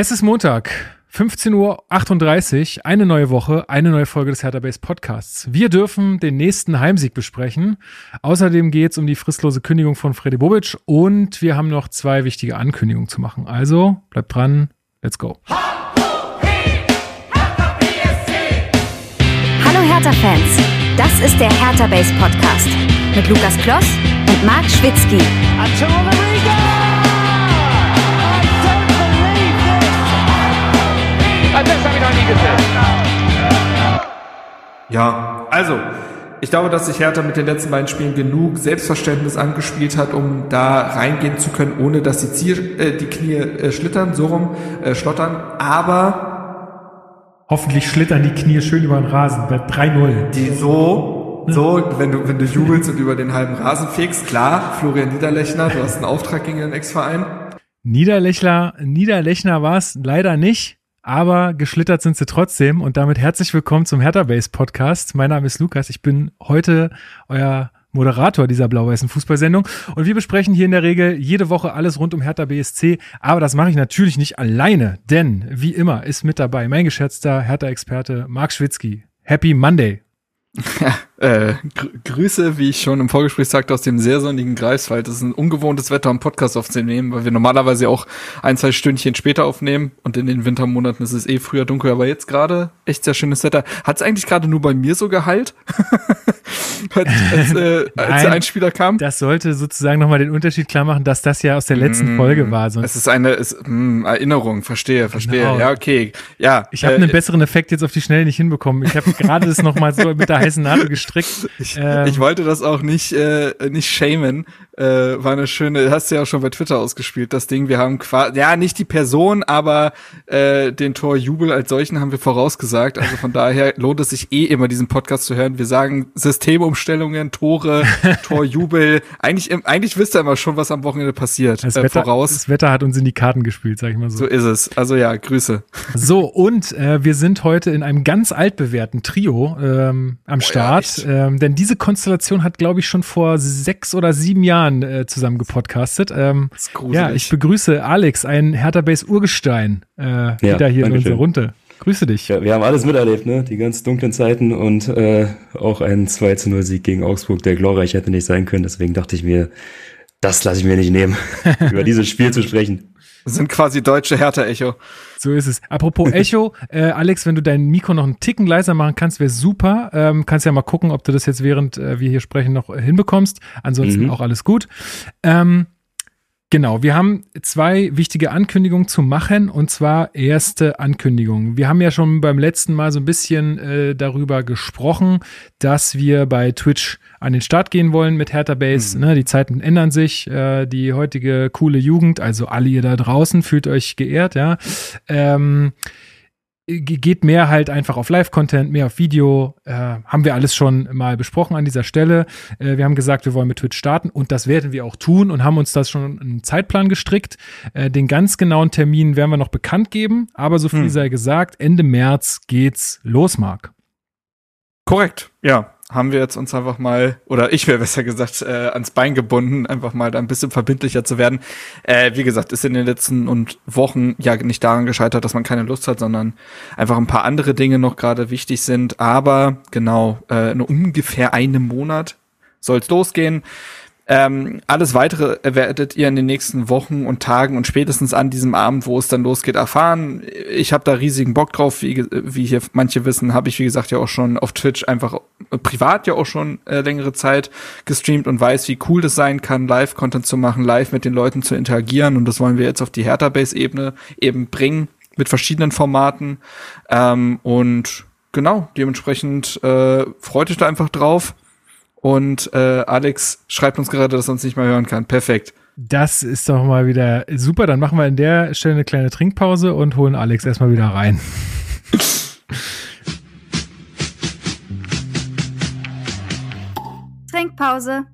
Es ist Montag, 15.38 Uhr, eine neue Woche, eine neue Folge des Hertha Base Podcasts. Wir dürfen den nächsten Heimsieg besprechen. Außerdem geht es um die fristlose Kündigung von Freddy Bobic und wir haben noch zwei wichtige Ankündigungen zu machen. Also bleibt dran, let's go. Hallo Hertha-Fans, das ist der Hertha Base Podcast mit Lukas Kloss und Marc Schwitzky. Ja, also, ich glaube, dass sich Hertha mit den letzten beiden Spielen genug Selbstverständnis angespielt hat, um da reingehen zu können, ohne dass die, Zier, äh, die Knie äh, schlittern, so rum, äh, schlottern. Aber Hoffentlich schlittern die Knie schön über den Rasen bei 3-0. die so, so, wenn du, wenn du jubelst und über den halben Rasen fegst, klar, Florian Niederlechner, du hast einen Auftrag gegen den Ex-Verein. Niederlechner, Niederlechner war es leider nicht, aber geschlittert sind sie trotzdem. Und damit herzlich willkommen zum Hertha Base Podcast. Mein Name ist Lukas. Ich bin heute euer Moderator dieser blau-weißen Fußballsendung. Und wir besprechen hier in der Regel jede Woche alles rund um Hertha BSC. Aber das mache ich natürlich nicht alleine, denn wie immer ist mit dabei mein geschätzter Hertha-Experte Marc Schwitzky. Happy Monday. Äh, gr Grüße, wie ich schon im Vorgespräch sagte, aus dem sehr sonnigen Greifswald. Das ist ein ungewohntes Wetter, um Podcast aufzunehmen, weil wir normalerweise auch ein, zwei Stündchen später aufnehmen und in den Wintermonaten ist es eh früher dunkel, aber jetzt gerade echt sehr schönes Wetter. Hat es eigentlich gerade nur bei mir so geheilt, als, als, äh, als der Nein, Einspieler kam? Das sollte sozusagen nochmal den Unterschied klar machen, dass das ja aus der letzten Mm, Folge war. Es Sonst ist eine ist, mh, Erinnerung, verstehe, verstehe. Genau. Ja, okay. Ja, ich habe äh, einen besseren Effekt jetzt auf die Schnelle nicht hinbekommen. Ich habe gerade das nochmal so mit der heißen Nadel gestrickt. Ich, Ähm, ich wollte das auch nicht, äh, nicht shamen. Äh, war eine schöne, hast du ja auch schon bei Twitter ausgespielt, das Ding. Wir haben quasi, ja, nicht die Person, aber äh, den Torjubel als solchen haben wir vorausgesagt. Also von daher lohnt es sich eh immer, diesen Podcast zu hören. Wir sagen Systemumstellungen, Tore, Torjubel. Eigentlich, eigentlich wisst ihr immer schon, was am Wochenende passiert. Das, äh, Wetter, voraus. das Wetter hat uns in die Karten gespielt, sag ich mal so. So ist es. Also ja, Grüße. So, und äh, wir sind heute in einem ganz altbewährten Trio ähm, am ja, Start. Ähm, denn diese Konstellation hat, glaube ich, schon vor sechs oder sieben Jahren äh, zusammen gepodcastet. Ähm, Das ist gruselig. ja, ich begrüße Alex, ein Hertha Base Urgestein, äh, wieder hier in unserer Runde. Grüße dich. Ja, wir haben alles miterlebt, ne? Die ganz dunklen Zeiten und äh, auch ein 2 zu 0 Sieg gegen Augsburg, der glorreich hätte nicht sein können. Deswegen dachte ich mir, das lasse ich mir nicht nehmen, über dieses Spiel zu sprechen. Wir sind quasi deutsche Hertha-Echo. So ist es. Apropos Echo, äh, Alex, wenn du dein Mikro noch einen Ticken leiser machen kannst, wäre super. Ähm, kannst ja mal gucken, ob du das jetzt während äh, wir hier sprechen noch äh, hinbekommst. Ansonsten Mhm. auch alles gut. Ähm, genau, wir haben zwei wichtige Ankündigungen zu machen und zwar erste Ankündigung. Wir haben ja schon beim letzten Mal so ein bisschen äh, darüber gesprochen, dass wir bei Twitch an den Start gehen wollen mit Hertha Base. Ne, die Zeiten ändern sich. Äh, die heutige coole Jugend, also alle ihr da draußen, fühlt euch geehrt, ja. Ähm, geht mehr halt einfach auf Live-Content, mehr auf Video. Äh, haben wir alles schon mal besprochen an dieser Stelle. Äh, wir haben gesagt, wir wollen mit Twitch starten und das werden wir auch tun und haben uns das schon einen Zeitplan gestrickt. Äh, den ganz genauen Termin werden wir noch bekannt geben, aber so viel Hm. sei gesagt, Ende März geht's los, Marc. Korrekt, ja. Haben wir jetzt uns einfach mal, oder ich wäre besser gesagt, äh, ans Bein gebunden, einfach mal da ein bisschen verbindlicher zu werden. Äh, wie gesagt, ist in den letzten und Wochen ja nicht daran gescheitert, dass man keine Lust hat, sondern einfach ein paar andere Dinge noch gerade wichtig sind. Aber genau, äh, in ungefähr einem Monat soll's losgehen. Ähm, alles weitere werdet ihr in den nächsten Wochen und Tagen und spätestens an diesem Abend, wo es dann losgeht, erfahren. Ich habe da riesigen Bock drauf, wie, wie hier manche wissen, habe ich wie gesagt ja auch schon auf Twitch einfach äh, privat ja auch schon äh, längere Zeit gestreamt und weiß, wie cool das sein kann, Live-Content zu machen, live mit den Leuten zu interagieren und das wollen wir jetzt auf die Hertha-Base-Ebene eben bringen mit verschiedenen Formaten ähm, und genau dementsprechend äh, freut euch da einfach drauf. Und äh, Alex schreibt uns gerade, dass er uns nicht mehr hören kann. Perfekt. Das ist doch mal wieder super. Dann machen wir an der Stelle eine kleine Trinkpause und holen Alex erstmal wieder rein. Trinkpause.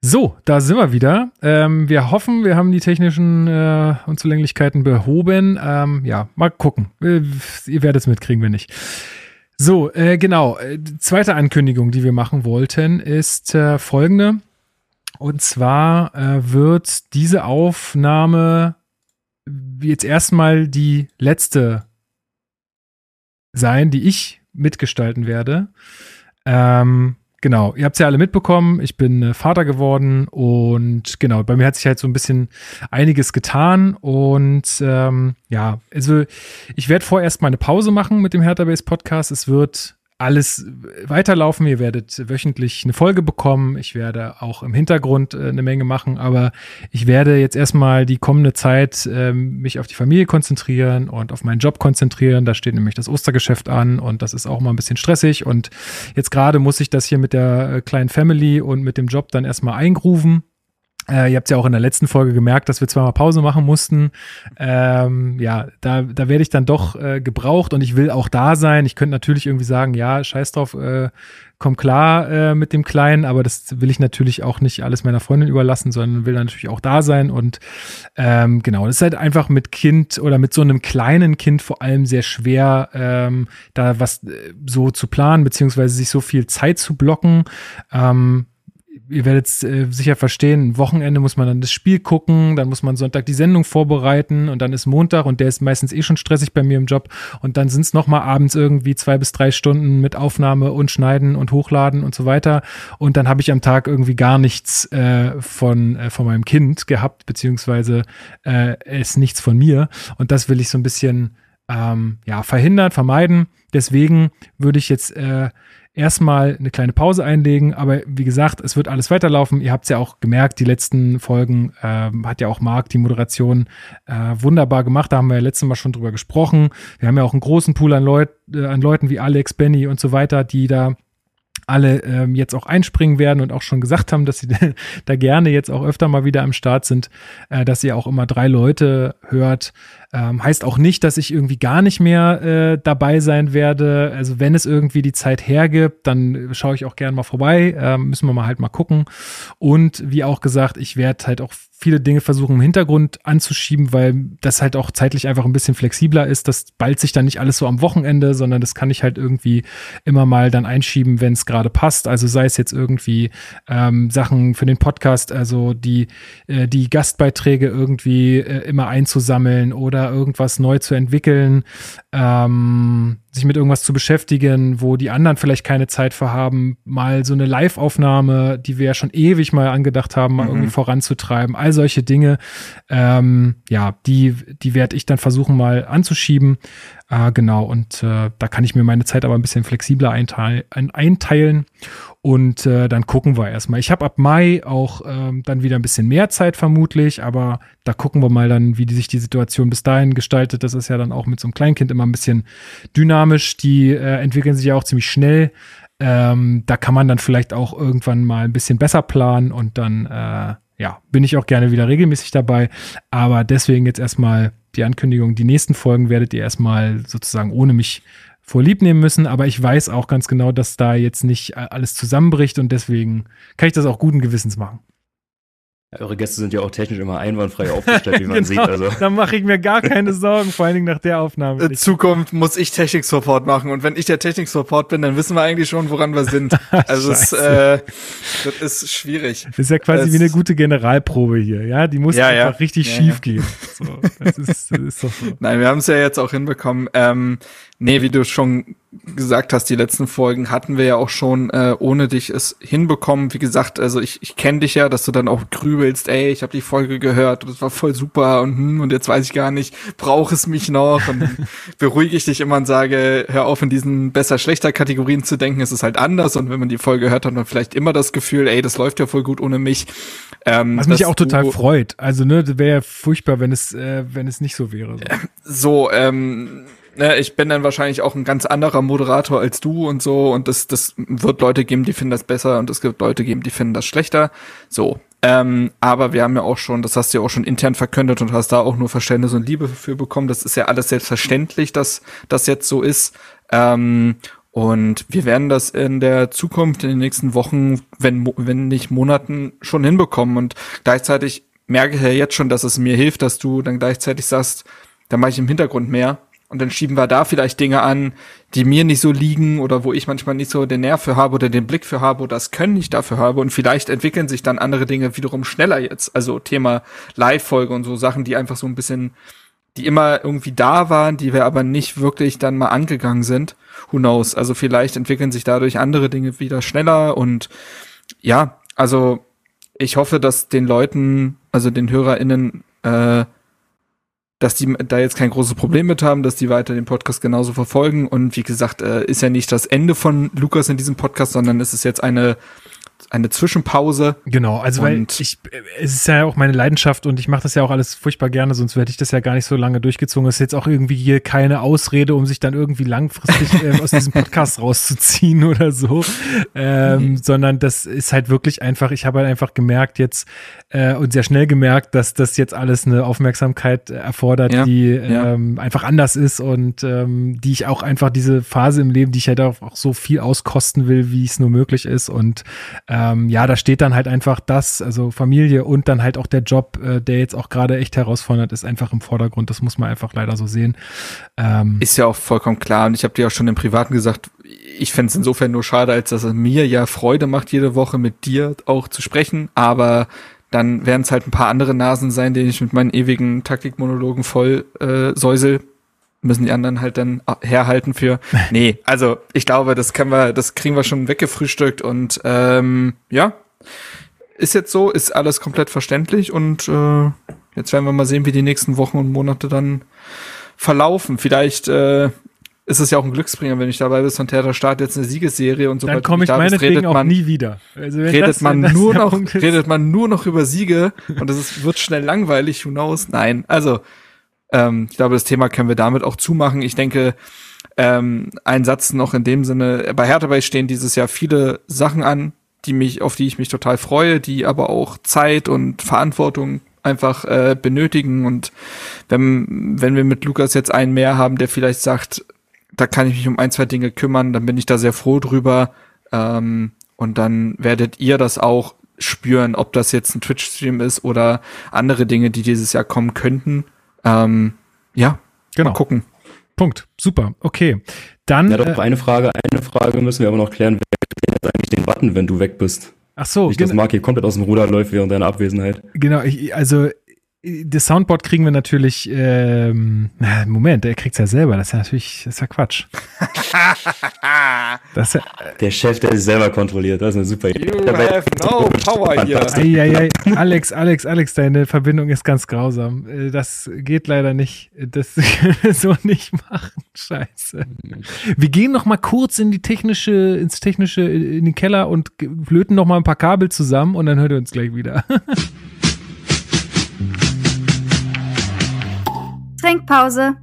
So, da sind wir wieder. Ähm, wir hoffen, wir haben die technischen äh, Unzulänglichkeiten behoben. Ähm, ja, mal gucken. Äh, ihr werdet es mitkriegen, wenn nicht. So, äh, genau. Äh, die zweite Ankündigung, die wir machen wollten, ist äh, folgende. Und zwar äh, wird diese Aufnahme jetzt erstmal die letzte sein, die ich mitgestalten werde. Ähm, genau, ihr habt es ja alle mitbekommen. Ich bin äh, Vater geworden und genau, bei mir hat sich halt so ein bisschen einiges getan. Und ähm, ja, also ich werde vorerst mal eine Pause machen mit dem Hertha Base Podcast. Es wird alles weiterlaufen. Ihr werdet wöchentlich eine Folge bekommen. Ich werde auch im Hintergrund äh, eine Menge machen, aber ich werde jetzt erstmal die kommende Zeit äh, mich auf die Familie konzentrieren und auf meinen Job konzentrieren. Da steht nämlich das Ostergeschäft an und das ist auch mal ein bisschen stressig. Und jetzt gerade muss ich das hier mit der äh, kleinen Family und mit dem Job dann erstmal eingrufen. Äh, ihr habt ja auch in der letzten Folge gemerkt, dass wir zweimal Pause machen mussten. Ähm, ja, da, da werde ich dann doch äh, gebraucht und ich will auch da sein. Ich könnte natürlich irgendwie sagen, ja, scheiß drauf, äh, komm klar äh, mit dem Kleinen, aber das will ich natürlich auch nicht alles meiner Freundin überlassen, sondern will natürlich auch da sein. Und ähm, genau, das ist halt einfach mit Kind oder mit so einem kleinen Kind vor allem sehr schwer, ähm, da was äh, so zu planen, beziehungsweise sich so viel Zeit zu blocken. Ähm, ihr werdet äh, sicher verstehen, Wochenende muss man dann das Spiel gucken, dann muss man Sonntag die Sendung vorbereiten und dann ist Montag und der ist meistens eh schon stressig bei mir im Job und dann sind es nochmal abends irgendwie zwei bis drei Stunden mit Aufnahme und Schneiden und Hochladen und so weiter und dann habe ich am Tag irgendwie gar nichts äh, von, äh, von meinem Kind gehabt, beziehungsweise äh, ist nichts von mir und das will ich so ein bisschen ähm, ja, verhindern, vermeiden. Deswegen würde ich jetzt äh, erstmal eine kleine Pause einlegen. Aber wie gesagt, es wird alles weiterlaufen. Ihr habt es ja auch gemerkt, die letzten Folgen äh, hat ja auch Marc die Moderation äh, wunderbar gemacht. Da haben wir ja letztes Mal schon drüber gesprochen. Wir haben ja auch einen großen Pool an, Leut, äh, an Leuten wie Alex, Benny und so weiter, die da alle ähm, jetzt auch einspringen werden und auch schon gesagt haben, dass sie da gerne jetzt auch öfter mal wieder am Start sind, äh, dass ihr auch immer drei Leute hört, ähm, heißt auch nicht, dass ich irgendwie gar nicht mehr äh, dabei sein werde. Also wenn es irgendwie die Zeit hergibt, dann schaue ich auch gerne mal vorbei. Ähm, müssen wir mal halt mal gucken. Und wie auch gesagt, ich werde halt auch viele Dinge versuchen im Hintergrund anzuschieben, weil das halt auch zeitlich einfach ein bisschen flexibler ist. Das ballt sich dann nicht alles so am Wochenende, sondern das kann ich halt irgendwie immer mal dann einschieben, wenn es gerade passt. Also sei es jetzt irgendwie ähm, Sachen für den Podcast, also die, äh, die Gastbeiträge irgendwie äh, immer einzusammeln oder oder irgendwas neu zu entwickeln, ähm, sich mit irgendwas zu beschäftigen, wo die anderen vielleicht keine Zeit für haben, mal so eine Live-Aufnahme, die wir ja schon ewig mal angedacht haben, mal mhm. irgendwie voranzutreiben, all solche Dinge, ähm, ja, die, die werde ich dann versuchen mal anzuschieben. Äh, genau, und äh, da kann ich mir meine Zeit aber ein bisschen flexibler einteil einteilen. Und äh, dann gucken wir erstmal. Ich habe ab Mai auch ähm, dann wieder ein bisschen mehr Zeit vermutlich, aber da gucken wir mal dann, wie die, sich die Situation bis dahin gestaltet. Das ist ja dann auch mit so einem Kleinkind immer ein bisschen dynamisch. Die äh, entwickeln sich ja auch ziemlich schnell. Ähm, da kann man dann vielleicht auch irgendwann mal ein bisschen besser planen und dann, äh, ja, bin ich auch gerne wieder regelmäßig dabei. Aber deswegen jetzt erstmal die Ankündigung. Die nächsten Folgen werdet ihr erstmal sozusagen ohne mich vorlieb nehmen müssen, aber ich weiß auch ganz genau, dass da jetzt nicht alles zusammenbricht und deswegen kann ich das auch guten Gewissens machen. Ja, eure Gäste sind ja auch technisch immer einwandfrei aufgestellt, wie man genau, sieht. Also. Da mache ich mir gar keine Sorgen, vor allen Dingen nach der Aufnahme. In Zukunft muss ich Technik-Support machen und wenn ich der Technik-Support bin, dann wissen wir eigentlich schon, woran wir sind. Also es, äh, das ist schwierig. Das ist ja quasi es, wie eine gute Generalprobe hier, ja? Die muss ja, einfach ja. richtig ja, schief gehen. So, das, ist, das ist doch so. Nein, wir haben es ja jetzt auch hinbekommen. Ähm, Nee, wie du schon gesagt hast, die letzten Folgen hatten wir ja auch schon äh, ohne dich es hinbekommen. Wie gesagt, also ich, ich kenne dich ja, dass du dann auch grübelst, ey, ich habe die Folge gehört und es war voll super und hm, und jetzt weiß ich gar nicht, brauche es mich noch und beruhige ich dich immer und sage, hör auf in diesen besser schlechter Kategorien zu denken, es ist halt anders und wenn man die Folge hört, hat man vielleicht immer das Gefühl, ey, das läuft ja voll gut ohne mich. Ähm, Was mich auch total freut. Also ne, wäre ja furchtbar, wenn es äh, wenn es nicht so wäre. So, so ähm ne, ich bin dann wahrscheinlich auch ein ganz anderer Moderator als du und so und das, das wird Leute geben, die finden das besser und es gibt Leute geben, die finden das schlechter. So. Ähm, aber wir haben ja auch schon, das hast du ja auch schon intern verkündet und hast da auch nur Verständnis und Liebe für bekommen. Das ist ja alles selbstverständlich, dass das jetzt so ist. Ähm, und wir werden das in der Zukunft, in den nächsten Wochen, wenn, wenn nicht Monaten, schon hinbekommen. Und gleichzeitig merke ich ja jetzt schon, dass es mir hilft, dass du dann gleichzeitig sagst, da mache ich im Hintergrund mehr. Und dann schieben wir da vielleicht Dinge an, die mir nicht so liegen oder wo ich manchmal nicht so den Nerv für habe oder den Blick für habe oder das Können nicht dafür habe. Und vielleicht entwickeln sich dann andere Dinge wiederum schneller jetzt. Also Thema Live-Folge und so Sachen, die einfach so ein bisschen die immer irgendwie da waren, die wir aber nicht wirklich dann mal angegangen sind. Who knows? Also vielleicht entwickeln sich dadurch andere Dinge wieder schneller und ja, also ich hoffe, dass den Leuten, also den HörerInnen, äh, dass die da jetzt kein großes Problem mit haben, dass die weiter den Podcast genauso verfolgen. Und wie gesagt, äh, ist ja nicht das Ende von Lukas in diesem Podcast, sondern es ist jetzt eine eine Zwischenpause. Genau, also weil ich, es ist ja auch meine Leidenschaft und ich mache das ja auch alles furchtbar gerne, sonst hätte ich das ja gar nicht so lange durchgezogen. Es ist jetzt auch irgendwie hier keine Ausrede, um sich dann irgendwie langfristig äh, aus diesem Podcast rauszuziehen oder so, ähm, mhm. sondern das ist halt wirklich einfach, ich habe halt einfach gemerkt jetzt äh, und sehr schnell gemerkt, dass das jetzt alles eine Aufmerksamkeit erfordert, ja, die ja. Ähm, einfach anders ist und ähm, die ich auch einfach diese Phase im Leben, die ich halt auch, auch so viel auskosten will, wie es nur möglich ist und ähm, ja, da steht dann halt einfach das, also Familie und dann halt auch der Job, äh, der jetzt auch gerade echt herausfordernd ist, einfach im Vordergrund. Das muss man einfach leider so sehen. Ähm, ist ja auch vollkommen klar und ich habe dir auch schon im Privaten gesagt, ich fände es insofern nur schade, als dass es mir ja Freude macht, jede Woche mit dir auch zu sprechen, aber dann werden es halt ein paar andere Nasen sein, denen ich mit meinen ewigen Taktikmonologen voll äh, säusel müssen die anderen halt dann herhalten für. Nee, also ich glaube, das können wir, das kriegen wir schon weggefrühstückt und ähm, ja, ist jetzt so, ist alles komplett verständlich und äh, jetzt werden wir mal sehen, wie die nächsten Wochen und Monate dann verlaufen. Vielleicht äh, ist es ja auch ein Glücksbringer, wenn ich dabei bin, und Theater Start jetzt eine Siegesserie und so. Dann komme ich meinetwegen auch nie wieder. Also redet man nur noch, redet man nur noch über Siege und es ist, wird schnell langweilig, who knows? Nein, also ähm, ich glaube, das Thema können wir damit auch zumachen. Ich denke, ähm, ein Satz noch in dem Sinne, bei Hertha bei stehen dieses Jahr viele Sachen an, die mich, auf die ich mich total freue, die aber auch Zeit und Verantwortung einfach äh, benötigen. Und wenn, wenn wir mit Lukas jetzt einen mehr haben, der vielleicht sagt, da kann ich mich um ein, zwei Dinge kümmern, dann bin ich da sehr froh drüber. Ähm, und dann werdet ihr das auch spüren, ob das jetzt ein Twitch-Stream ist oder andere Dinge, die dieses Jahr kommen könnten. Ähm, ja, genau. mal gucken. Punkt. Super. Okay. Dann. Ja, doch, äh, eine Frage, eine Frage müssen wir aber noch klären. Wer hat eigentlich den Button, wenn du weg bist? Ach so. Nicht, dass Mark hier komplett aus dem Ruder läuft während deiner Abwesenheit. Genau, ich, also das Soundboard kriegen wir natürlich, ähm, Moment, er kriegt's ja selber, das ist ja natürlich, das ist ja Quatsch. das ist ja, der Chef, der sich selber kontrolliert, das ist eine super Idee. You have no power hier. Ei, ei, ei. Alex, Alex, Alex, deine Verbindung ist ganz grausam. Äh, das geht leider nicht. Das so nicht machen. Scheiße. Wir gehen noch mal kurz in die technische, ins technische, in den Keller und löten noch mal ein paar Kabel zusammen und dann hört ihr uns gleich wieder. Trinkpause.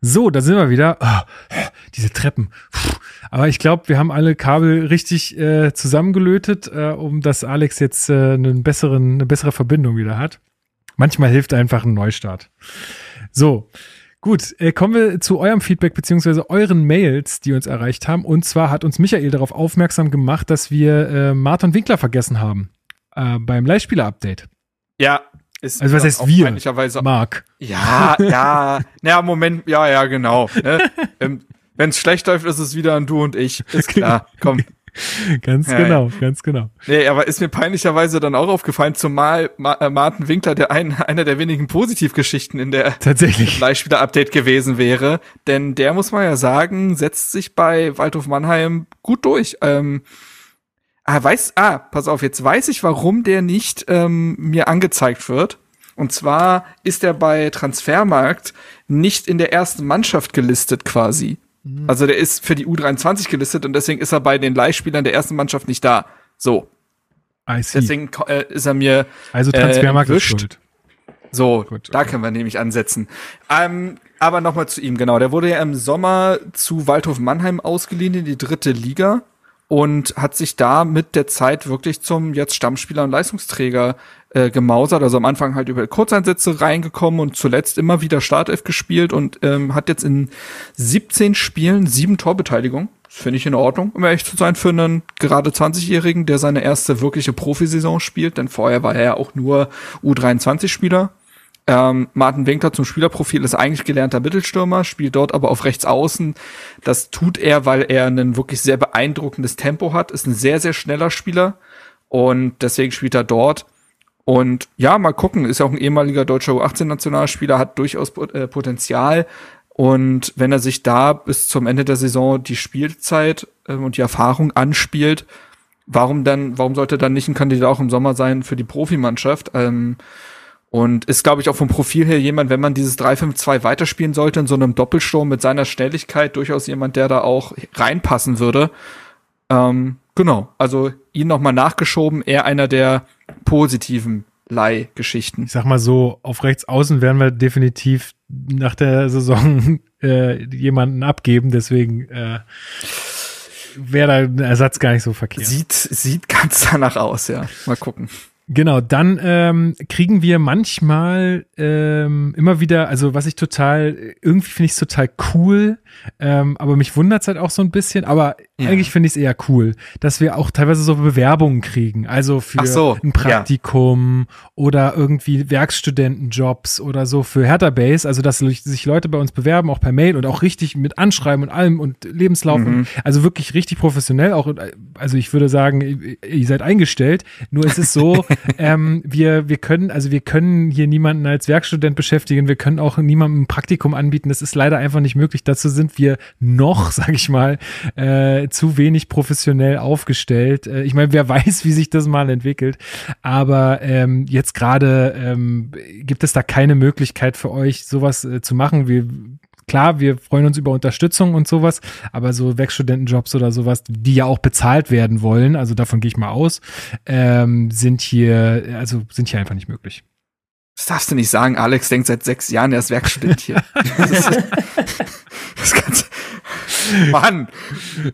So, da sind wir wieder. Oh, diese Treppen. Puh. Aber ich glaube, wir haben alle Kabel richtig äh, zusammengelötet, äh, um dass Alex jetzt äh, einen besseren, eine bessere Verbindung wieder hat. Manchmal hilft einfach ein Neustart. So, gut. Äh, kommen wir zu eurem Feedback beziehungsweise euren Mails, die uns erreicht haben. Und zwar hat uns Michael darauf aufmerksam gemacht, dass wir äh, Martin Winkler vergessen haben äh, beim Leihspieler-Update. Ja, ist also was heißt wir? Mark. Ja, ja. naja, Moment, ja, ja, genau. Ne? ähm, Wenn es schlecht läuft, ist es wieder ein Du und ich. Ist klar. Komm. ganz ja, genau, ja. ganz genau. Nee, aber ist mir peinlicherweise dann auch aufgefallen, zumal Ma äh, Martin Winkler der ein, einer der wenigen Positivgeschichten in der Tatsächlich. Fleischspieler-Update gewesen wäre. Denn der, muss man ja sagen, setzt sich bei Waldhof Mannheim gut durch. Ähm, Ah, weiß, ah, pass auf, jetzt weiß ich, warum der nicht ähm, mir angezeigt wird. Und zwar ist er bei Transfermarkt nicht in der ersten Mannschaft gelistet quasi. Mhm. Also der ist für die U23 gelistet und deswegen ist er bei den Leihspielern der ersten Mannschaft nicht da. So. I see. Deswegen äh, ist er mir also Transfermarkt äh, ist schuld. So, Gut, okay. da können wir nämlich ansetzen. Ähm, aber nochmal zu ihm, genau. Der wurde ja im Sommer zu Waldhof Mannheim ausgeliehen in die dritte Liga und hat sich da mit der Zeit wirklich zum jetzt Stammspieler und Leistungsträger äh, gemausert. Also am Anfang halt über Kurzeinsätze reingekommen und zuletzt immer wieder Startelf gespielt und ähm, hat jetzt in 17 Spielen sieben Torbeteiligung. Finde ich in Ordnung, um ehrlich zu sein, für einen gerade 20-Jährigen, der seine erste wirkliche Profisaison spielt, denn vorher war er ja auch nur U23-Spieler ähm, Martin Winkler zum Spielerprofil ist eigentlich gelernter Mittelstürmer, spielt dort aber auf rechts außen. Das tut er, weil er ein wirklich sehr beeindruckendes Tempo hat, ist ein sehr, sehr schneller Spieler und deswegen spielt er dort. Und ja, mal gucken, ist ja auch ein ehemaliger deutscher U18-Nationalspieler, hat durchaus äh, Potenzial. Und wenn er sich da bis zum Ende der Saison die Spielzeit äh, und die Erfahrung anspielt, warum dann, warum sollte dann nicht ein Kandidat auch im Sommer sein für die Profimannschaft? Ähm, und ist, glaube ich, auch vom Profil her jemand, wenn man dieses 3-5-2 weiterspielen sollte, in so einem Doppelsturm mit seiner Schnelligkeit, durchaus jemand, der da auch reinpassen würde. Ähm, genau, also ihn nochmal nachgeschoben, eher einer der positiven Leihgeschichten. Ich sag mal so, auf rechts außen werden wir definitiv nach der Saison äh, jemanden abgeben, deswegen äh, wäre da ein Ersatz gar nicht so verkehrt. Sieht, sieht ganz danach aus, ja. Mal gucken. Genau, dann ähm, kriegen wir manchmal ähm, immer wieder, also was ich total, irgendwie finde ich es total cool, ähm, aber mich wundert es halt auch so ein bisschen, aber ja. eigentlich finde ich es eher cool, dass wir auch teilweise so Bewerbungen kriegen, also für so, ein Praktikum ja. oder irgendwie Werkstudentenjobs oder so für Hertha Base, also dass sich Leute bei uns bewerben, auch per Mail und auch richtig mit Anschreiben und allem und Lebenslauf, mhm. und, also wirklich richtig professionell, auch, also ich würde sagen, ihr seid eingestellt, nur ist es so, ähm, wir, wir können, also wir können hier niemanden als Werkstudent beschäftigen, wir können auch niemandem ein Praktikum anbieten. Das ist leider einfach nicht möglich. Dazu sind wir noch, sag ich mal, äh, zu wenig professionell aufgestellt. Äh, ich meine, wer weiß, wie sich das mal entwickelt. Aber ähm, jetzt gerade ähm, gibt es da keine Möglichkeit für euch, sowas äh, zu machen. Wir klar, wir freuen uns über Unterstützung und sowas, aber so Werkstudentenjobs oder sowas, die ja auch bezahlt werden wollen, also davon gehe ich mal aus, ähm, sind hier, also sind hier einfach nicht möglich. Das darfst du nicht sagen. Alex denkt seit sechs Jahren, er ist Werkstudent hier. das, ist, das kannst, Mann,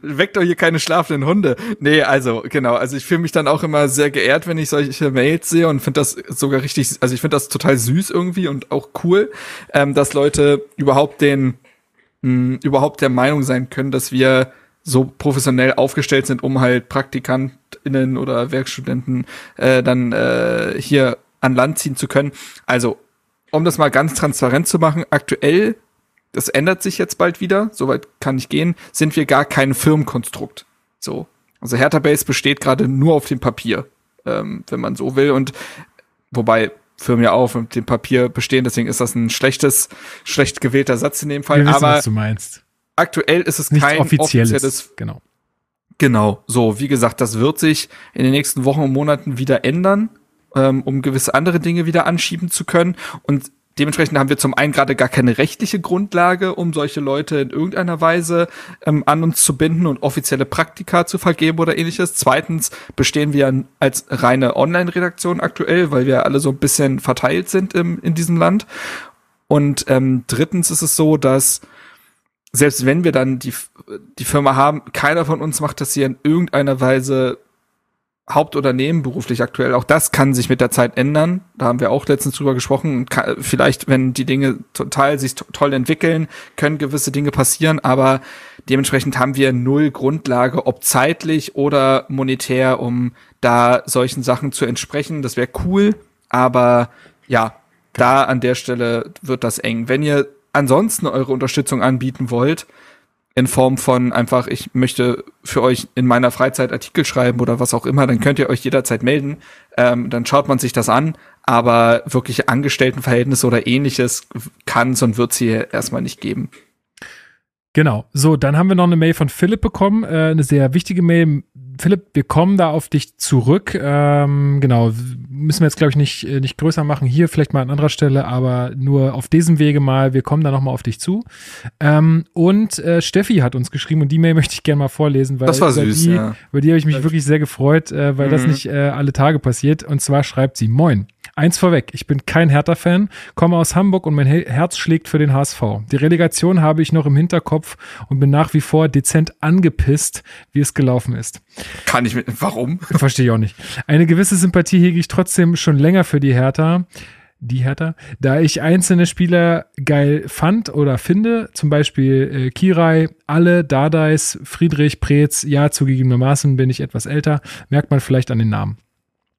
weckt doch hier keine schlafenden Hunde. Nee, also, genau. Also ich fühle mich dann auch immer sehr geehrt, wenn ich solche Mails sehe und finde das sogar richtig, also ich finde das total süß irgendwie und auch cool, ähm, dass Leute überhaupt den, mh, hm, überhaupt der Meinung sein können, dass wir so professionell aufgestellt sind, um halt PraktikantInnen oder Werkstudenten äh, dann äh, hier an Land ziehen zu können. Also, um das mal ganz transparent zu machen, aktuell das ändert sich jetzt bald wieder, soweit kann ich gehen, sind wir gar kein Firmenkonstrukt. So. Also Hertha Base besteht gerade nur auf dem Papier, ähm, wenn man so will. Und wobei Firmen ja auch auf dem Papier bestehen, deswegen ist das ein schlechtes, schlecht gewählter Satz in dem Fall. Wir wissen, Aber was du meinst. aktuell ist es Nichts kein offizielles, offizielles. Genau. Genau. So, wie gesagt, das wird sich in den nächsten Wochen und Monaten wieder ändern, ähm, um gewisse andere Dinge wieder anschieben zu können. Und Dementsprechend haben wir zum einen gerade gar keine rechtliche Grundlage, um solche Leute in irgendeiner Weise ähm, an uns zu binden und offizielle Praktika zu vergeben oder ähnliches. Zweitens bestehen wir als reine Online-Redaktion aktuell, weil wir alle so ein bisschen verteilt sind im, in diesem Land. Und ähm, drittens ist es so, dass selbst wenn wir dann die, die Firma haben, keiner von uns macht das hier in irgendeiner Weise Haupt- oder nebenberuflich aktuell. Auch das kann sich mit der Zeit ändern. Da haben wir auch letztens drüber gesprochen. vielleicht, wenn die Dinge total sich toll entwickeln, können gewisse Dinge passieren, aber dementsprechend haben wir null Grundlage, ob zeitlich oder monetär, um da solchen Sachen zu entsprechen. Das wäre cool, aber ja, da an der Stelle wird das eng. Wenn ihr ansonsten eure Unterstützung anbieten wollt, in Form von einfach, ich möchte für euch in meiner Freizeit Artikel schreiben oder was auch immer, dann könnt ihr euch jederzeit melden. Ähm, dann schaut man sich das an. Aber wirkliche Angestelltenverhältnisse oder ähnliches kann es und wird es hier erstmal nicht geben. Genau. So, dann haben wir noch eine Mail von Philipp bekommen, äh, eine sehr wichtige Mail. Philipp, wir kommen da auf dich zurück. Ähm, genau, müssen wir jetzt, glaube ich, nicht, äh, nicht größer machen. Hier vielleicht mal an anderer Stelle, aber nur auf diesem Wege mal. Wir kommen da nochmal auf dich zu. Ähm, und äh, Steffi hat uns geschrieben und die Mail möchte ich gerne mal vorlesen, weil das war süß, die, ja. über die habe ich mich wirklich sehr gefreut, äh, weil mhm. das nicht äh, alle Tage passiert. Und zwar schreibt sie, Moin. Eins vorweg, ich bin kein Hertha-Fan, komme aus Hamburg und mein Herz schlägt für den HSV. Die Relegation habe ich noch im Hinterkopf und bin nach wie vor dezent angepisst, wie es gelaufen ist. Kann ich mit, warum? Verstehe ich auch nicht. Eine gewisse Sympathie hege ich trotzdem schon länger für die Hertha die Hertha, da ich einzelne Spieler geil fand oder finde, zum Beispiel äh, Kirai, Alle, Dardais, Friedrich, Preetz, ja, zugegebenermaßen bin ich etwas älter, merkt man vielleicht an den Namen.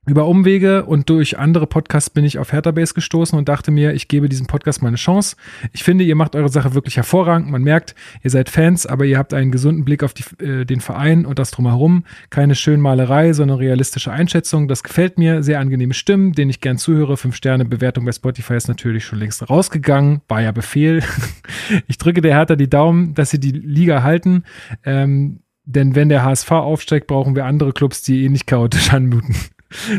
Über Umwege und durch andere Podcasts bin ich auf Hertha Base gestoßen und dachte mir, ich gebe diesem Podcast mal eine Chance. Ich finde, ihr macht eure Sache wirklich hervorragend. Man merkt, ihr seid Fans, aber ihr habt einen gesunden Blick auf die, äh, den Verein und das drumherum. Keine Schönmalerei, sondern realistische Einschätzung. Das gefällt mir. Sehr angenehme Stimmen, denen ich gern zuhöre. Fünf Sterne Bewertung bei Spotify ist natürlich schon längst rausgegangen. War ja Befehl. ich drücke der Hertha die Daumen, dass sie die Liga halten. Ähm, denn wenn der HSV aufsteigt, brauchen wir andere Clubs, die ähnlich chaotisch anmuten.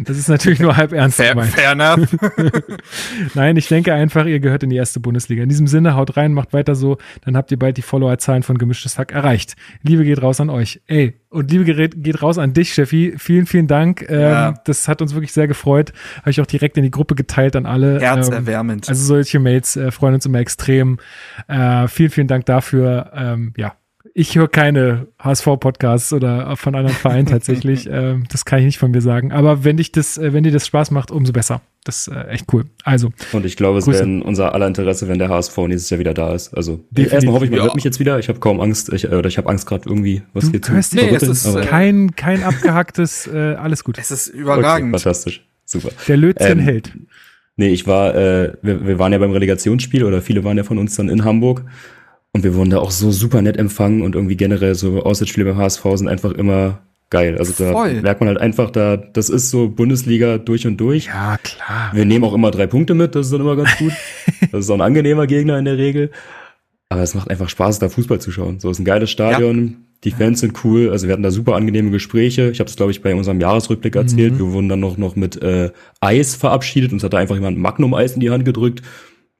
Das ist natürlich nur halb ernst Fair, gemeint. fair enough. Nein, ich denke einfach, ihr gehört in die erste Bundesliga. In diesem Sinne, haut rein, macht weiter so, dann habt ihr bald die Followerzahlen von Gemischtes Hack erreicht. Liebe geht raus an euch. Ey, und Liebe geht, geht raus an dich, Steffi. Vielen, vielen Dank. Ähm, Ja. Das hat uns wirklich sehr gefreut. Habe ich auch direkt in die Gruppe geteilt an alle. Ähm, Herzerwärmend. also solche Mails äh, freuen uns immer extrem. Äh, vielen, vielen Dank dafür. Ähm, ja, ich höre keine HSV-Podcasts oder von anderen Vereinen tatsächlich. ähm, das kann ich nicht von mir sagen. Aber wenn dich das, äh, wenn dir das Spaß macht, umso besser. Das ist äh, echt cool. Also, Und ich glaube, es wäre in unser aller Interesse, wenn der HSV nächstes Jahr wieder da ist. Also Definitiv. erstmal hoffe ich, man Ja. hört mich jetzt wieder. Ich habe kaum Angst. Ich, äh, oder ich habe Angst gerade irgendwie, was du hier zu hörst Nee, es ist, aber- kein, kein abgehacktes, äh, alles gut. es ist Okay, überragend. fantastisch. Super. Der Lötzinn Ähm, hält. Nee, ich war, äh, wir, wir waren ja beim Relegationsspiel oder viele waren ja von uns dann in Hamburg und wir wurden da auch so super nett empfangen und irgendwie generell so Auswärtsspiele beim HSV sind einfach immer geil. Also da Voll. merkt man halt einfach, da das ist so Bundesliga durch und durch. Ja, klar. Wir nehmen auch immer drei Punkte mit, das ist dann immer ganz gut. das ist auch ein angenehmer Gegner in der Regel. Aber es macht einfach Spaß, da Fußball zu schauen. So ist ein geiles Stadion. Die Fans sind cool. Also wir hatten da super angenehme Gespräche. Ich habe es, glaube ich, bei unserem Jahresrückblick erzählt. Wir wurden dann noch, noch mit äh, Eis verabschiedet. Uns hat da einfach jemand Magnum-Eis in die Hand gedrückt.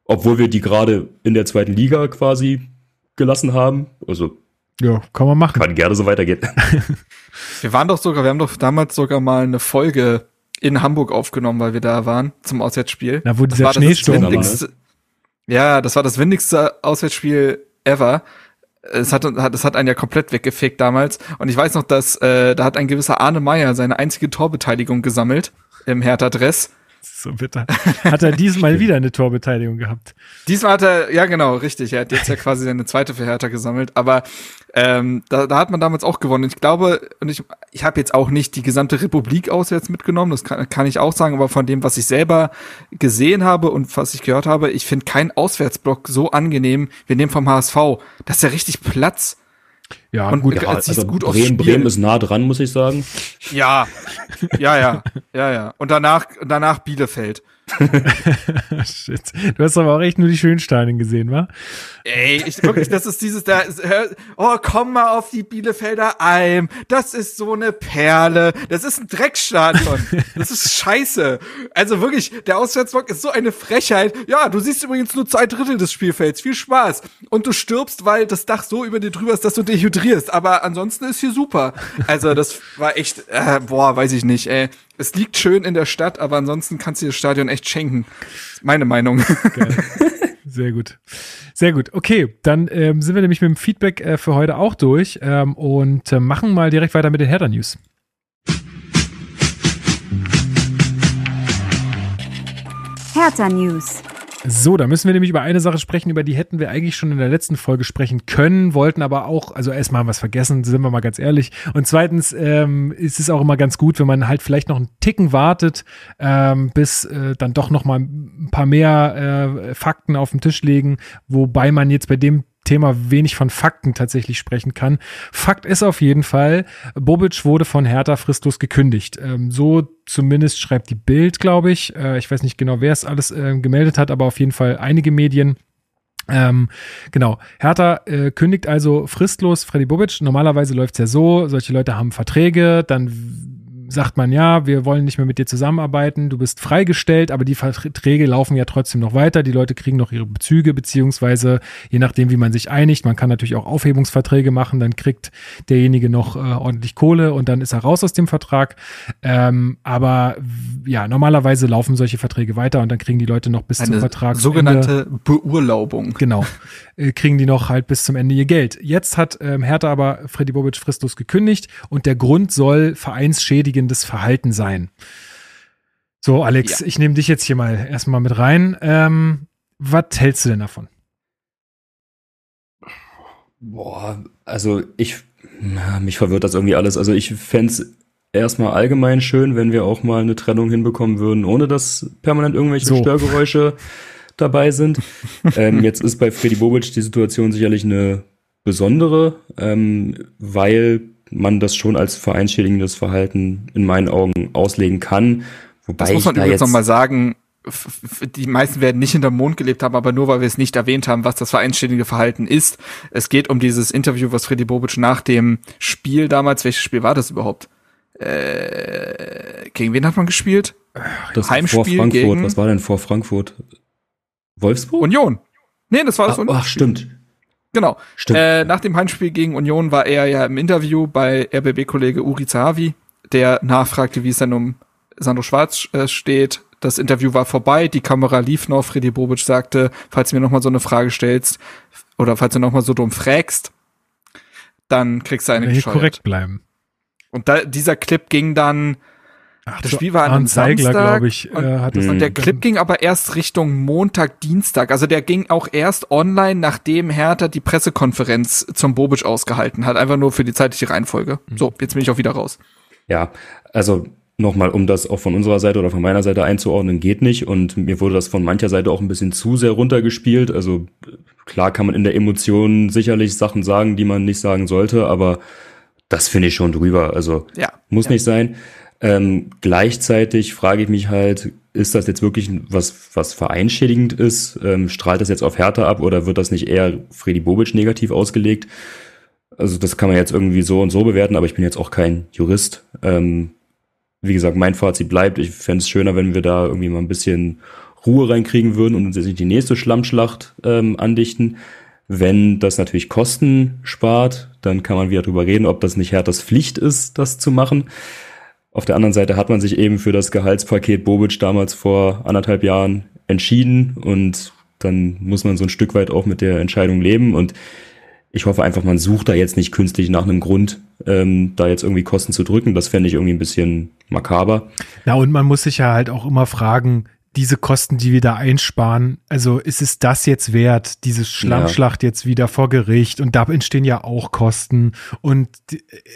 Obwohl wir die gerade in der zweiten Liga quasi gelassen haben. Also Ja, kann man machen. kann gerne so weitergehen. Wir waren doch sogar, wir haben doch damals sogar mal eine Folge in Hamburg aufgenommen, weil wir da waren zum Auswärtsspiel. Na, wo Das dieser das Schneesturm war. windigste, Ja, das war das windigste Auswärtsspiel ever. Es hat, hat, es hat einen ja komplett weggefegt damals. Und ich weiß noch, dass äh, da hat ein gewisser Arne Meyer seine einzige Torbeteiligung gesammelt im Hertha-Dress. So bitter. Hat er diesmal wieder eine Torbeteiligung gehabt? Diesmal hat er, ja genau, richtig, er hat jetzt ja quasi seine zweite für Hertha gesammelt, aber ähm, da, da hat man damals auch gewonnen. Ich glaube, und ich, ich habe jetzt auch nicht die gesamte Republik auswärts mitgenommen, das kann, kann ich auch sagen, aber von dem, was ich selber gesehen habe und was ich gehört habe, ich finde keinen Auswärtsblock so angenehm wie dem vom HSV. Das ist ja richtig Platz. Ja, Und gut. ja, also gut Bremen. Bremen ist nah dran, muss ich sagen. Ja, ja, ja, ja, ja. Und danach, danach Bielefeld. Shit. Du hast aber auch echt nur die Schönsteinen gesehen, wa? Ey, ich wirklich, das ist dieses da, oh, komm mal auf die Bielefelder Alm. Das ist so eine Perle. Das ist ein Dreckstadion. Das ist scheiße. Also wirklich, der Auswärtsblock ist so eine Frechheit. Ja, du siehst übrigens nur zwei Drittel des Spielfelds. Viel Spaß. Und du stirbst, weil das Dach so über dir drüber ist, dass du dehydrierst. Aber ansonsten ist hier super. Also das war echt, äh, boah, weiß ich nicht, ey. Es liegt schön in der Stadt, aber ansonsten kannst du das Stadion echt schenken. Meine Meinung. Sehr gut. Sehr gut. Okay, dann ähm, sind wir nämlich mit dem Feedback äh, für heute auch durch ähm, und äh, machen mal direkt weiter mit den Hertha-News. Hertha News. So, da müssen wir nämlich über eine Sache sprechen, über die hätten wir eigentlich schon in der letzten Folge sprechen können, wollten aber auch, also erstmal haben wir es vergessen, sind wir mal ganz ehrlich. Und zweitens ähm, ist es auch immer ganz gut, wenn man halt vielleicht noch einen Ticken wartet, ähm, bis äh, dann doch noch mal ein paar mehr äh, Fakten auf den Tisch legen, wobei man jetzt bei dem Thema wenig von Fakten tatsächlich sprechen kann. Fakt ist auf jeden Fall, Bobic wurde von Hertha fristlos gekündigt. Ähm, so zumindest schreibt die Bild, glaube ich. Äh, ich weiß nicht genau, wer es alles äh, gemeldet hat, aber auf jeden Fall einige Medien. Ähm, genau. Hertha äh, kündigt also fristlos Freddy Bobic. Normalerweise läuft es ja so, solche Leute haben Verträge, dann sagt man, ja, wir wollen nicht mehr mit dir zusammenarbeiten, du bist freigestellt, aber die Verträge laufen ja trotzdem noch weiter, die Leute kriegen noch ihre Bezüge, beziehungsweise je nachdem, wie man sich einigt, man kann natürlich auch Aufhebungsverträge machen, dann kriegt derjenige noch äh, ordentlich Kohle und dann ist er raus aus dem Vertrag. Ähm, aber ja, normalerweise laufen solche Verträge weiter und dann kriegen die Leute noch bis zum Eine Vertrag. sogenannte Beurlaubung. Genau. Äh, kriegen die noch halt bis zum Ende ihr Geld. Jetzt hat ähm, Hertha aber Freddy Bobic fristlos gekündigt und der Grund soll vereinsschädigendes Verhalten sein. So, Alex, Ja. ich nehme dich jetzt hier mal erstmal mit rein. Ähm, was hältst du denn davon? Boah, also ich, na, mich verwirrt das irgendwie alles. Also ich fänd's erstmal allgemein schön, wenn wir auch mal eine Trennung hinbekommen würden, ohne dass permanent irgendwelche So. Störgeräusche dabei sind. ähm, jetzt ist bei Freddy Bobic die Situation sicherlich eine besondere, ähm, weil man das schon als vereinsschädigendes Verhalten in meinen Augen auslegen kann. Wobei Das muss man übrigens jetzt nochmal sagen. Die meisten werden nicht hinterm Mond gelebt haben, aber nur weil wir es nicht erwähnt haben, was das vereinsschädigende Verhalten ist. Es geht um dieses Interview, was Freddy Bobic nach dem Spiel damals, welches Spiel war das überhaupt? Äh, gegen wen hat man gespielt? das Heimspiel vor Frankfurt, gegen- was war denn vor Frankfurt? Wolfsburg? Union. Nee, das war das ach, ach, stimmt. Genau. Stimmt. Äh, nach dem Heimspiel gegen Union war er ja im Interview bei RBB-Kollege Uri Zahavi, der nachfragte, wie es denn um Sandro Schwarz äh, steht. Das Interview war vorbei, die Kamera lief noch. Freddy Bobic sagte, falls du mir nochmal so eine Frage stellst oder falls du nochmal so dumm fragst, dann kriegst du eine hier gescheuert. korrekt bleiben. Und da, dieser Clip ging dann, Ach, Das Spiel war an einem Zeigler, Samstag glaube ich, und- äh, und der Clip ging aber erst Richtung Montag, Dienstag. Also der ging auch erst online, nachdem Hertha die Pressekonferenz zum Bobic ausgehalten hat. Einfach nur für die zeitliche Reihenfolge. Mhm. So, jetzt bin ich auch wieder raus. Ja, also nochmal, um das auch von unserer Seite oder von meiner Seite einzuordnen, geht nicht. Und mir wurde das von mancher Seite auch ein bisschen zu sehr runtergespielt. Also klar kann man in der Emotion sicherlich Sachen sagen, die man nicht sagen sollte, aber das finde ich schon drüber. Also Ja. muss ja. nicht sein. Ähm, gleichzeitig frage ich mich halt, ist das jetzt wirklich was, was vereinschädigend ist? Ähm, strahlt das jetzt auf Hertha ab oder wird das nicht eher Freddy Bobic negativ ausgelegt? Also das kann man jetzt irgendwie so und so bewerten, aber ich bin jetzt auch kein Jurist. Ähm, wie gesagt, mein Fazit bleibt, ich fände es schöner, wenn wir da irgendwie mal ein bisschen Ruhe reinkriegen würden und uns jetzt nicht die nächste Schlammschlacht ähm, andichten. Wenn das natürlich Kosten spart, dann kann man wieder drüber reden, ob das nicht Herthas Pflicht ist, das zu machen. Auf der anderen Seite hat man sich eben für das Gehaltspaket Bobic damals vor anderthalb Jahren entschieden und dann muss man so ein Stück weit auch mit der Entscheidung leben und ich hoffe einfach, man sucht da jetzt nicht künstlich nach einem Grund, ähm, da jetzt irgendwie Kosten zu drücken. Das fände ich irgendwie ein bisschen makaber. Na, und man muss sich ja halt auch immer fragen, diese Kosten, die wir da einsparen, also ist es das jetzt wert, diese Schlammschlacht jetzt wieder vor Gericht? Und da entstehen ja auch Kosten. Und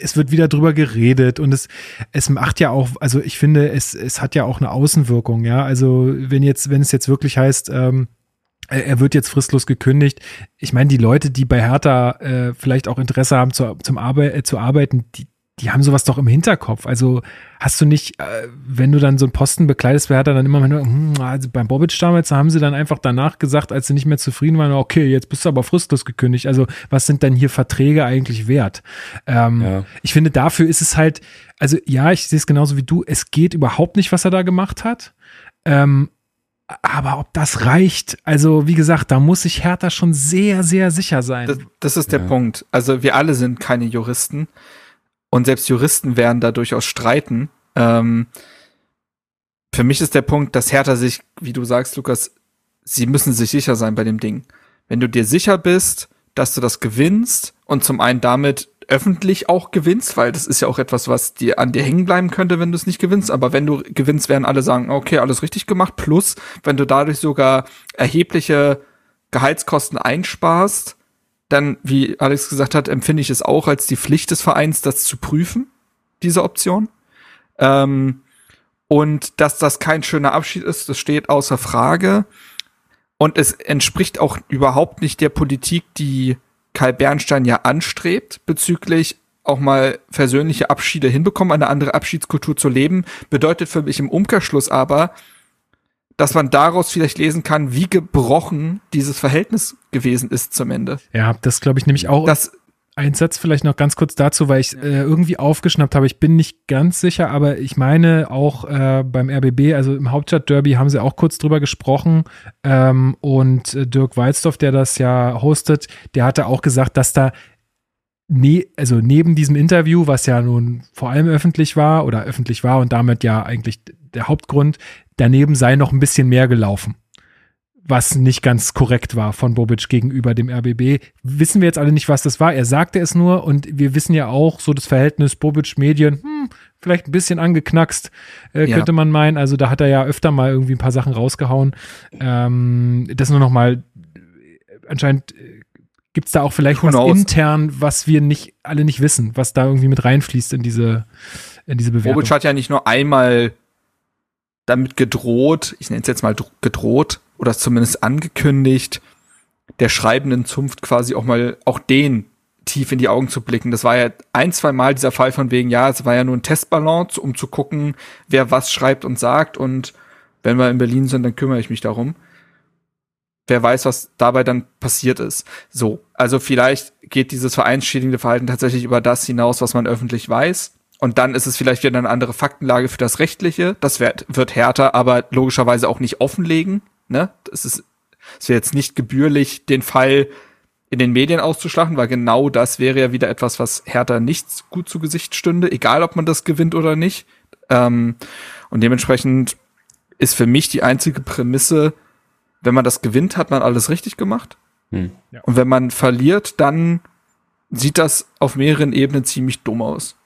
es wird wieder drüber geredet. Und es, es macht ja auch, also ich finde, es, es hat ja auch eine Außenwirkung, ja, also wenn jetzt, wenn es jetzt wirklich heißt, ähm, er er wird jetzt fristlos gekündigt. Ich meine, die Leute, die bei Hertha äh, vielleicht auch Interesse haben zu, zum Arbe äh, zu arbeiten, die, die haben sowas doch im Hinterkopf. Also hast du nicht, äh, wenn du dann so einen Posten bekleidest bei Hertha, dann immer, nur, hm, also beim Bobic damals, da haben sie dann einfach danach gesagt, als sie nicht mehr zufrieden waren, okay, jetzt bist du aber fristlos gekündigt. Also was sind denn hier Verträge eigentlich wert? Ähm, Ja. Ich finde, dafür ist es halt, also ja, ich sehe es genauso wie du, es geht überhaupt nicht, was er da gemacht hat. Ähm, aber ob das reicht, also wie gesagt, da muss sich Hertha schon sehr, sehr sicher sein. Das, das ist der Ja. Punkt. Also wir alle sind keine Juristen und selbst Juristen werden da durchaus streiten. Ähm, für mich ist der Punkt, dass Hertha sich, wie du sagst, Lukas, sie müssen sich sicher sein bei dem Ding. Wenn du dir sicher bist, dass du das gewinnst und zum einen damit öffentlich auch gewinnst, weil das ist ja auch etwas, was dir an dir hängen bleiben könnte, wenn du es nicht gewinnst. Aber wenn du gewinnst, werden alle sagen, okay, alles richtig gemacht. Plus, wenn du dadurch sogar erhebliche Gehaltskosten einsparst, dann, wie Alex gesagt hat, empfinde ich es auch als die Pflicht des Vereins, das zu prüfen, diese Option. Ähm, und dass das kein schöner Abschied ist, das steht außer Frage. Und es entspricht auch überhaupt nicht der Politik, die Kai Bernstein ja anstrebt, bezüglich auch mal versöhnliche Abschiede hinbekommen, eine andere Abschiedskultur zu leben, bedeutet für mich im Umkehrschluss aber, dass man daraus vielleicht lesen kann, wie gebrochen dieses Verhältnis gewesen ist zum Ende. ja, das glaube ich nämlich auch. Das, Ein Satz vielleicht noch ganz kurz dazu, weil ich äh, irgendwie aufgeschnappt habe. Ich bin nicht ganz sicher, aber ich meine auch äh, beim RBB, also im Hauptstadtderby, haben sie auch kurz drüber gesprochen. Ähm, und äh, Dirk Walzdorf, der das ja hostet, der hatte auch gesagt, dass da ne also neben diesem Interview, was ja nun vor allem öffentlich war oder öffentlich war und damit ja eigentlich der Hauptgrund, daneben sei noch ein bisschen mehr gelaufen was nicht ganz korrekt war von Bobic gegenüber dem RBB. Wissen wir jetzt alle nicht, was das war. Er sagte es nur und wir wissen ja auch so das Verhältnis Bobic-Medien, hm, vielleicht ein bisschen angeknackst, äh, Ja. könnte man meinen. Also da hat er ja öfter mal irgendwie ein paar Sachen rausgehauen. Ähm, das nur noch mal, äh, anscheinend äh, gibt's da auch vielleicht was intern, was wir nicht alle nicht wissen, was da irgendwie mit reinfließt in diese in diese Bewertung. Bobic hat ja nicht nur einmal damit gedroht, ich nenne es jetzt mal gedroht oder zumindest angekündigt, der schreibenden Zunft quasi auch mal auch den tief in die Augen zu blicken. Das war ja ein, zwei Mal dieser Fall von wegen, ja, es war ja nur ein Testbalance, um zu gucken, wer was schreibt und sagt und wenn wir in Berlin sind, dann kümmere ich mich darum. Wer weiß, was dabei dann passiert ist. So, also vielleicht geht dieses vereinsschädigende Verhalten tatsächlich über das hinaus, was man öffentlich weiß. Und dann ist es vielleicht wieder eine andere Faktenlage für das Rechtliche. Das wird, wird härter, aber logischerweise auch nicht offenlegen. Ne? Das ist, es wäre jetzt nicht gebührlich, den Fall in den Medien auszuschlachten, weil genau das wäre ja wieder etwas, was Hertha nichts gut zu Gesicht stünde, egal ob man das gewinnt oder nicht. Ähm, und dementsprechend ist für mich die einzige Prämisse, wenn man das gewinnt, hat man alles richtig gemacht. Hm. Ja. Und wenn man verliert, dann sieht das auf mehreren Ebenen ziemlich dumm aus.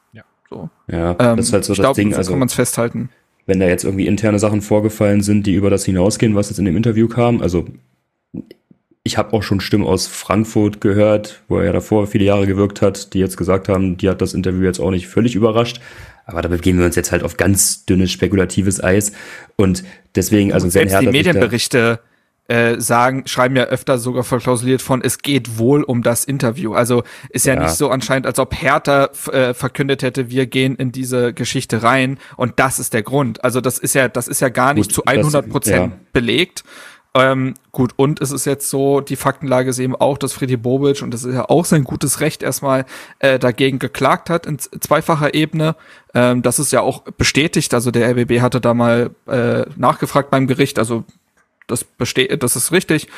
Ja, so. ja ähm, das ist halt so das glaub, Ding. So also kann man es festhalten. Wenn da jetzt irgendwie interne Sachen vorgefallen sind, die über das hinausgehen, was jetzt in dem Interview kam, also ich habe auch schon Stimmen aus Frankfurt gehört, wo er ja davor viele Jahre gewirkt hat, die jetzt gesagt haben, die hat das Interview jetzt auch nicht völlig überrascht. Aber da begeben wir uns jetzt halt auf ganz dünnes spekulatives Eis. Und deswegen, also und selbst die Medienberichte äh, sagen, schreiben ja öfter sogar verklausuliert von, es geht wohl um das Interview. Also ist ja, ja. nicht so anscheinend, als ob Hertha äh, verkündet hätte, wir gehen in diese Geschichte rein und das ist der Grund. Also das ist ja, das ist ja gar nicht Gut, zu 100 Prozent ja. belegt. Ähm, gut, und es ist jetzt so, die Faktenlage ist eben auch, dass Freddy Bobic, und das ist ja auch sein gutes Recht erstmal, äh, dagegen geklagt hat in zweifacher Ebene. Ähm, das ist ja auch bestätigt, also der RBB hatte da mal äh, nachgefragt beim Gericht, also das besteht, das ist richtig.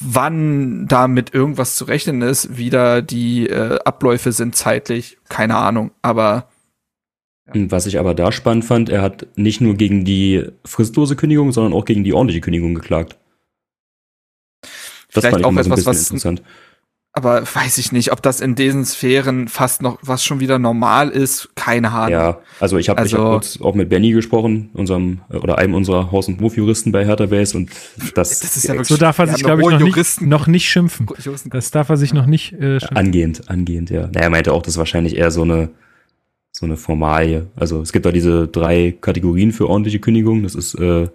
Wann damit irgendwas zu rechnen ist, wie da die äh, Abläufe sind zeitlich, keine Ahnung, aber was ich aber da spannend fand, er hat nicht nur gegen die fristlose Kündigung, sondern auch gegen die ordentliche Kündigung geklagt. Das Vielleicht fand ich auch etwas, so ein bisschen was, interessant. Aber weiß ich nicht, ob das in diesen Sphären fast noch was schon wieder normal ist, keine Ahnung. Ja, also ich habe also, hab kurz auch mit Benny gesprochen, unserem oder einem unserer Haus- und Hofjuristen bei Hertha Base und das, das ist ja wirklich, so darf er sich glaube ich noch nicht, noch nicht schimpfen. Das darf er sich noch nicht äh, schimpfen. Angehend, angehend, ja. Naja, er meinte auch, das ist wahrscheinlich eher so eine so eine Formalie. Also es gibt da diese drei Kategorien für ordentliche Kündigung. Das ist, äh,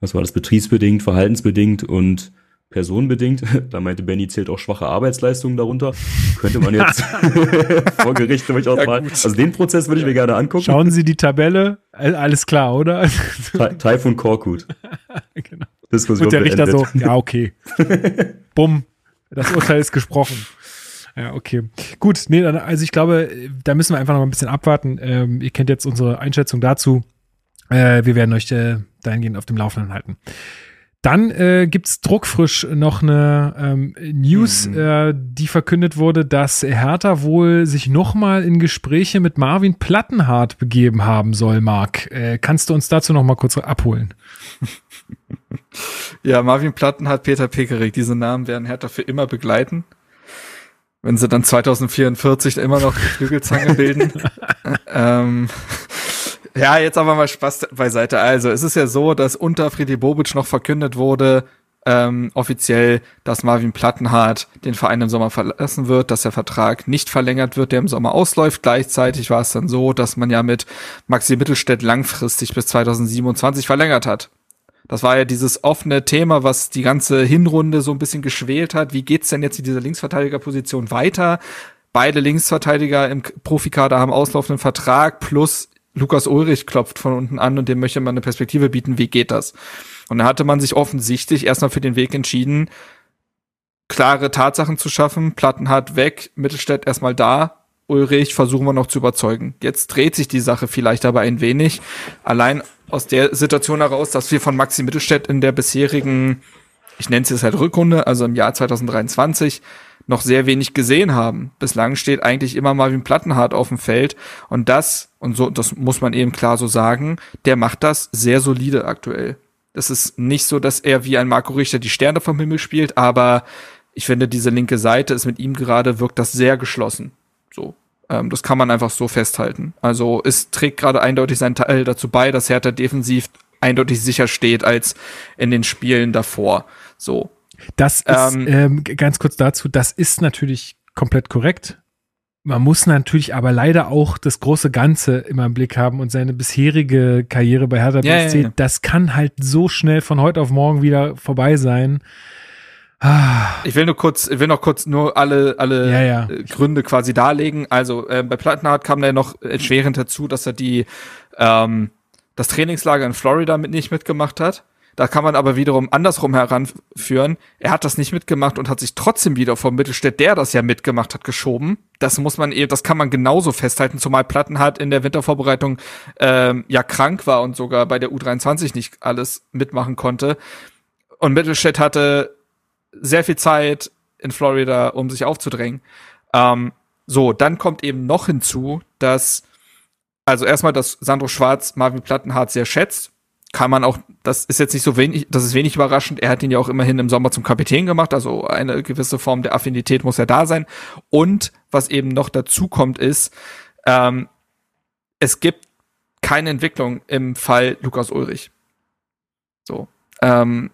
was war das, betriebsbedingt, verhaltensbedingt und personenbedingt. Da meinte Benny, zählt auch schwache Arbeitsleistungen darunter. Könnte man jetzt vor Gericht durchaus ja, mal. Also den Prozess würde ich mir gerne angucken. Schauen Sie die Tabelle, alles klar, oder? Taifun Korkut. genau. Diskussion Und der Richter beendet. so, ja, okay. Bumm, das Urteil ist gesprochen. Ja, okay. Gut, nee, also ich glaube, da müssen wir einfach noch ein bisschen abwarten. Ähm, ihr kennt jetzt unsere Einschätzung dazu. Äh, wir werden euch äh, dahingehend auf dem Laufenden halten. Dann äh, gibt druckfrisch noch eine ähm, News, mhm. äh, die verkündet wurde, dass Hertha wohl sich nochmal in Gespräche mit Marvin Plattenhardt begeben haben soll, Marc. Äh, kannst du uns dazu nochmal kurz abholen? Ja, Marvin Plattenhardt, Peter Pekerik, diese Namen werden Hertha für immer begleiten wenn sie dann 2044 immer noch die Flügelzange bilden. ähm, ja, jetzt aber mal Spaß beiseite. Also, es ist ja so, dass unter Friedi Bobic noch verkündet wurde, ähm, offiziell, dass Marvin Plattenhardt den Verein im Sommer verlassen wird, dass der Vertrag nicht verlängert wird, der im Sommer ausläuft. Gleichzeitig war es dann so, dass man ja mit Maxi Mittelstädt langfristig bis 2027 verlängert hat. Das war ja dieses offene Thema, was die ganze Hinrunde so ein bisschen geschwelt hat. Wie geht's denn jetzt in dieser Linksverteidigerposition weiter? Beide Linksverteidiger im Profikader haben auslaufenden Vertrag plus Lukas Ulrich klopft von unten an und dem möchte man eine Perspektive bieten. Wie geht das? Und da hatte man sich offensichtlich erstmal für den Weg entschieden, klare Tatsachen zu schaffen. Plattenhardt weg, Mittelstädt erstmal da. Ulrich versuchen wir noch zu überzeugen. Jetzt dreht sich die Sache vielleicht aber ein wenig. Allein aus der Situation heraus, dass wir von Maxi Mittelstädt in der bisherigen, ich nenne es jetzt halt Rückrunde, also im Jahr 2023, noch sehr wenig gesehen haben. Bislang steht eigentlich immer mal wie ein Plattenhart auf dem Feld und das, und so, das muss man eben klar so sagen, der macht das sehr solide aktuell. Das ist nicht so, dass er wie ein Marco Richter die Sterne vom Himmel spielt, aber ich finde, diese linke Seite ist mit ihm gerade, wirkt das sehr geschlossen. So. Ähm, das kann man einfach so festhalten. Also es trägt gerade eindeutig seinen Teil dazu bei, dass Hertha defensiv eindeutig sicher steht als in den Spielen davor. So. Das ist, ähm, ähm, ganz kurz dazu, das ist natürlich komplett korrekt. man muss natürlich aber leider auch das große Ganze immer im Blick haben und seine bisherige Karriere bei Hertha Ja, BSC, ja, ja. das kann halt so schnell von heute auf morgen wieder vorbei sein. Ah, Ich will nur kurz, ich will noch kurz nur alle, alle Ja, ja. Gründe quasi darlegen. Also äh, bei Plattenhardt kam da noch erschwerend dazu, dass er die ähm, das Trainingslager in Florida mit nicht mitgemacht hat. Da kann man aber wiederum andersrum heranführen. Er hat das nicht mitgemacht und hat sich trotzdem wieder vom Mittelstädt, der das ja mitgemacht hat, geschoben. Das muss man eben, das kann man genauso festhalten, zumal Plattenhardt in der Wintervorbereitung ähm, ja krank war und sogar bei der U23 nicht alles mitmachen konnte. Und Mittelstädt hatte sehr viel Zeit in Florida, um sich aufzudrängen. Ähm, so, dann kommt eben noch hinzu, dass, also erstmal, dass Sandro Schwarz Marvin Plattenhardt sehr schätzt. Kann man auch, das ist jetzt nicht so wenig, das ist wenig überraschend. Er hat ihn ja auch immerhin im Sommer zum Kapitän gemacht, also eine gewisse Form der Affinität muss ja da sein. Und was eben noch dazu kommt, ist, ähm, es gibt keine Entwicklung im Fall Lukas Ulrich. So. Ähm,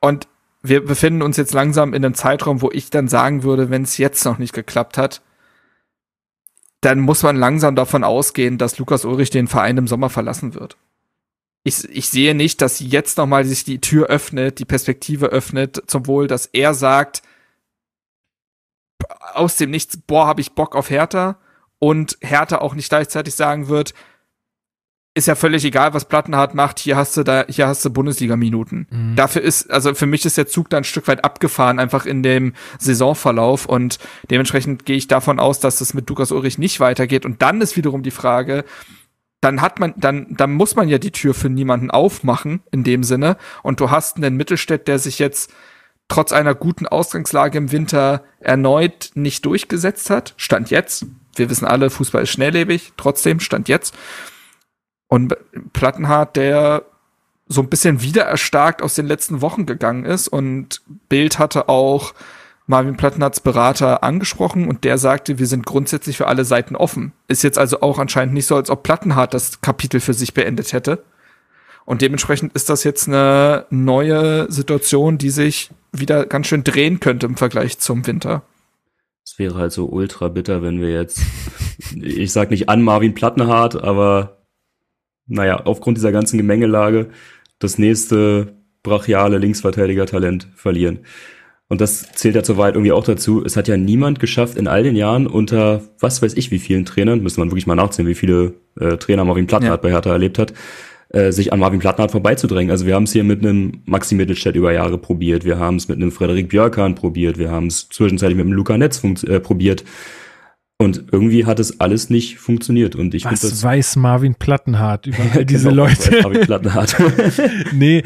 und wir befinden uns jetzt langsam in einem Zeitraum, wo ich dann sagen würde, wenn es jetzt noch nicht geklappt hat, dann muss man langsam davon ausgehen, dass Lukas Ulrich den Verein im Sommer verlassen wird. Ich, ich sehe nicht, dass jetzt noch mal sich die Tür öffnet, die Perspektive öffnet, zum Wohl, dass er sagt, aus dem Nichts, boah, habe ich Bock auf Hertha und Hertha auch nicht gleichzeitig sagen wird, ist ja völlig egal, was Plattenhardt macht, hier hast du da, hier hast du Bundesliga-Minuten. Mhm. Dafür ist, also für mich ist der Zug da ein Stück weit abgefahren, einfach in dem Saisonverlauf und dementsprechend gehe ich davon aus, dass es mit Lukas Ulrich nicht weitergeht und dann ist wiederum die Frage, dann hat man, dann, dann muss man ja die Tür für niemanden aufmachen, in dem Sinne, und du hast einen Mittelstädt, der sich jetzt trotz einer guten Ausgangslage im Winter erneut nicht durchgesetzt hat. Stand jetzt. Wir wissen alle, Fußball ist schnelllebig. Trotzdem, Stand jetzt. Und Plattenhardt, der so ein bisschen wieder erstarkt aus den letzten Wochen gegangen ist. Und Bild hatte auch Marvin Plattenhardts Berater angesprochen und der sagte, wir sind grundsätzlich für alle Seiten offen. Ist jetzt also auch anscheinend nicht so, als ob Plattenhardt das Kapitel für sich beendet hätte. Und dementsprechend ist das jetzt eine neue Situation, die sich wieder ganz schön drehen könnte im Vergleich zum Winter. Es wäre halt so ultra bitter, wenn wir jetzt, ich sag nicht an Marvin Plattenhardt, aber naja, aufgrund dieser ganzen Gemengelage das nächste brachiale Linksverteidiger-Talent verlieren. Und das zählt ja soweit irgendwie auch dazu. Es hat ja niemand geschafft in all den Jahren unter was weiß ich wie vielen Trainern, müsste man wirklich mal nachzählen, wie viele äh, Trainer Marvin Plattenhardt Ja. bei Hertha erlebt hat, äh, sich an Marvin Plattenhardt vorbeizudrängen. Also wir haben es hier mit einem Maxi Mittelstädt über Jahre probiert, wir haben es mit einem Frederik Björkan probiert, wir haben es zwischenzeitlich mit einem Luca Netz äh, probiert. Und irgendwie hat es alles nicht funktioniert. Und ich was das weiß Marvin Plattenhardt über all diese Genau, Leute? Marvin Plattenhardt. nee,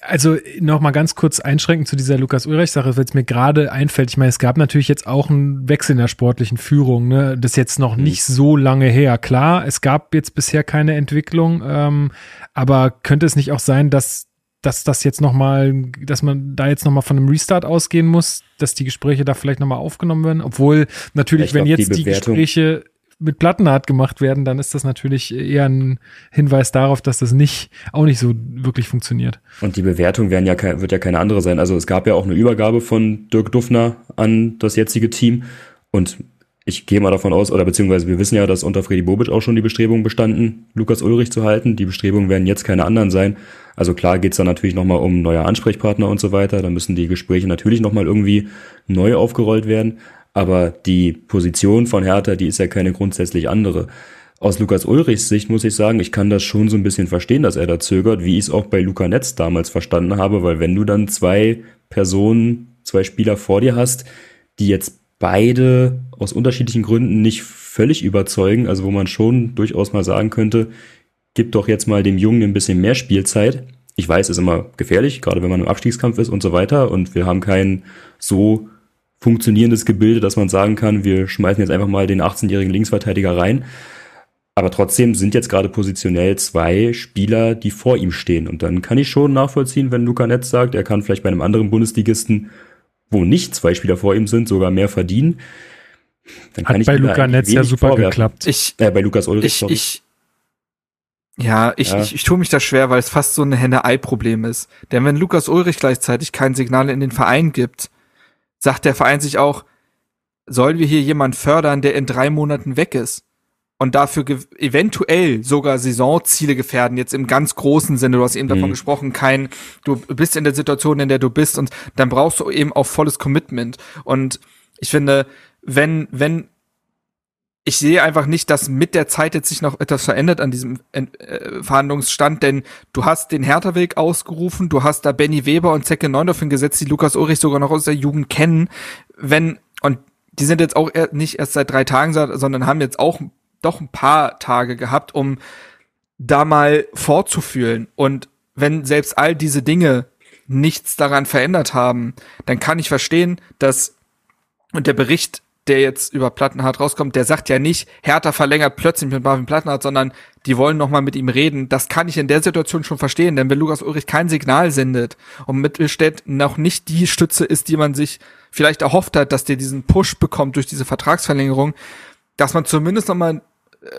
also noch mal ganz kurz einschränken zu dieser Lukas Ulreich-Sache, weil es mir gerade einfällt. Ich meine, es gab natürlich jetzt auch einen Wechsel in der sportlichen Führung. Ne? Das ist jetzt noch Mhm. nicht so lange her. Klar, es gab jetzt bisher keine Entwicklung, ähm, aber könnte es nicht auch sein, dass dass das jetzt noch mal, dass man da jetzt noch mal von einem Restart ausgehen muss, dass die Gespräche da vielleicht noch mal aufgenommen werden, obwohl natürlich, Ich wenn glaub, die jetzt die, Bewertung- Gespräche mit Plattenart gemacht werden, dann ist das natürlich eher ein Hinweis darauf, dass das nicht auch nicht so wirklich funktioniert. Und die Bewertung werden ja wird ja keine andere sein. Also es gab ja auch eine Übergabe von Dirk Duffner an das jetzige Team. Und ich gehe mal davon aus, oder beziehungsweise wir wissen ja, dass unter Freddy Bobic auch schon die Bestrebungen bestanden, Lukas Ulrich zu halten. Die Bestrebungen werden jetzt keine anderen sein. Also klar geht's dann natürlich nochmal um neue Ansprechpartner und so weiter. Da müssen die Gespräche natürlich nochmal irgendwie neu aufgerollt werden. Aber die Position von Hertha, die ist ja keine grundsätzlich andere. Aus Lukas Ulrichs Sicht muss ich sagen, ich kann das schon so ein bisschen verstehen, dass er da zögert, wie ich es auch bei Luca Netz damals verstanden habe, weil wenn du dann zwei Personen, zwei Spieler vor dir hast, die jetzt beide aus unterschiedlichen Gründen nicht völlig überzeugen, also wo man schon durchaus mal sagen könnte, gib doch jetzt mal dem Jungen ein bisschen mehr Spielzeit. Ich weiß, ist immer gefährlich, gerade wenn man im Abstiegskampf ist und so weiter und wir haben kein so funktionierendes Gebilde, dass man sagen kann, wir schmeißen jetzt einfach mal den 18-jährigen Linksverteidiger rein. Aber trotzdem sind jetzt gerade positionell zwei Spieler, die vor ihm stehen. Und dann kann ich schon nachvollziehen, wenn Luca Netz sagt, er kann vielleicht bei einem anderen Bundesligisten, wo nicht zwei Spieler vor ihm sind, sogar mehr verdienen. Dann Hat kann ich bei Luca Netz ja super vorwerfen. geklappt. Ich, Äh, bei Lukas Ulrich, ich, sorry. ich, ja, ich, Ja. ich, ich tue mich da schwer, weil es fast so ein Henne-Ei-Problem ist. Denn wenn Lukas Ulrich gleichzeitig kein Signal in den Verein gibt, sagt der Verein sich auch, sollen wir hier jemanden fördern, der in drei Monaten weg ist? Und dafür eventuell sogar Saisonziele gefährden, jetzt im ganz großen Sinne. Du hast eben mhm. davon gesprochen, kein, du bist in der Situation, in der du bist und dann brauchst du eben auch volles Commitment. Und ich finde, wenn, wenn ich sehe einfach nicht, dass mit der Zeit jetzt sich noch etwas verändert an diesem äh, Verhandlungsstand, denn du hast den Hertha-Weg ausgerufen, du hast da Benny Weber und Zecke Neundorf hingesetzt, die Lukas Ulrich sogar noch aus der Jugend kennen. Wenn, und die sind jetzt auch nicht erst seit drei Tagen, sondern haben jetzt auch doch ein paar Tage gehabt, um da mal fortzufühlen. Und wenn selbst all diese Dinge nichts daran verändert haben, dann kann ich verstehen, dass, und der Bericht der jetzt über Plattenhardt rauskommt, der sagt ja nicht, Hertha verlängert plötzlich mit Marvin Plattenhardt, sondern die wollen noch mal mit ihm reden. Das kann ich in der Situation schon verstehen, denn wenn Lukas Ulrich kein Signal sendet und Mittelstädt noch nicht die Stütze ist, die man sich vielleicht erhofft hat, dass der diesen Push bekommt durch diese Vertragsverlängerung, dass man zumindest noch mal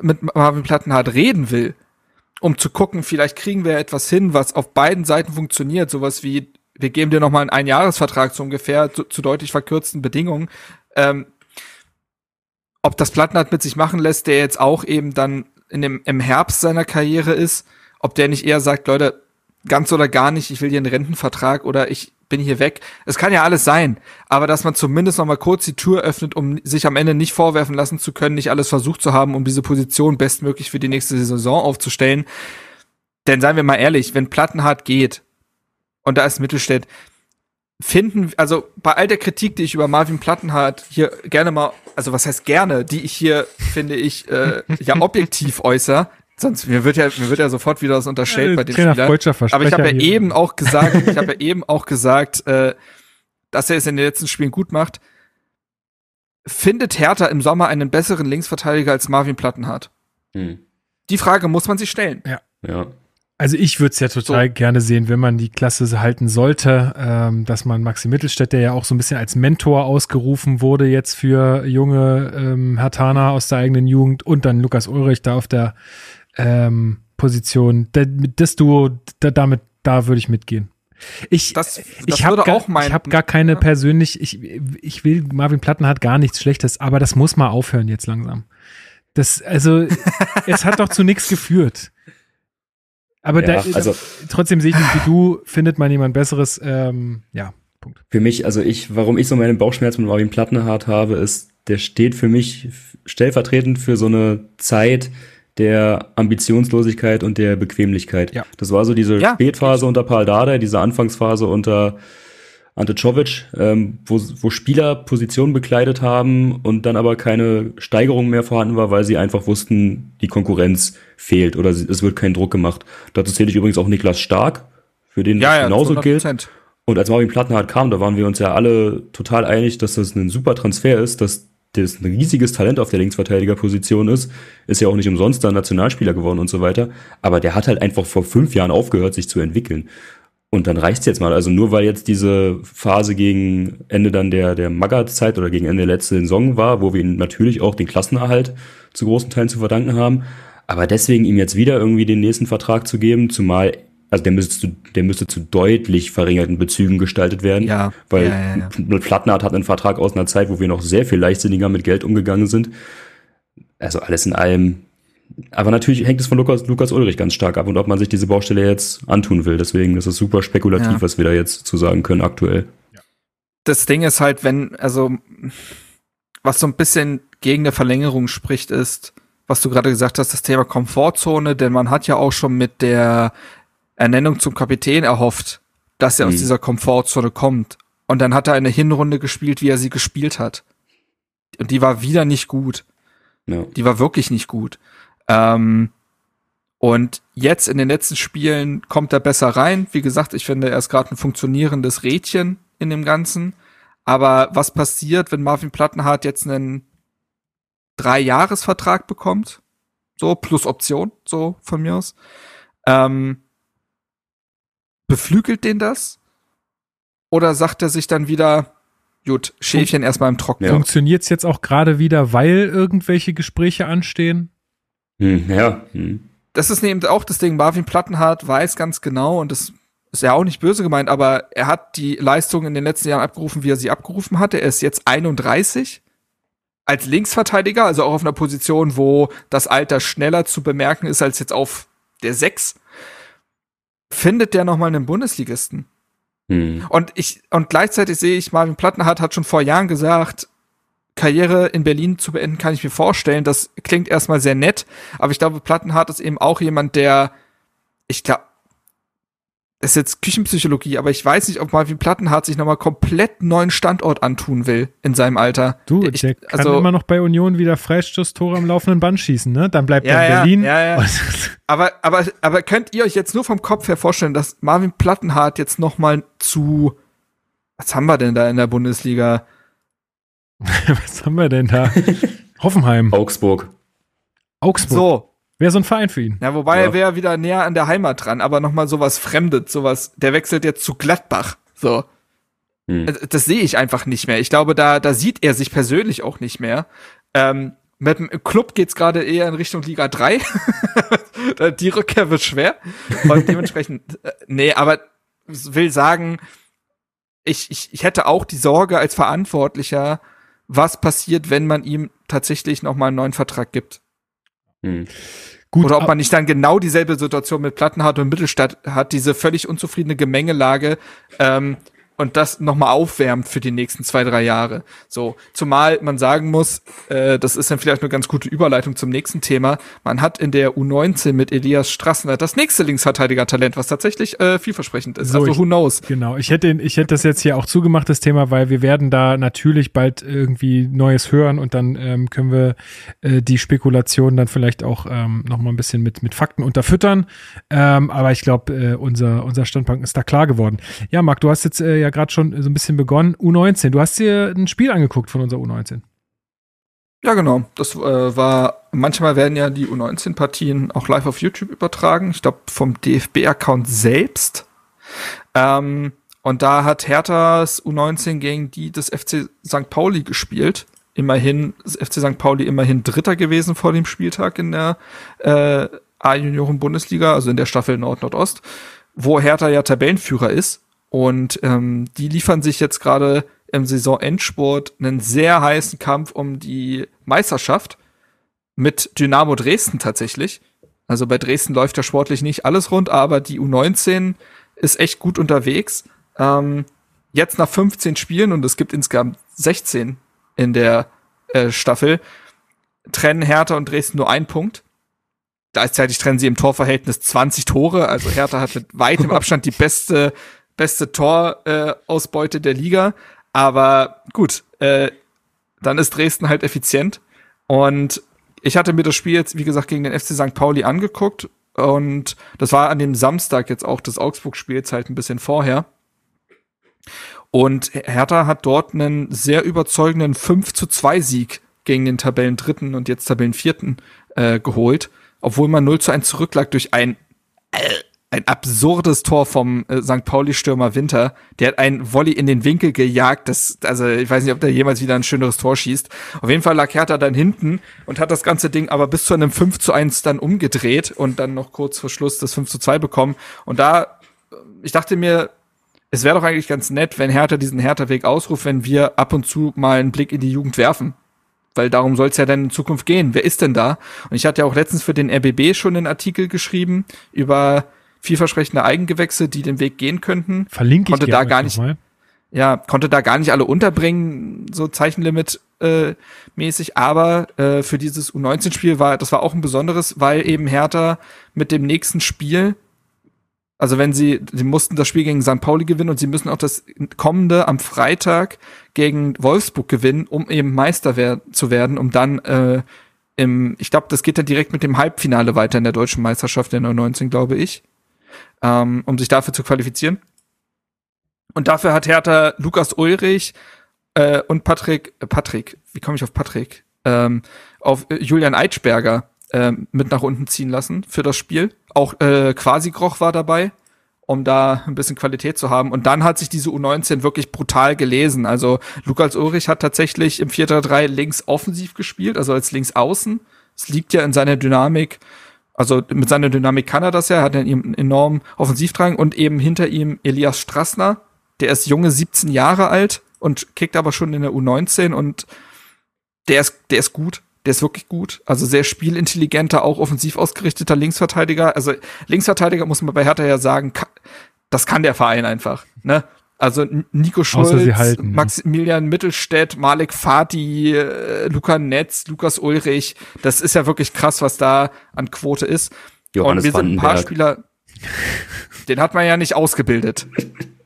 mit Marvin Plattenhardt reden will, um zu gucken, vielleicht kriegen wir etwas hin, was auf beiden Seiten funktioniert, sowas wie wir geben dir noch mal einen Einjahresvertrag so ungefähr zu, zu deutlich verkürzten Bedingungen. Ähm, ob das Plattenhardt mit sich machen lässt, der jetzt auch eben dann in dem, im Herbst seiner Karriere ist, ob der nicht eher sagt, Leute, ganz oder gar nicht, ich will hier einen Rentenvertrag oder ich bin hier weg. Es kann ja alles sein, aber dass man zumindest noch mal kurz die Tür öffnet, um sich am Ende nicht vorwerfen lassen zu können, nicht alles versucht zu haben, um diese Position bestmöglich für die nächste Saison aufzustellen. Denn seien wir mal ehrlich, wenn Plattenhardt geht und da ist Mittelstädt, finden, also bei all der Kritik, die ich über Marvin Plattenhardt hier gerne mal, also was heißt gerne, die ich hier, finde ich, äh, ja objektiv äußere, sonst mir wird ja mir wird ja sofort wieder was unterstellt ja, bei den Spielern. Aber ich habe ja eben auch gesagt, ich habe ja eben auch gesagt, äh, dass er es in den letzten Spielen gut macht. Findet Hertha im Sommer einen besseren Linksverteidiger als Marvin Plattenhardt? Hm. Die Frage muss man sich stellen. Ja. Ja. Also ich würde es ja total so. gerne sehen, wenn man die Klasse halten sollte, ähm, dass man Maxi Mittelstädt, der ja auch so ein bisschen als Mentor ausgerufen wurde jetzt für junge ähm, Hertaner aus der eigenen Jugend und dann Lukas Ulrich da auf der ähm, Position. Das Duo, da, damit, da würde ich mitgehen. Ich, das, das ich habe gar, ich hab gar keine ja. persönlich, ich, ich will, Marvin Platten hat gar nichts Schlechtes, aber das muss mal aufhören jetzt langsam. Das, also, es hat doch zu nichts geführt. Aber ja, da, also, trotzdem sehe ich nicht, wie du, findet man jemand Besseres, ähm, ja, Punkt. Für mich, also ich, warum ich so meinen Bauchschmerz mit Marvin Plattenhardt habe, ist, der steht für mich stellvertretend für so eine Zeit der Ambitionslosigkeit und der Bequemlichkeit. Ja. Das war so diese ja. Spätphase unter Paul Dardai, diese Anfangsphase unter Ante Czovic, ähm, wo, wo Spieler Positionen bekleidet haben und dann aber keine Steigerung mehr vorhanden war, weil sie einfach wussten, die Konkurrenz fehlt oder es wird kein Druck gemacht. Dazu zähle ich übrigens auch Niklas Stark, für den ja, das genauso gilt. Und als Marvin Plattenhardt kam, da waren wir uns ja alle total einig, dass das ein super Transfer ist, dass das ein riesiges Talent auf der Linksverteidigerposition ist, ist ja auch nicht umsonst dann Nationalspieler geworden und so weiter. Aber der hat halt einfach vor fünf Jahren aufgehört, sich zu entwickeln. Und dann reicht's jetzt mal. Also nur weil jetzt diese Phase gegen Ende dann der, der Magath-Zeit oder gegen Ende der letzten Saison war, wo wir ihm natürlich auch den Klassenerhalt zu großen Teilen zu verdanken haben. Aber deswegen ihm jetzt wieder irgendwie den nächsten Vertrag zu geben, zumal also der müsste zu, der müsste zu deutlich verringerten Bezügen gestaltet werden. Ja. Weil ja, ja. Plattenhardt hat einen Vertrag aus einer Zeit, wo wir noch sehr viel leichtsinniger mit Geld umgegangen sind. Also alles in allem aber natürlich hängt es von Lukas, Lukas Ulrich ganz stark ab und ob man sich diese Baustelle jetzt antun will. Deswegen ist es super spekulativ, ja. was wir da jetzt zu sagen können aktuell. Das Ding ist halt, wenn, also, was so ein bisschen gegen eine Verlängerung spricht, ist, was du gerade gesagt hast, das Thema Komfortzone, denn man hat ja auch schon mit der Ernennung zum Kapitän erhofft, dass er mhm. aus dieser Komfortzone kommt. Und dann hat er eine Hinrunde gespielt, wie er sie gespielt hat. Und die war wieder nicht gut. Ja. Die war wirklich nicht gut. Ähm, und jetzt in den letzten Spielen kommt er besser rein. Wie gesagt, ich finde, er ist gerade ein funktionierendes Rädchen in dem Ganzen. Aber was passiert, wenn Marvin Plattenhardt jetzt einen Drei-Jahres-Vertrag bekommt? So, plus Option, so von mir aus. Ähm, beflügelt den das? Oder sagt er sich dann wieder, gut, Schäfchen erstmal im Trocknen? Funktioniert es jetzt auch gerade wieder, weil irgendwelche Gespräche anstehen? Hm, ja. Hm. Das ist eben auch das Ding. Marvin Plattenhardt weiß ganz genau und das ist ja auch nicht böse gemeint, aber er hat die Leistung in den letzten Jahren abgerufen, wie er sie abgerufen hatte. Er ist jetzt 31. als Linksverteidiger, also auch auf einer Position, wo das Alter schneller zu bemerken ist als jetzt auf der 6, findet der nochmal einen Bundesligisten. Hm. Und ich, und gleichzeitig sehe ich, Marvin Plattenhardt hat schon vor Jahren gesagt, Karriere in Berlin zu beenden, kann ich mir vorstellen. Das klingt erstmal sehr nett, aber ich glaube, Plattenhardt ist eben auch jemand, der, ich glaube, das ist jetzt Küchenpsychologie, aber ich weiß nicht, ob Marvin Plattenhardt sich nochmal komplett neuen Standort antun will in seinem Alter. Du, ich, der kann also, immer noch bei Union wieder Freistoßtore am laufenden Band schießen, ne? Dann bleibt ja, er in ja, Berlin. Ja, ja. aber, aber, aber könnt ihr euch jetzt nur vom Kopf her vorstellen, dass Marvin Plattenhardt jetzt nochmal zu, was haben wir denn da in der Bundesliga? was haben wir denn da? Hoffenheim. Augsburg. Augsburg. So, Wäre so ein Verein für ihn. Ja, wobei ja. er wäre wieder näher an der Heimat dran, aber nochmal sowas Fremdes, sowas, der wechselt jetzt zu Gladbach. So. Hm. Äh, das sehe ich einfach nicht mehr. Ich glaube, da, da sieht er sich persönlich auch nicht mehr. Ähm, mit dem Club geht's gerade eher in Richtung Liga 3. Die Rückkehr wird schwer. Und dementsprechend, äh, nee, aber will sagen, ich, ich, ich hätte auch die Sorge als Verantwortlicher, was passiert, wenn man ihm tatsächlich nochmal einen neuen Vertrag gibt. Hm. Gut, Oder ob man nicht dann genau dieselbe Situation mit Plattenhardt und Mittelstadt hat, diese völlig unzufriedene Gemengelage, ähm, und das nochmal aufwärmt für die nächsten zwei, drei Jahre. So, zumal man sagen muss, äh, das ist dann vielleicht eine ganz gute Überleitung zum nächsten Thema. Man hat in der U19 mit Elias Strassner das nächste Linksverteidiger-Talent, was tatsächlich äh, vielversprechend ist. So, also who knows? Genau, ich hätte, ich hätte das jetzt hier auch zugemacht, das Thema, weil wir werden da natürlich bald irgendwie Neues hören und dann ähm, können wir äh, die Spekulation dann vielleicht auch ähm, noch ein bisschen mit, mit Fakten unterfüttern. Ähm, aber ich glaube, äh, unser, unser Standpunkt ist da klar geworden. Ja, Marc, du hast jetzt äh, ja gerade schon so ein bisschen begonnen. U19, du hast dir ein Spiel angeguckt von unserer U19. Ja, genau. Das äh, war, manchmal werden ja die U19-Partien auch live auf YouTube übertragen. Ich glaube, vom DFB-Account selbst. Ähm, und da hat Herthas U19 gegen die des FC St. Pauli gespielt. Immerhin, das FC St. Pauli immerhin Dritter gewesen vor dem Spieltag in der äh, A-Junioren-Bundesliga, also in der Staffel Nord-Nordost, wo Hertha ja Tabellenführer ist. Und ähm, die liefern sich jetzt gerade im Saisonendsport einen sehr heißen Kampf um die Meisterschaft mit Dynamo Dresden tatsächlich. Also bei Dresden läuft ja sportlich nicht alles rund, aber die U19 ist echt gut unterwegs. Ähm, jetzt nach 15 Spielen und es gibt insgesamt 16 in der äh, Staffel, trennen Hertha und Dresden nur einen Punkt. Gleichzeitig trennen sie im Torverhältnis 20 Tore. Also Hertha hat mit weitem Abstand die beste beste Torausbeute äh, der Liga. Aber gut, äh, dann ist Dresden halt effizient. Und ich hatte mir das Spiel jetzt, wie gesagt, gegen den FC St. Pauli angeguckt. Und das war an dem Samstag jetzt auch das Augsburg-Spiel, halt ein bisschen vorher. Und Hertha hat dort einen sehr überzeugenden 5 zu 2 Sieg gegen den Tabellendritten und jetzt Tabellenvierten äh, geholt, obwohl man 0 zu 1 zurücklag durch ein äh, ein absurdes Tor vom äh, St. Pauli-Stürmer Winter. Der hat ein Volley in den Winkel gejagt. Das, also ich weiß nicht, ob der jemals wieder ein schöneres Tor schießt. Auf jeden Fall lag Hertha dann hinten und hat das ganze Ding aber bis zu einem 5 zu 1 dann umgedreht und dann noch kurz vor Schluss das 5 zu 2 bekommen. Und da, ich dachte mir, es wäre doch eigentlich ganz nett, wenn Hertha diesen Hertha-Weg ausruft, wenn wir ab und zu mal einen Blick in die Jugend werfen weil darum soll es ja dann in Zukunft gehen. Wer ist denn da? Und ich hatte ja auch letztens für den RBB schon einen Artikel geschrieben über vielversprechende Eigengewächse, die den Weg gehen könnten. Verlinke ich konnte da gar nicht, ja, konnte da gar nicht alle unterbringen, so Zeichenlimit äh, mäßig, aber äh, für dieses U19-Spiel war, das war auch ein besonderes, weil eben Hertha mit dem nächsten Spiel, also wenn sie, sie mussten das Spiel gegen St. Pauli gewinnen und sie müssen auch das kommende am Freitag gegen Wolfsburg gewinnen, um eben Meister wer zu werden, um dann äh, im, ich glaube, das geht dann direkt mit dem Halbfinale weiter in der deutschen Meisterschaft der 19, glaube ich ähm, um sich dafür zu qualifizieren. Und dafür hat Hertha Lukas Ulrich äh, und Patrick, äh, Patrick, wie komme ich auf Patrick? Ähm, auf äh, Julian Eitschberger äh, mit nach unten ziehen lassen für das Spiel. Auch äh, Quasi Groch war dabei, um da ein bisschen Qualität zu haben. Und dann hat sich diese U19 wirklich brutal gelesen. Also Lukas Ulrich hat tatsächlich im 4-3 links offensiv gespielt, also als links außen. Es liegt ja in seiner Dynamik also mit seiner Dynamik kann er das ja, hat einen enormen Offensivdrang und eben hinter ihm Elias Strassner, der ist junge 17 Jahre alt und kickt aber schon in der U19 und der ist, der ist gut. Der ist wirklich gut. Also sehr spielintelligenter, auch offensiv ausgerichteter Linksverteidiger. Also Linksverteidiger muss man bei Hertha ja sagen, das kann der Verein einfach. Ne? Also Nico Schulz, halten, Maximilian Mittelstädt, Malik Fati, äh, Luca Netz, Lukas Ulrich. Das ist ja wirklich krass, was da an Quote ist. Johannes Und wir sind ein paar Spieler, den hat man ja nicht ausgebildet.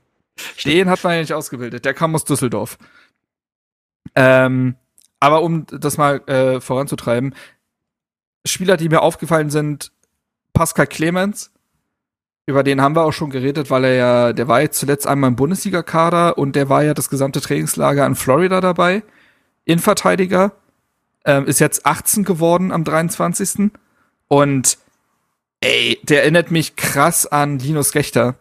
den hat man ja nicht ausgebildet. Der kam aus Düsseldorf. Ähm, aber um das mal äh, voranzutreiben, Spieler, die mir aufgefallen sind, Pascal Clemens, über den haben wir auch schon geredet, weil er ja, der war jetzt zuletzt einmal im Bundesliga-Kader und der war ja das gesamte Trainingslager in Florida dabei. Innenverteidiger, ähm, ist jetzt 18 geworden am 23. Und ey, der erinnert mich krass an Linus Gechter.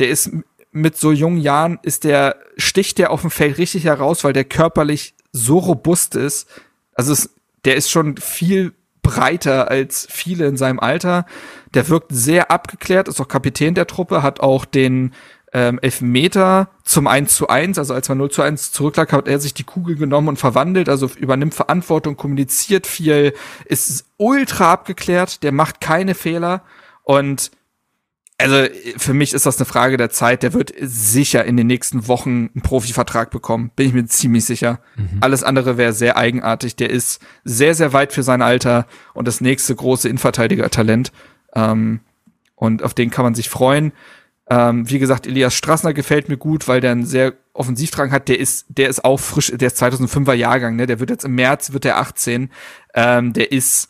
Der ist mit so jungen Jahren, ist der, sticht der auf dem Feld richtig heraus, weil der körperlich so robust ist. Also es, der ist schon viel breiter als viele in seinem Alter. Der wirkt sehr abgeklärt, ist auch Kapitän der Truppe, hat auch den ähm, Elfmeter zum 1 zu 1, also als man 0 zu 1 zurücklag, hat er sich die Kugel genommen und verwandelt, also übernimmt Verantwortung, kommuniziert viel, ist ultra abgeklärt, der macht keine Fehler und also für mich ist das eine Frage der Zeit. Der wird sicher in den nächsten Wochen einen Profivertrag bekommen. Bin ich mir ziemlich sicher. Mhm. Alles andere wäre sehr eigenartig. Der ist sehr, sehr weit für sein Alter und das nächste große Innenverteidiger-Talent. Ähm, und auf den kann man sich freuen. Ähm, wie gesagt, Elias Strassner gefällt mir gut, weil der einen sehr Offensivdrang hat. Der ist, der ist auch frisch, der ist 2005er Jahrgang, ne? Der wird jetzt im März, wird der 18. Ähm, der ist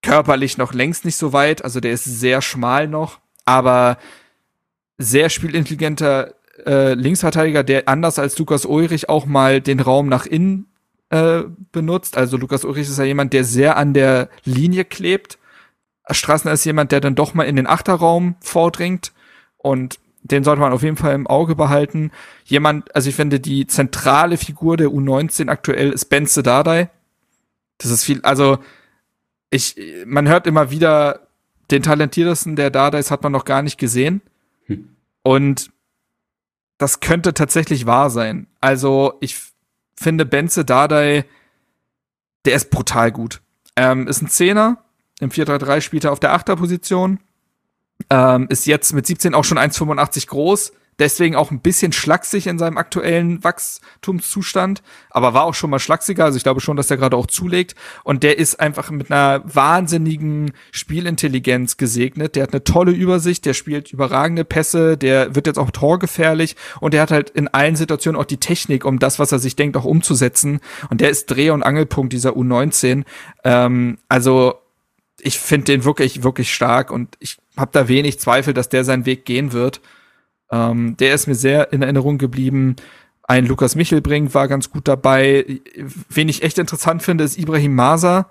körperlich noch längst nicht so weit. Also der ist sehr schmal noch aber sehr spielintelligenter äh, Linksverteidiger, der anders als Lukas Ulrich auch mal den Raum nach innen äh, benutzt. Also Lukas Ulrich ist ja jemand, der sehr an der Linie klebt. Straßner ist jemand, der dann doch mal in den Achterraum vordringt und den sollte man auf jeden Fall im Auge behalten. Jemand, also ich finde, die zentrale Figur der U19 aktuell ist Benze Dardai. Das ist viel, also ich, man hört immer wieder, den talentiertesten, der da ist, hat man noch gar nicht gesehen. Hm. Und das könnte tatsächlich wahr sein. Also ich finde Benze Dardai, der ist brutal gut. Ähm, ist ein Zehner. Im 4-3-3 spielt er auf der Achterposition. Ähm, ist jetzt mit 17 auch schon 1,85 groß deswegen auch ein bisschen schlaksig in seinem aktuellen Wachstumszustand, aber war auch schon mal schlachsiger, also ich glaube schon, dass er gerade auch zulegt. Und der ist einfach mit einer wahnsinnigen Spielintelligenz gesegnet, der hat eine tolle Übersicht, der spielt überragende Pässe, der wird jetzt auch torgefährlich und der hat halt in allen Situationen auch die Technik, um das, was er sich denkt, auch umzusetzen. Und der ist Dreh- und Angelpunkt dieser U19, ähm, also ich finde den wirklich, wirklich stark und ich habe da wenig Zweifel, dass der seinen Weg gehen wird. Ähm, der ist mir sehr in Erinnerung geblieben. Ein Lukas Michelbrink war ganz gut dabei. Wen ich echt interessant finde, ist Ibrahim Masa.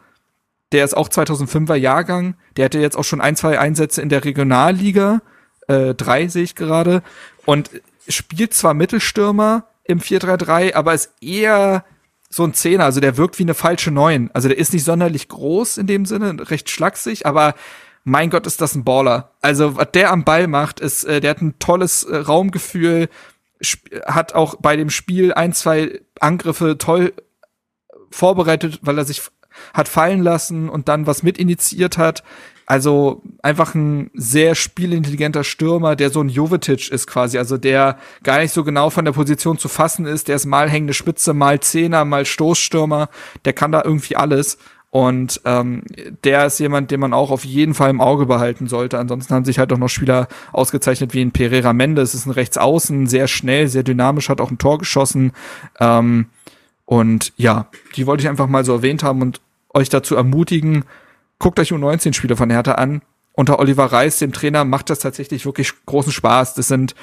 Der ist auch 2005er Jahrgang. Der hatte jetzt auch schon ein, zwei Einsätze in der Regionalliga. Äh, drei sehe ich gerade. Und spielt zwar Mittelstürmer im 4-3-3, aber ist eher so ein Zehner. Also der wirkt wie eine falsche Neun. Also der ist nicht sonderlich groß in dem Sinne, recht schlaksig, aber mein Gott, ist das ein Baller. Also, was der am Ball macht, ist, äh, der hat ein tolles äh, Raumgefühl, hat auch bei dem Spiel ein, zwei Angriffe toll vorbereitet, weil er sich hat fallen lassen und dann was mit initiiert hat. Also einfach ein sehr spielintelligenter Stürmer, der so ein Jovetic ist quasi, also der gar nicht so genau von der Position zu fassen ist. Der ist mal hängende Spitze, mal Zehner, mal Stoßstürmer. Der kann da irgendwie alles. Und ähm, der ist jemand, den man auch auf jeden Fall im Auge behalten sollte. Ansonsten haben sich halt auch noch Spieler ausgezeichnet wie ein Pereira Mendes, ist ein Rechtsaußen, sehr schnell, sehr dynamisch, hat auch ein Tor geschossen. Ähm, und ja, die wollte ich einfach mal so erwähnt haben und euch dazu ermutigen, guckt euch U19-Spiele von Hertha an. Unter Oliver Reis, dem Trainer, macht das tatsächlich wirklich großen Spaß. Das sind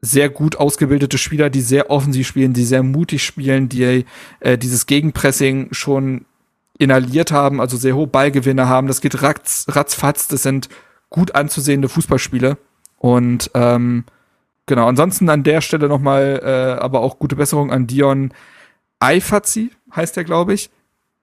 sehr gut ausgebildete Spieler, die sehr offensiv spielen, die sehr mutig spielen, die äh, dieses Gegenpressing schon inhaliert haben, also sehr hohe Ballgewinne haben. Das geht ratz, ratzfatz. Das sind gut anzusehende Fußballspiele. Und ähm, genau, ansonsten an der Stelle nochmal, äh, aber auch gute Besserung an Dion Eifazi, heißt der, glaube ich.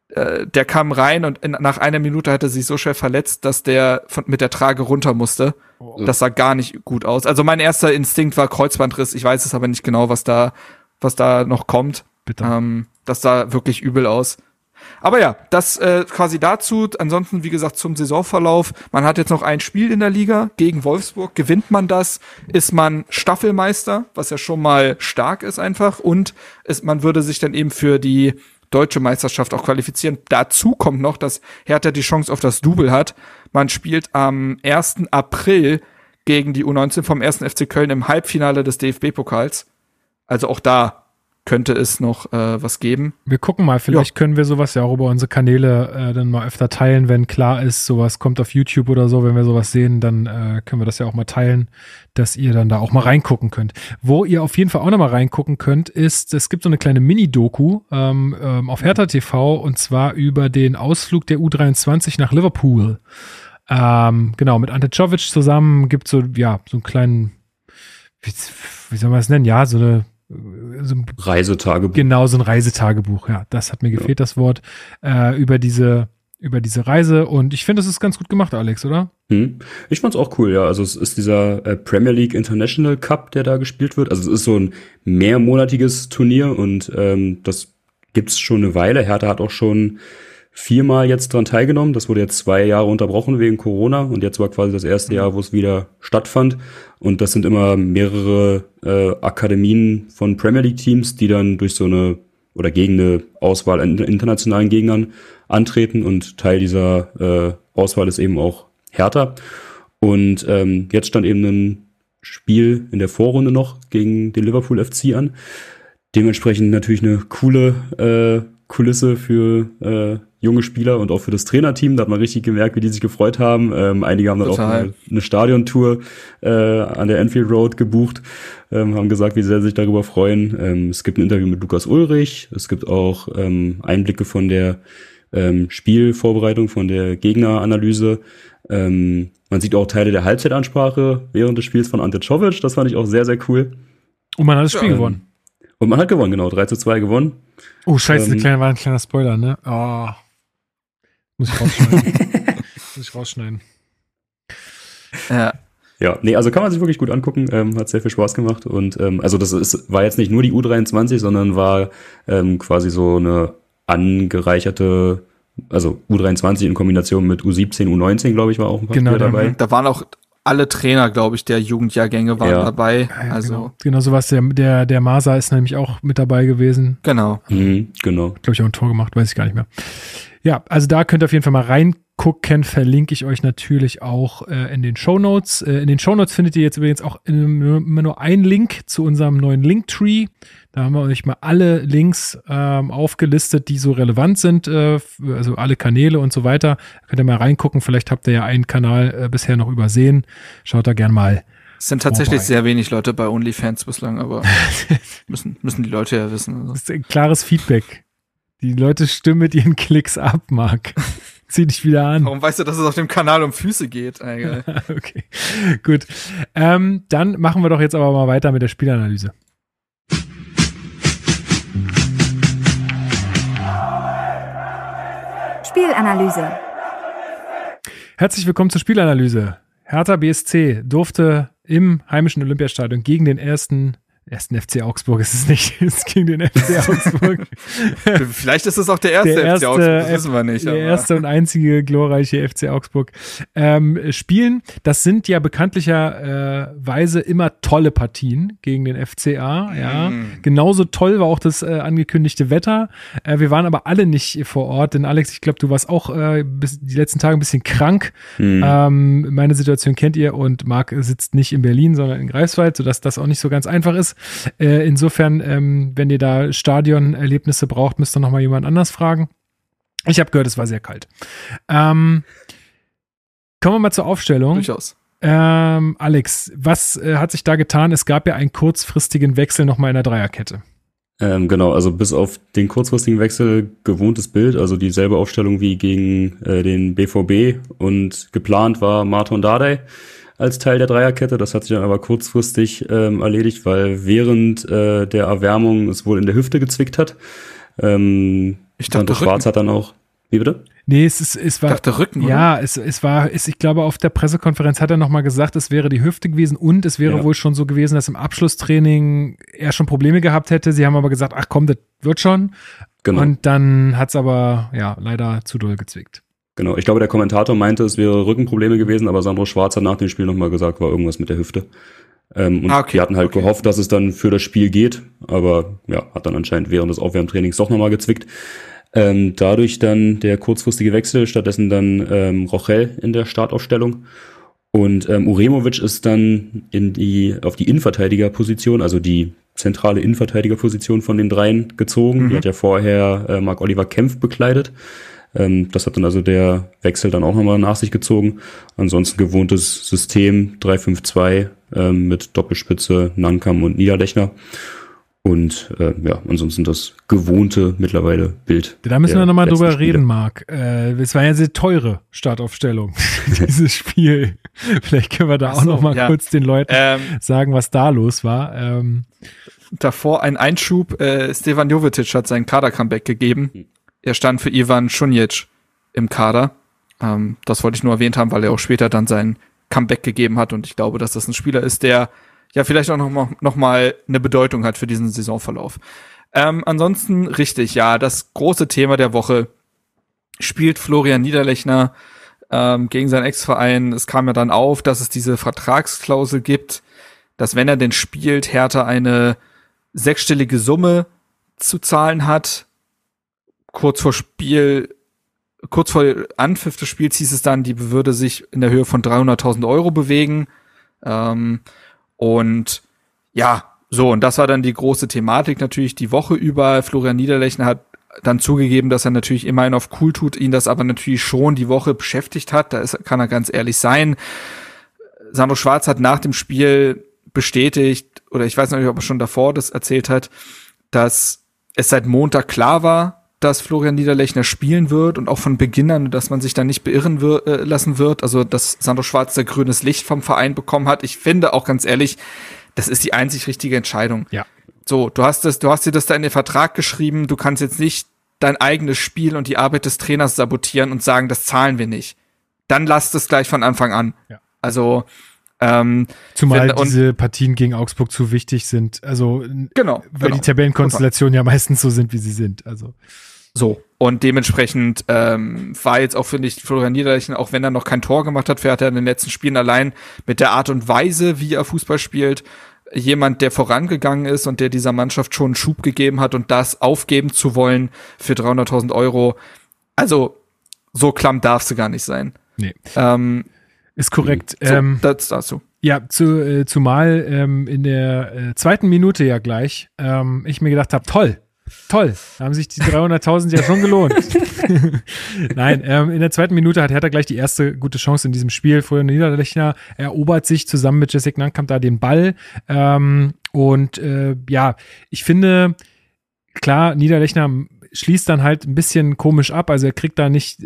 Äh, der kam rein und in, nach einer Minute hat er sich so schwer verletzt, dass der von, mit der Trage runter musste. Oh. Das sah gar nicht gut aus. Also mein erster Instinkt war Kreuzbandriss. Ich weiß es aber nicht genau, was da, was da noch kommt. Bitte. Ähm, das sah wirklich übel aus. Aber ja, das äh, quasi dazu. Ansonsten, wie gesagt, zum Saisonverlauf. Man hat jetzt noch ein Spiel in der Liga gegen Wolfsburg. Gewinnt man das, ist man Staffelmeister, was ja schon mal stark ist einfach. Und ist, man würde sich dann eben für die deutsche Meisterschaft auch qualifizieren. Dazu kommt noch, dass Hertha die Chance auf das Double hat. Man spielt am 1. April gegen die U19 vom 1. FC Köln im Halbfinale des DFB-Pokals. Also auch da könnte es noch äh, was geben. Wir gucken mal, vielleicht ja. können wir sowas ja auch über unsere Kanäle äh, dann mal öfter teilen, wenn klar ist, sowas kommt auf YouTube oder so, wenn wir sowas sehen, dann äh, können wir das ja auch mal teilen, dass ihr dann da auch mal reingucken könnt. Wo ihr auf jeden Fall auch noch mal reingucken könnt, ist, es gibt so eine kleine Mini-Doku ähm, ähm, auf Hertha TV und zwar über den Ausflug der U23 nach Liverpool. Ähm, genau, mit Ante Czovic zusammen gibt so, ja, so einen kleinen, wie, wie soll man es nennen? Ja, so eine so Reisetagebuch. Genau, so ein Reisetagebuch, ja. Das hat mir gefehlt, ja. das Wort. Äh, über diese, über diese Reise. Und ich finde, das ist ganz gut gemacht, Alex, oder? Hm. Ich fand's auch cool, ja. Also es ist dieser äh, Premier League International Cup, der da gespielt wird. Also es ist so ein mehrmonatiges Turnier und ähm, das gibt's schon eine Weile. Hertha hat auch schon viermal jetzt dran teilgenommen. Das wurde jetzt zwei Jahre unterbrochen wegen Corona und jetzt war quasi das erste Jahr, wo es wieder stattfand. Und das sind immer mehrere äh, Akademien von Premier League Teams, die dann durch so eine oder gegen eine Auswahl an internationalen Gegnern antreten und Teil dieser äh, Auswahl ist eben auch Hertha. Und ähm, jetzt stand eben ein Spiel in der Vorrunde noch gegen den Liverpool FC an. Dementsprechend natürlich eine coole äh, Kulisse für äh, junge Spieler und auch für das Trainerteam. Da hat man richtig gemerkt, wie die sich gefreut haben. Ähm, einige haben dann Total. auch eine, eine Stadiontour äh, an der Enfield Road gebucht, ähm, haben gesagt, wie sehr sie sich darüber freuen. Ähm, es gibt ein Interview mit Lukas Ulrich. Es gibt auch ähm, Einblicke von der ähm, Spielvorbereitung, von der Gegneranalyse. Ähm, man sieht auch Teile der Halbzeitansprache während des Spiels von Ante Czovic. Das fand ich auch sehr, sehr cool. Und man hat das Spiel ja, gewonnen. Und man hat gewonnen, genau. 3 zu 2 gewonnen. Oh, scheiße, ähm, kleine, war ein kleiner Spoiler, ne? Oh. Muss ich rausschneiden. Muss ich rausschneiden. Ja. Ja, nee, also kann man sich wirklich gut angucken, ähm, hat sehr viel Spaß gemacht und ähm, also das ist, war jetzt nicht nur die U23, sondern war ähm, quasi so eine angereicherte, also U23 in Kombination mit U17, U19, glaube ich, war auch ein paar genau, dabei. Da waren auch alle Trainer, glaube ich, der Jugendjahrgänge waren ja. dabei. Ja, also genau, genau so was. Der, der, der Masa ist nämlich auch mit dabei gewesen. Genau. Mhm, genau. Glaube ich auch ein Tor gemacht, weiß ich gar nicht mehr. Ja, also da könnt ihr auf jeden Fall mal reingucken. Verlinke ich euch natürlich auch äh, in den Show Notes. Äh, in den Show Notes findet ihr jetzt übrigens auch immer nur einen Link zu unserem neuen Linktree. Da haben wir euch mal alle Links ähm, aufgelistet, die so relevant sind, äh, also alle Kanäle und so weiter. Da könnt ihr mal reingucken. Vielleicht habt ihr ja einen Kanal äh, bisher noch übersehen. Schaut da gern mal. Es sind tatsächlich vorbei. sehr wenig Leute bei OnlyFans bislang, aber müssen, müssen die Leute ja wissen. Also. Das ist ein klares Feedback. Die Leute stimmen mit ihren Klicks ab, Marc. Zieh dich wieder an. Warum weißt du, dass es auf dem Kanal um Füße geht? okay, gut. Ähm, dann machen wir doch jetzt aber mal weiter mit der Spielanalyse. Spielanalyse. Herzlich willkommen zur Spielanalyse. Hertha BSC durfte im heimischen Olympiastadion gegen den ersten ersten FC Augsburg ist es nicht. Es ist gegen den FC Augsburg. Vielleicht ist es auch der erste, der erste FC Augsburg, das wissen wir nicht. Der aber. erste und einzige glorreiche FC Augsburg ähm, spielen. Das sind ja bekanntlicherweise äh, immer tolle Partien gegen den FCA. Ja, mm. genauso toll war auch das äh, angekündigte Wetter. Äh, wir waren aber alle nicht vor Ort, denn Alex, ich glaube, du warst auch äh, bis die letzten Tage ein bisschen krank. Mm. Ähm, meine Situation kennt ihr und Marc sitzt nicht in Berlin, sondern in Greifswald, sodass das auch nicht so ganz einfach ist. Äh, insofern, ähm, wenn ihr da Stadionerlebnisse braucht, müsst ihr nochmal jemand anders fragen. Ich habe gehört, es war sehr kalt. Ähm, kommen wir mal zur Aufstellung. Durchaus. Ähm, Alex, was äh, hat sich da getan? Es gab ja einen kurzfristigen Wechsel nochmal in der Dreierkette. Ähm, genau, also bis auf den kurzfristigen Wechsel gewohntes Bild, also dieselbe Aufstellung wie gegen äh, den BVB und geplant war Martin Dardai als Teil der Dreierkette. Das hat sich dann aber kurzfristig ähm, erledigt, weil während äh, der Erwärmung es wohl in der Hüfte gezwickt hat. Ähm, ich dachte, Schwarz hat dann auch. Wie bitte? Nee, es, ist, es war. Ich dachte Rücken, Ja, es, es war, es, ich glaube, auf der Pressekonferenz hat er nochmal gesagt, es wäre die Hüfte gewesen und es wäre ja. wohl schon so gewesen, dass im Abschlusstraining er schon Probleme gehabt hätte. Sie haben aber gesagt, ach komm, das wird schon. Genau. Und dann hat's aber ja leider zu doll gezwickt. Genau, ich glaube, der Kommentator meinte, es wäre Rückenprobleme gewesen, aber Sandro Schwarz hat nach dem Spiel nochmal gesagt, war irgendwas mit der Hüfte. Ähm, und ah, okay, die hatten halt okay. gehofft, dass es dann für das Spiel geht, aber ja, hat dann anscheinend während des Aufwärmtrainings doch nochmal gezwickt. Ähm, dadurch dann der kurzfristige Wechsel, stattdessen dann ähm, Rochel in der Startaufstellung. Und ähm, Uremovic ist dann in die, auf die Innenverteidigerposition, also die zentrale Innenverteidigerposition von den dreien gezogen. Mhm. Die hat ja vorher äh, Marc Oliver Kempf bekleidet. Ähm, das hat dann also der Wechsel dann auch nochmal nach sich gezogen. Ansonsten gewohntes System 3-5-2 ähm, mit Doppelspitze, Nankam und Niederlechner. Und äh, ja, ansonsten das gewohnte mittlerweile Bild. Da müssen wir nochmal drüber Spiele. reden, Marc. Äh, es war ja eine sehr teure Startaufstellung, dieses Spiel. Vielleicht können wir da so, auch nochmal ja. kurz den Leuten ähm, sagen, was da los war. Ähm, davor ein Einschub. Äh, Stevan Jovetic hat sein Kader-Comeback gegeben. Er stand für Ivan Šunjic im Kader. Ähm, das wollte ich nur erwähnt haben, weil er auch später dann sein Comeback gegeben hat. Und ich glaube, dass das ein Spieler ist, der ja vielleicht auch noch mal, noch mal eine Bedeutung hat für diesen Saisonverlauf. Ähm, ansonsten richtig, ja, das große Thema der Woche spielt Florian Niederlechner ähm, gegen seinen Ex-Verein. Es kam ja dann auf, dass es diese Vertragsklausel gibt, dass wenn er denn spielt, Hertha eine sechsstellige Summe zu zahlen hat. Kurz vor Spiel, kurz vor Anpfiff des Spiels hieß es dann, die würde sich in der Höhe von 300.000 Euro bewegen. Ähm, und ja, so, und das war dann die große Thematik natürlich die Woche über. Florian Niederlechner hat dann zugegeben, dass er natürlich immerhin auf cool tut, ihn das aber natürlich schon die Woche beschäftigt hat. Da ist, kann er ganz ehrlich sein. Sandro Schwarz hat nach dem Spiel bestätigt, oder ich weiß nicht, ob er schon davor das erzählt hat, dass es seit Montag klar war, dass Florian Niederlechner spielen wird und auch von Beginn an, dass man sich da nicht beirren wir äh, lassen wird. Also, dass Sandro Schwarz der grünes Licht vom Verein bekommen hat. Ich finde auch ganz ehrlich, das ist die einzig richtige Entscheidung. Ja. So, du hast das, du hast dir das da in den Vertrag geschrieben. Du kannst jetzt nicht dein eigenes Spiel und die Arbeit des Trainers sabotieren und sagen, das zahlen wir nicht. Dann lass das gleich von Anfang an. Ja. Also, ähm, Zumal wenn, diese Partien gegen Augsburg zu wichtig sind. Also, genau, weil genau. die Tabellenkonstellationen ja meistens so sind, wie sie sind. Also. So. Und dementsprechend ähm, war jetzt auch, finde ich, Florian Niederlechner, auch wenn er noch kein Tor gemacht hat, fährt er in den letzten Spielen allein mit der Art und Weise, wie er Fußball spielt, jemand, der vorangegangen ist und der dieser Mannschaft schon einen Schub gegeben hat und das aufgeben zu wollen für 300.000 Euro. Also, so klamm darfst du gar nicht sein. Nee. Ähm, ist korrekt. So, ähm, das dazu. Ja, zu, äh, zumal ähm, in der äh, zweiten Minute ja gleich ähm, ich mir gedacht habe, toll, Toll, da haben sich die 300.000 ja schon gelohnt. Nein, ähm, in der zweiten Minute hat Hertha gleich die erste gute Chance in diesem Spiel. Vorher Niederlechner erobert sich zusammen mit Jessica Nankamp da den Ball. Ähm, und äh, ja, ich finde, klar, Niederlechner schließt dann halt ein bisschen komisch ab. Also er kriegt da nicht,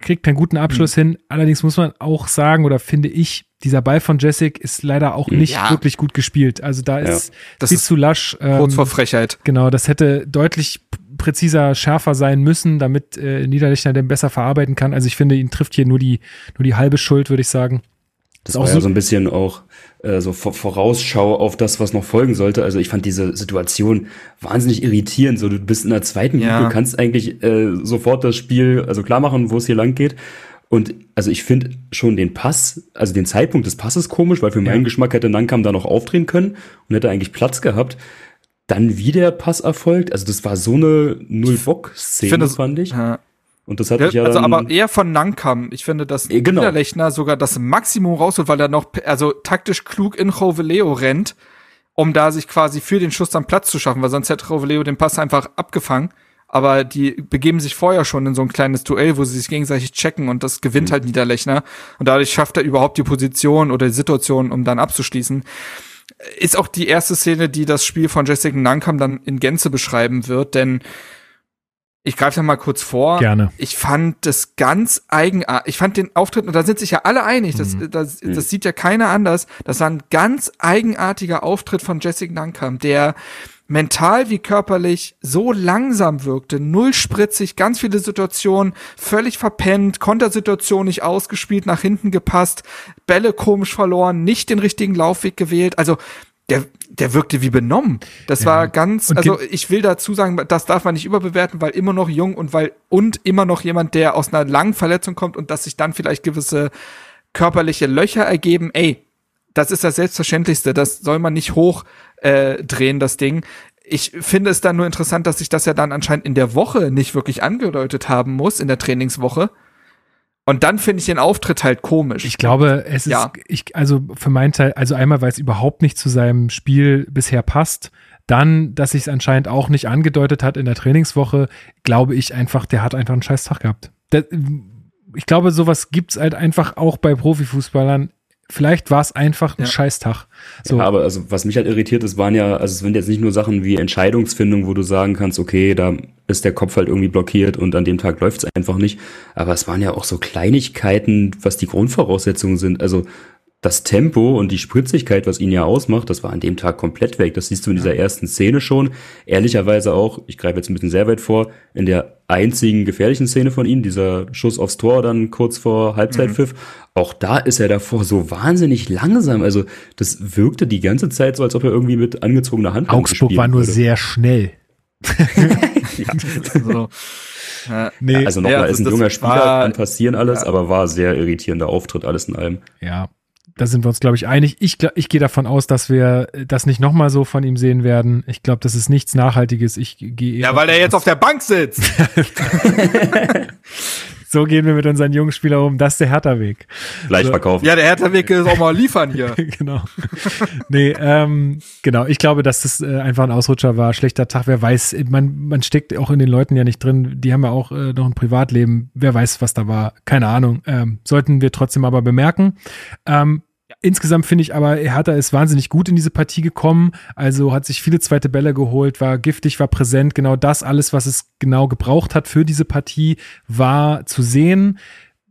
kriegt keinen guten Abschluss mhm. hin. Allerdings muss man auch sagen, oder finde ich, dieser Ball von Jessic ist leider auch nicht ja. wirklich gut gespielt. Also da ja. ist das viel ist zu lasch. Ähm, kurz vor Frechheit. Genau, das hätte deutlich präziser, schärfer sein müssen, damit äh, Niederlechner den besser verarbeiten kann. Also ich finde, ihn trifft hier nur die, nur die halbe Schuld, würde ich sagen. Das war ja so ein bisschen auch äh, so Vorausschau auf das, was noch folgen sollte. Also ich fand diese Situation wahnsinnig irritierend. So, du bist in der zweiten ja. Du kannst eigentlich äh, sofort das Spiel, also klar machen, wo es hier lang geht. Und also ich finde schon den Pass, also den Zeitpunkt des Passes komisch, weil für meinen ja. Geschmack hätte Nankam da noch aufdrehen können und hätte eigentlich Platz gehabt. Dann wie der Pass erfolgt, also das war so eine Null-Bock-Szene, fand ich. Ja. Und das hat ja, ja also aber eher von Nankam. Ich finde, dass äh, genau. Niederlechner sogar das Maximum rausholt, weil er noch also taktisch klug in Joveleo rennt, um da sich quasi für den Schuss dann Platz zu schaffen, weil sonst hätte Joveleo den Pass einfach abgefangen. Aber die begeben sich vorher schon in so ein kleines Duell, wo sie sich gegenseitig checken und das gewinnt mhm. halt Niederlechner. Und dadurch schafft er überhaupt die Position oder die Situation, um dann abzuschließen. Ist auch die erste Szene, die das Spiel von Jessica Nankam dann in Gänze beschreiben wird, denn ich greife da mal kurz vor. Gerne. Ich fand das ganz eigenartig. Ich fand den Auftritt, und da sind sich ja alle einig, das, mhm. das, das, das sieht ja keiner anders. Das war ein ganz eigenartiger Auftritt von Jessica Nankam, der mental wie körperlich so langsam wirkte, null spritzig, ganz viele Situationen völlig verpennt, Kontersituation nicht ausgespielt, nach hinten gepasst, Bälle komisch verloren, nicht den richtigen Laufweg gewählt. Also der, der wirkte wie benommen. Das Ja. war ganz, also ich will dazu sagen, das darf man nicht überbewerten, weil immer noch jung und weil und immer noch jemand, der aus einer langen Verletzung kommt und dass sich dann vielleicht gewisse körperliche Löcher ergeben. Ey, das ist das Selbstverständlichste. Das soll man nicht hoch äh, drehen, das Ding. Ich finde es dann nur interessant, dass sich das ja dann anscheinend in der Woche nicht wirklich angedeutet haben muss, in der Trainingswoche. Und dann finde ich den Auftritt halt komisch. Ich glaube, es ist, Ja. ich, also für meinen Teil, also einmal, weil es überhaupt nicht zu seinem Spiel bisher passt, dann, dass sich es anscheinend auch nicht angedeutet hat in der Trainingswoche, glaube ich einfach, der hat einfach einen scheiß Tag gehabt. Das, ich glaube, sowas gibt's halt einfach auch bei Profifußballern. Vielleicht war es einfach ein Ja. scheiß Tag. So, Ja, aber also was mich halt irritiert ist, waren ja, also es sind jetzt nicht nur Sachen wie Entscheidungsfindung, wo du sagen kannst, okay, da ist der Kopf halt irgendwie blockiert und an dem Tag läuft es einfach nicht. Aber es waren ja auch so Kleinigkeiten, was die Grundvoraussetzungen sind. Also das Tempo und die Spritzigkeit, was ihn ja ausmacht, das war an dem Tag komplett weg. Das siehst du in dieser ersten Szene schon. Ehrlicherweise auch, ich greife jetzt ein bisschen sehr weit vor, in der einzigen gefährlichen Szene von ihm, dieser Schuss aufs Tor dann kurz vor Halbzeitpfiff, auch da ist er davor so wahnsinnig langsam. Also das wirkte die ganze Zeit so, als ob er irgendwie mit angezogener Hand Augsburg war nur sehr schnell. so. Ja. Nee, Also nochmal, Ja, ist ein junger war- Spieler, kann passieren alles, ja. aber war sehr irritierender Auftritt alles in allem. Ja, da sind wir uns, glaube ich, einig. Ich, ich gehe davon aus, dass wir das nicht nochmal so von ihm sehen werden. Ich glaube, das ist nichts Nachhaltiges. Ich gehe eher ja, weil er jetzt auf der Bank sitzt. So gehen wir mit unseren jungen Spielern um. Das ist der Hertha-Weg. Gleich So. verkaufen. ja, der Hertha-Weg ist auch mal liefern hier. genau. Nee, ähm, genau. Ich glaube, dass das äh, einfach ein Ausrutscher war. Schlechter Tag. Wer weiß, man, man steckt auch in den Leuten ja nicht drin. Die haben ja auch äh, noch ein Privatleben. Wer weiß, was da war. Keine Ahnung. Ähm, sollten wir trotzdem aber bemerken. Ähm, Insgesamt finde ich aber, Hertha ist wahnsinnig gut in diese Partie gekommen. Also hat sich viele zweite Bälle geholt, war giftig, war präsent. Genau das alles, was es genau gebraucht hat für diese Partie, war zu sehen.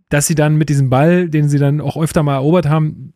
Dass sie dann mit diesem Ball, den sie dann auch öfter mal erobert haben,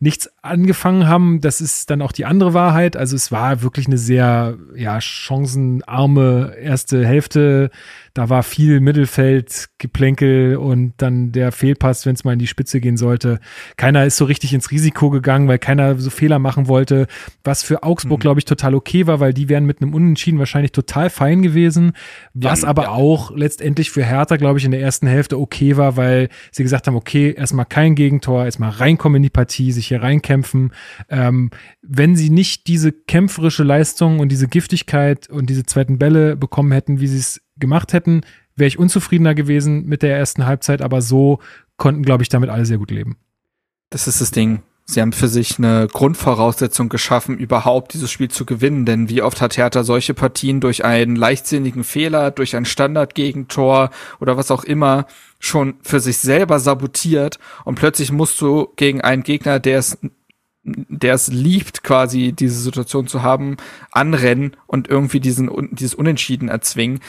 nichts angefangen haben, das ist dann auch die andere Wahrheit. Also es war wirklich eine sehr ja, chancenarme erste Hälfte. Da war viel Mittelfeld, Geplänkel und dann der Fehlpass, wenn es mal in die Spitze gehen sollte. Keiner ist so richtig ins Risiko gegangen, weil keiner so Fehler machen wollte. Was für Augsburg, glaube ich, total okay war, weil die wären mit einem Unentschieden wahrscheinlich total fein gewesen. Was aber auch letztendlich für Hertha, glaube ich, in der ersten Hälfte okay war, weil sie gesagt haben, okay, erstmal kein Gegentor, erstmal reinkommen in die Partie, sich hier reinkämpfen. Ähm, wenn sie nicht diese kämpferische Leistung und diese Giftigkeit und diese zweiten Bälle bekommen hätten, wie sie es gemacht hätten, wäre ich unzufriedener gewesen mit der ersten Halbzeit, aber so konnten, glaube ich, damit alle sehr gut leben. Das ist das Ding. Sie haben für sich eine Grundvoraussetzung geschaffen, überhaupt dieses Spiel zu gewinnen. Denn wie oft hat Hertha solche Partien durch einen leichtsinnigen Fehler, durch ein Standardgegentor oder was auch immer schon für sich selber sabotiert und plötzlich musst du gegen einen Gegner, der es der es liebt, quasi diese Situation zu haben, anrennen und irgendwie diesen, dieses Unentschieden erzwingen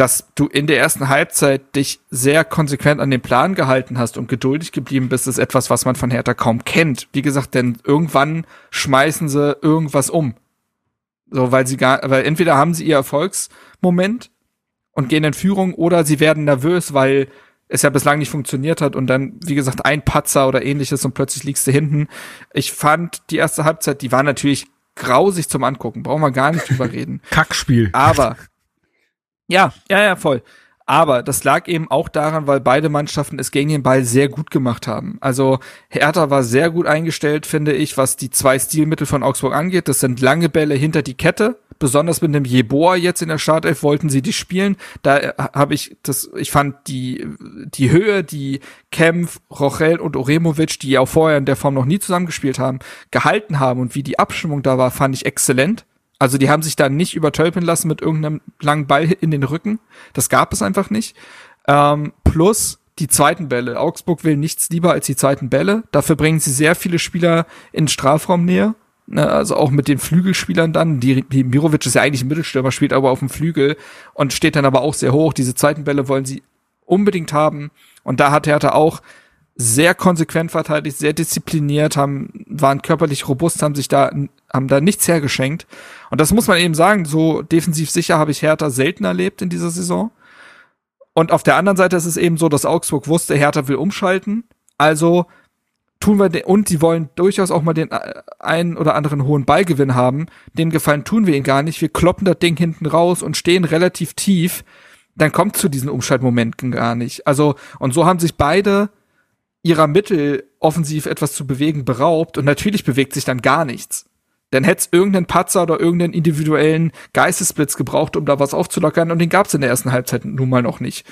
dass du in der ersten Halbzeit dich sehr konsequent an den Plan gehalten hast und geduldig geblieben bist, ist etwas, was man von Hertha kaum kennt. Wie gesagt, denn irgendwann schmeißen sie irgendwas um. So, weil sie gar, weil entweder haben sie ihr Erfolgsmoment und gehen in Führung oder sie werden nervös, weil es ja bislang nicht funktioniert hat und dann, wie gesagt, ein Patzer oder ähnliches und plötzlich liegst du hinten. Ich fand die erste Halbzeit, die war natürlich grausig zum Angucken, brauchen wir gar nicht drüber reden. Kackspiel. Aber ja, ja, ja, voll. Aber das lag eben auch daran, weil beide Mannschaften es gegen den Ball sehr gut gemacht haben. Also Hertha war sehr gut eingestellt, finde ich, was die zwei Stilmittel von Augsburg angeht. Das sind lange Bälle hinter die Kette. Besonders mit dem Jeboa jetzt in der Startelf wollten sie die spielen. Da äh, habe ich das, ich fand die, die Höhe, die Kempf, Rochel und Oremovic, die ja auch vorher in der Form noch nie zusammengespielt haben, gehalten haben und wie die Abstimmung da war, fand ich exzellent. Also die haben sich da nicht übertölpeln lassen mit irgendeinem langen Ball in den Rücken. Das gab es einfach nicht. Ähm, plus die zweiten Bälle. Augsburg will nichts lieber als die zweiten Bälle. Dafür bringen sie sehr viele Spieler in Strafraumnähe. Ne, also auch mit den Flügelspielern dann. Die, die Mirovic ist ja eigentlich ein Mittelstürmer, spielt aber auf dem Flügel und steht dann aber auch sehr hoch. Diese zweiten Bälle wollen sie unbedingt haben. Und da hat Hertha auch sehr konsequent verteidigt, sehr diszipliniert, haben, waren körperlich robust, haben sich da, haben da nichts hergeschenkt. Und das muss man eben sagen, so defensiv sicher habe ich Hertha selten erlebt in dieser Saison. Und auf der anderen Seite ist es eben so, dass Augsburg wusste, Hertha will umschalten. Also tun wir den, und die wollen durchaus auch mal den äh, einen oder anderen hohen Ballgewinn haben. Den Gefallen tun wir ihnen gar nicht. Wir kloppen das Ding hinten raus und stehen relativ tief. Dann kommt zu diesen Umschaltmomenten gar nicht. Also, und so haben sich beide ihrer Mittel offensiv etwas zu bewegen beraubt und natürlich bewegt sich dann gar nichts. Dann hätte es irgendeinen Patzer oder irgendeinen individuellen Geistesblitz gebraucht, um da was aufzulockern und den gab es in der ersten Halbzeit nun mal noch nicht.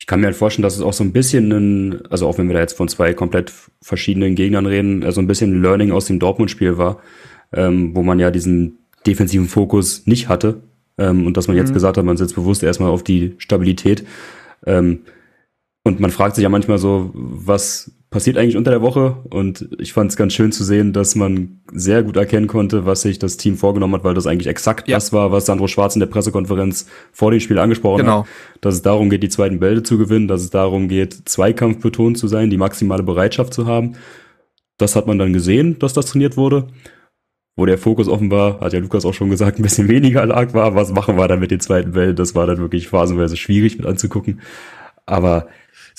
Ich kann mir halt vorstellen, dass es auch so ein bisschen, ein, also auch wenn wir da jetzt von zwei komplett verschiedenen Gegnern reden, so ein bisschen Learning aus dem Dortmund-Spiel war, ähm, wo man ja diesen defensiven Fokus nicht hatte ähm, und dass man mhm. jetzt gesagt hat, man setzt bewusst erstmal auf die Stabilität. Ähm, und man fragt sich ja manchmal so, was passiert eigentlich unter der Woche? Und ich fand es ganz schön zu sehen, dass man sehr gut erkennen konnte, was sich das Team vorgenommen hat, weil das eigentlich exakt ja. das war, was Sandro Schwarz in der Pressekonferenz vor dem Spiel angesprochen genau. hat. Dass es darum geht, die zweiten Bälle zu gewinnen, dass es darum geht, Zweikampfbetont zu sein, die maximale Bereitschaft zu haben. Das hat man dann gesehen, dass das trainiert wurde. Wo der Fokus offenbar, hat ja Lukas auch schon gesagt, ein bisschen weniger lag war. Was machen wir dann mit den zweiten Bällen? Das war dann wirklich phasenweise schwierig mit anzugucken. Aber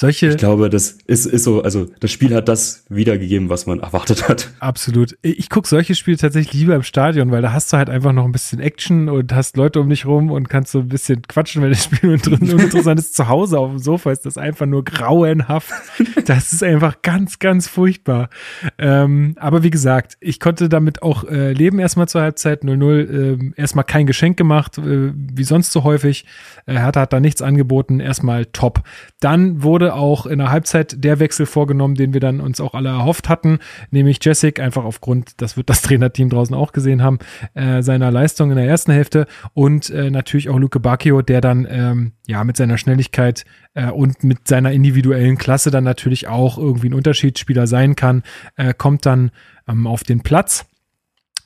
solche. Ich glaube, das ist, ist so, also das Spiel hat das wiedergegeben, was man erwartet hat. Absolut. Ich gucke solche Spiele tatsächlich lieber im Stadion, weil da hast du halt einfach noch ein bisschen Action und hast Leute um dich rum und kannst so ein bisschen quatschen, wenn das Spiel uninteressant ist. Zu Hause auf dem Sofa ist das einfach nur grauenhaft. Das ist einfach ganz, ganz furchtbar. Ähm, aber wie gesagt, ich konnte damit auch äh, leben erstmal zur Halbzeit 0-0. Äh, erstmal kein Geschenk gemacht, äh, wie sonst so häufig. Äh, Hertha hat da nichts angeboten. Erstmal top. Dann wurde auch in der Halbzeit der Wechsel vorgenommen, den wir dann uns auch alle erhofft hatten, nämlich Jessic, einfach aufgrund, das wird das Trainerteam draußen auch gesehen haben, äh, seiner Leistung in der ersten Hälfte und äh, natürlich auch Luke Bacchio, der dann ähm, ja mit seiner Schnelligkeit äh, und mit seiner individuellen Klasse dann natürlich auch irgendwie ein Unterschiedsspieler sein kann, äh, kommt dann ähm, auf den Platz.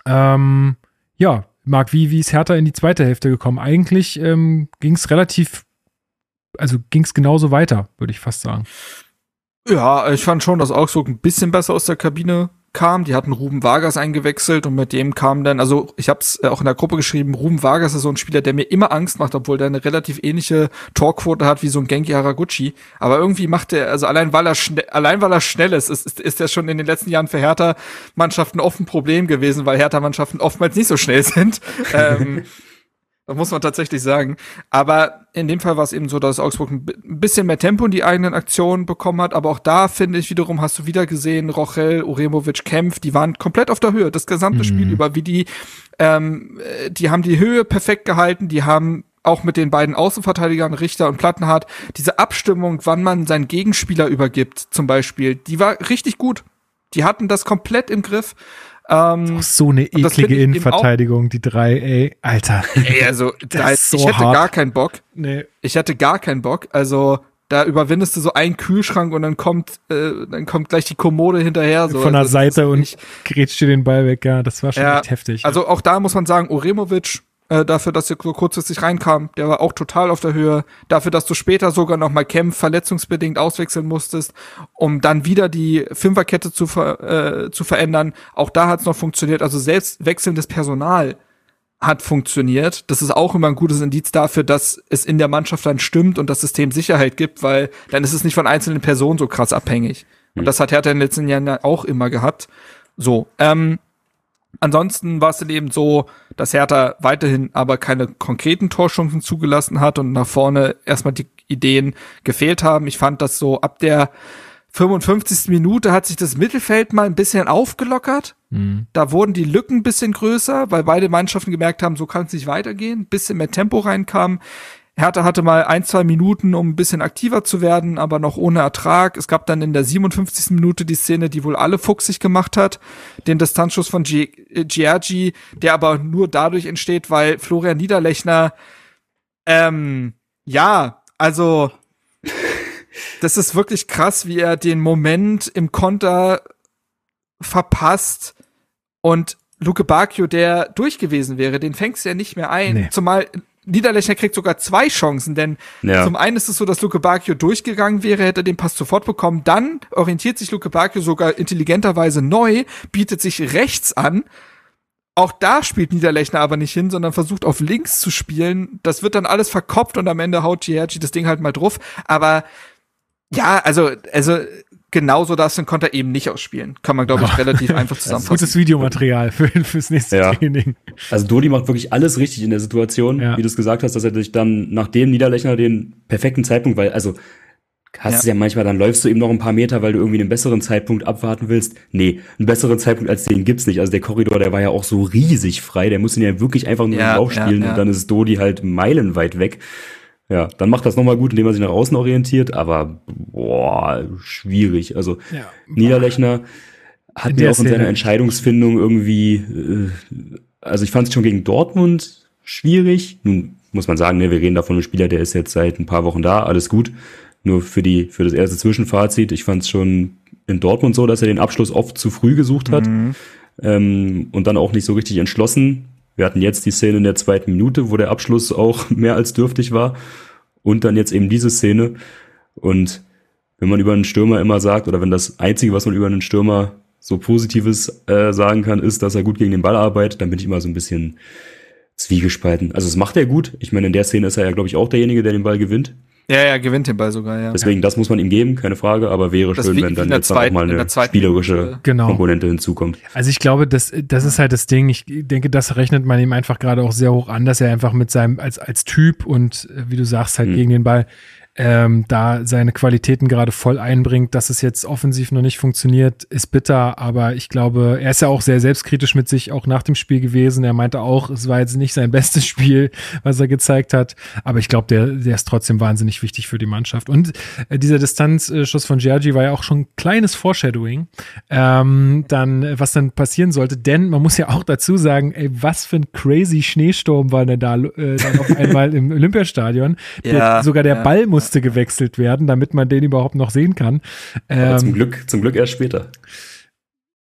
Ähm, ja, Marc, wie, wie ist Hertha in die zweite Hälfte gekommen? Eigentlich ähm, ging es relativ also ging es genauso weiter, würde ich fast sagen. Ja, ich fand schon, dass Augsburg ein bisschen besser aus der Kabine kam. Die hatten Ruben Vargas eingewechselt und mit dem kam dann, also ich habe es auch in der Gruppe geschrieben, Ruben Vargas ist so ein Spieler, der mir immer Angst macht, obwohl der eine relativ ähnliche Torquote hat wie so ein Genki Haraguchi. Aber irgendwie macht er, also allein weil er schnell, allein weil er schnell ist, ist, ist, ist der schon in den letzten Jahren für Hertha-Mannschaften oft ein Problem gewesen, weil Hertha-Mannschaften oftmals nicht so schnell sind. ähm, das muss man tatsächlich sagen. Aber in dem Fall war es eben so, dass Augsburg ein bisschen mehr Tempo in die eigenen Aktionen bekommen hat. Aber auch da, finde ich, wiederum hast du wieder gesehen, Rochel, Uremovic, Kempf, die waren komplett auf der Höhe, das gesamte mhm. Spiel über, wie die, ähm, die haben die Höhe perfekt gehalten, die haben auch mit den beiden Außenverteidigern Richter und Plattenhardt, diese Abstimmung, wann man seinen Gegenspieler übergibt, zum Beispiel, die war richtig gut. Die hatten das komplett im Griff. Ähm, so eine eklige Innenverteidigung, die drei, ey, Alter. Ey, also, da, ich so hätte hart. gar keinen Bock. Nee. Ich hätte gar keinen Bock. Also, da überwindest du so einen Kühlschrank und dann kommt, äh, dann kommt gleich die Kommode hinterher. So. Von der also, Seite und grätscht dir den Ball weg, ja, das war schon ja, echt heftig. Also auch da muss man sagen, Oremovic äh, dafür, dass er so kurzfristig reinkam. Der war auch total auf der Höhe. Dafür, dass du später sogar noch mal Kempf verletzungsbedingt auswechseln musstest, um dann wieder die Fünferkette zu, ver äh, zu verändern. Auch da hat es noch funktioniert. Also selbst wechselndes Personal hat funktioniert. Das ist auch immer ein gutes Indiz dafür, dass es in der Mannschaft dann stimmt und das System Sicherheit gibt, weil dann ist es nicht von einzelnen Personen so krass abhängig. Und hm. das hat Hertha in den letzten Jahren auch immer gehabt. So, ähm, Ansonsten war es dann eben so, dass Hertha weiterhin aber keine konkreten Torchancen zugelassen hat und nach vorne erstmal die Ideen gefehlt haben. Ich fand das so ab der 55. Minute hat sich das Mittelfeld mal ein bisschen aufgelockert. Mhm. Da wurden die Lücken ein bisschen größer, weil beide Mannschaften gemerkt haben, so kann es nicht weitergehen. Ein bisschen mehr Tempo reinkam. Hertha hatte mal ein, zwei Minuten, um ein bisschen aktiver zu werden, aber noch ohne Ertrag. Es gab dann in der 57. Minute die Szene, die wohl alle fuchsig gemacht hat. Den Distanzschuss von äh, Giorgi, der aber nur dadurch entsteht, weil Florian Niederlechner, ähm, ja, also, das ist wirklich krass, wie er den Moment im Konter verpasst und Luke Bacchio, der durch gewesen wäre, den fängst du ja nicht mehr ein. Nee. Zumal Niederlechner kriegt sogar zwei Chancen, denn ja. zum einen ist es so, dass Luke Bacchio durchgegangen wäre, hätte er den Pass sofort bekommen. Dann orientiert sich Luke Bacchio sogar intelligenterweise neu, bietet sich rechts an. Auch da spielt Niederlechner aber nicht hin, sondern versucht auf links zu spielen. Das wird dann alles verkopft und am Ende haut Gierci das Ding halt mal drauf. Aber ja, also, also genauso darfst du den Konter eben nicht ausspielen. Kann man, glaube ich, relativ einfach zusammenfassen. Gutes Videomaterial für, fürs nächste Ja. Training. Also Dodi macht wirklich alles richtig in der Situation, Ja. wie du es gesagt hast, dass er sich dann nach dem Niederlechner den perfekten Zeitpunkt, weil, also hast Ja. es ja manchmal, dann läufst du eben noch ein paar Meter, weil du irgendwie einen besseren Zeitpunkt abwarten willst. Nee, einen besseren Zeitpunkt als den gibt's nicht. Also der Korridor, der war ja auch so riesig frei, der muss ihn ja wirklich einfach nur Ja, draufspielen ja, ja. und dann ist Dodi halt meilenweit weg. Ja, dann macht das nochmal gut, indem er sich nach außen orientiert, aber boah, schwierig. Also Ja. Niederlechner hat In mir auch in seiner. Entscheidungsfindung irgendwie, äh, also ich fand es schon gegen Dortmund schwierig. Nun muss man sagen, ne, wir reden da von einem Spieler, der ist jetzt seit ein paar Wochen da, alles gut. Nur für die, für das erste Zwischenfazit, ich fand es schon in Dortmund so, dass er den Abschluss oft zu früh gesucht hat ähm, und dann auch nicht so richtig entschlossen. Wir hatten jetzt die Szene in der zweiten Minute, wo der Abschluss auch mehr als dürftig war. Und dann jetzt eben diese Szene. Und wenn man über einen Stürmer immer sagt, oder wenn das Einzige, was man über einen Stürmer so Positives äh, sagen kann, ist, dass er gut gegen den Ball arbeitet, dann bin ich immer so ein bisschen zwiegespalten. Also das macht er gut. Ich meine, in der Szene ist er ja, glaube ich, auch derjenige, der den Ball gewinnt. Ja, ja, gewinnt den Ball sogar, ja. Deswegen, das muss man ihm geben, keine Frage, aber wäre Das schön, wenn dann jetzt auch zweiten- mal in der eine spielerische Minute. Genau. Komponente hinzukommt. Also ich glaube, das, das ist halt das Ding. Ich denke, das rechnet man ihm einfach gerade auch sehr hoch an, dass er einfach mit seinem, als, als Typ und äh, wie du sagst, halt Mhm. gegen den Ball, ähm, da seine Qualitäten gerade voll einbringt. Dass es jetzt offensiv noch nicht funktioniert, ist bitter, aber ich glaube, er ist ja auch sehr selbstkritisch mit sich auch nach dem Spiel gewesen. Er meinte auch, es war jetzt nicht sein bestes Spiel, was er gezeigt hat, aber ich glaube, der, der ist trotzdem wahnsinnig wichtig für die Mannschaft. Und äh, dieser Distanzschuss von Giorgi war ja auch schon ein kleines Foreshadowing, ähm, dann, äh, was dann passieren sollte, denn man muss ja auch dazu sagen, ey, was für ein crazy Schneesturm war denn da äh, dann auf einmal im Olympiastadion. Der, Ja, sogar der ja. Ball musste gewechselt werden, damit man den überhaupt noch sehen kann. Aber zum Ähm, Glück, zum Glück erst später.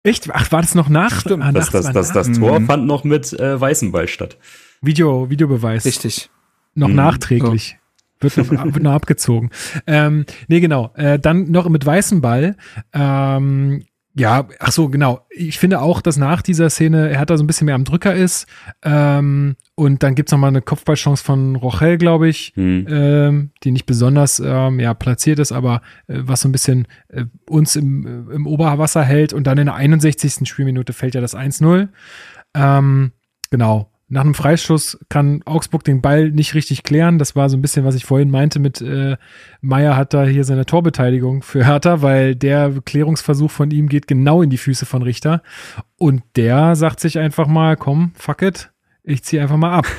echt? Ach, war das noch nach? Stimmt. Ah, Das, das, war das, nach- das Tor Mhm. fand noch mit äh, weißem Ball statt. Video, Videobeweis. Richtig. noch Mhm. nachträglich. Wird noch, wird noch abgezogen. Ähm, nee, genau. Äh, dann noch mit weißem Ball. Ähm, ja, ach so, genau. Ich finde auch, dass nach dieser Szene er hat da so ein bisschen mehr am Drücker ist. Ähm, und dann gibt's noch mal eine Kopfballchance von Rochel, glaube ich, Hm. ähm, die nicht besonders ähm, ja, platziert ist, aber äh, was so ein bisschen äh, uns im, äh, im Oberwasser hält. Und dann in der 61. Spielminute fällt ja das 1-0. Ähm, genau. Nach einem Freischuss kann Augsburg den Ball nicht richtig klären. Das war so ein bisschen, was ich vorhin meinte mit äh, Meier hat da hier seine Torbeteiligung für Hertha, weil der Klärungsversuch von ihm geht genau in die Füße von Richter. Und der sagt sich einfach mal, komm, fuck it, ich zieh einfach mal ab.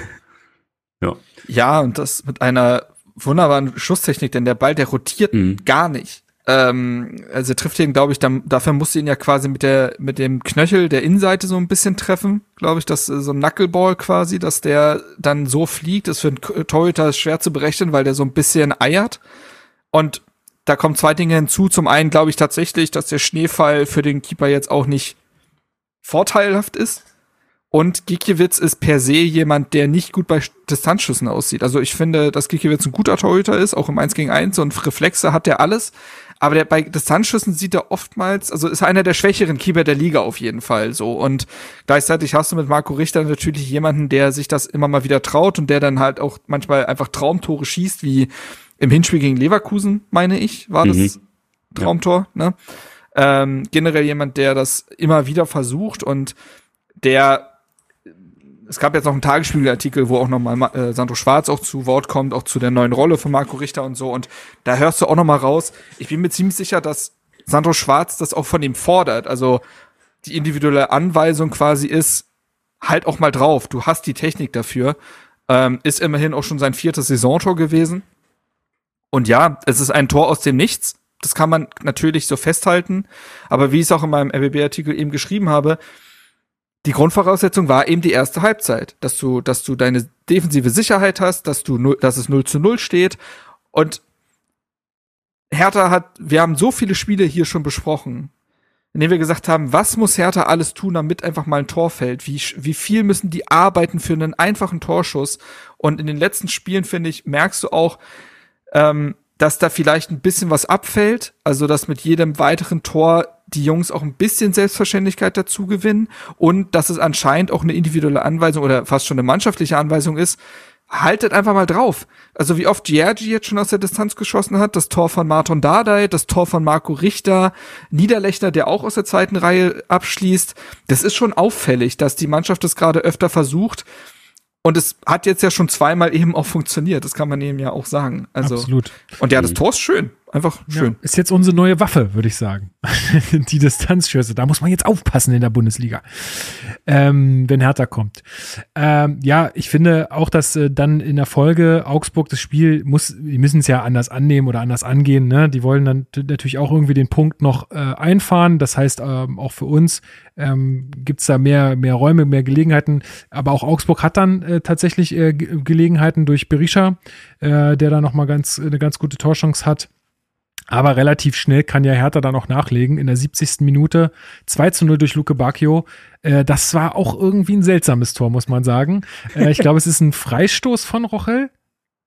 Ja, und das mit einer wunderbaren Schusstechnik, denn der Ball, der rotiert Mhm. gar nicht. Ähm, also er trifft ihn, glaube ich, dann, dafür musste ihn ja quasi mit der mit dem Knöchel der Innenseite so ein bisschen treffen, glaube ich, das ist so ein Knuckleball quasi, dass der dann so fliegt, ist für einen Torhüter schwer zu berechnen, weil der so ein bisschen eiert. Und da kommen zwei Dinge hinzu. Zum einen glaube ich tatsächlich, dass der Schneefall für den Keeper jetzt auch nicht vorteilhaft ist. Und Gikiewicz ist per se jemand, der nicht gut bei Distanzschüssen aussieht. Also ich finde, dass Gikiewicz ein guter Torhüter ist, auch im 1 gegen 1 und Reflexe hat der alles. Aber der, bei Distanzschüssen sieht er oftmals, also ist einer der schwächeren Keeper der Liga auf jeden Fall so. Und gleichzeitig hast du mit Marco Richter natürlich jemanden, der sich das immer mal wieder traut und der dann halt auch manchmal einfach Traumtore schießt, wie im Hinspiel gegen Leverkusen, meine ich, war das Mhm. Traumtor, ne? Ähm, generell jemand, der das immer wieder versucht und der es gab jetzt noch einen Tagesspiegelartikel, wo auch nochmal äh, Sandro Schwarz auch zu Wort kommt, auch zu der neuen Rolle von Marco Richter und so. Und da hörst du auch nochmal raus. Ich bin mir ziemlich sicher, dass Sandro Schwarz das auch von ihm fordert. Also die individuelle Anweisung quasi ist, halt auch mal drauf. Du hast die Technik dafür. Ähm, ist immerhin auch schon sein viertes Saisontor gewesen. Und ja, es ist ein Tor aus dem Nichts. Das kann man natürlich so festhalten. Aber wie ich es auch in meinem RBB-Artikel eben geschrieben habe, die Grundvoraussetzung war eben die erste Halbzeit, dass du, dass du deine defensive Sicherheit hast, dass du, dass es 0 zu 0 steht und Hertha hat, wir haben so viele Spiele hier schon besprochen, in denen wir gesagt haben, was muss Hertha alles tun, damit einfach mal ein Tor fällt? Wie, wie viel müssen die arbeiten für einen einfachen Torschuss? Und in den letzten Spielen, finde ich, merkst du auch, ähm, dass da vielleicht ein bisschen was abfällt, also dass mit jedem weiteren Tor die Jungs auch ein bisschen Selbstverständlichkeit dazu gewinnen und dass es anscheinend auch eine individuelle Anweisung oder fast schon eine mannschaftliche Anweisung ist, haltet einfach mal drauf. Also wie oft Giergi jetzt schon aus der Distanz geschossen hat, das Tor von Martin Dardai, das Tor von Marco Richter, Niederlechner, der auch aus der zweiten Reihe abschließt. Das ist schon auffällig, dass die Mannschaft das gerade öfter versucht. Und es hat jetzt ja schon zweimal eben auch funktioniert. Das kann man eben ja auch sagen. Also, Absolut. Und ja, das Tor ist schön. Einfach schön. Ja, ist jetzt unsere neue Waffe, würde ich sagen. die Distanzschüsse. Da muss man jetzt aufpassen in der Bundesliga, ähm, wenn Hertha kommt. Ähm, ja, ich finde auch, dass äh, dann in der Folge Augsburg das Spiel muss, die müssen es ja anders annehmen oder anders angehen. Ne? Die wollen dann natürlich auch irgendwie den Punkt noch äh, einfahren. Das heißt, ähm, auch für uns ähm, gibt es da mehr, mehr Räume, mehr Gelegenheiten. Aber auch Augsburg hat dann äh, tatsächlich äh, Gelegenheiten durch Berisha, äh, der da nochmal ganz, eine ganz gute Torchance hat. Aber relativ schnell kann ja Hertha dann auch nachlegen. In der 70. Minute 2 zu 0 durch Luke Bacchio. Äh, das war auch irgendwie ein seltsames Tor, muss man sagen. Äh, ich glaube, es ist ein Freistoß von Rochel.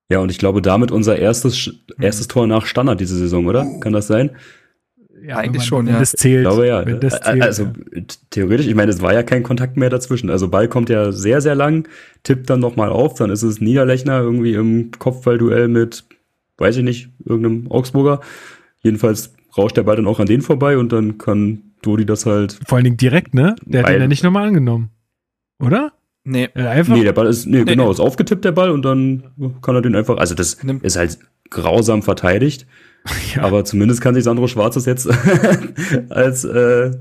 Ja, und ich glaube, damit unser erstes, erstes Tor nach Standard diese Saison, oder? Kann das sein? Ja, eigentlich man, schon, wenn ja. das zählt. Ich glaube, ja. Wenn das zählt, also theoretisch, ich meine, es war ja kein Kontakt mehr dazwischen. Also Ball kommt ja sehr, sehr lang, tippt dann nochmal auf, dann ist es Niederlechner irgendwie im Kopfballduell mit weiß ich nicht, irgendeinem Augsburger. Jedenfalls rauscht der Ball dann auch an den vorbei und dann kann Dodi das halt. Vor allen Dingen direkt, ne? Der hat ihn ja nicht nochmal angenommen. Oder? Nee. Einfach? Nee, der Ball ist, nee, nee genau, nee. ist aufgetippt, der Ball, und dann kann er den einfach, also das ist halt grausam verteidigt. Ja. Aber zumindest kann sich Sandro Schwarzes jetzt als äh,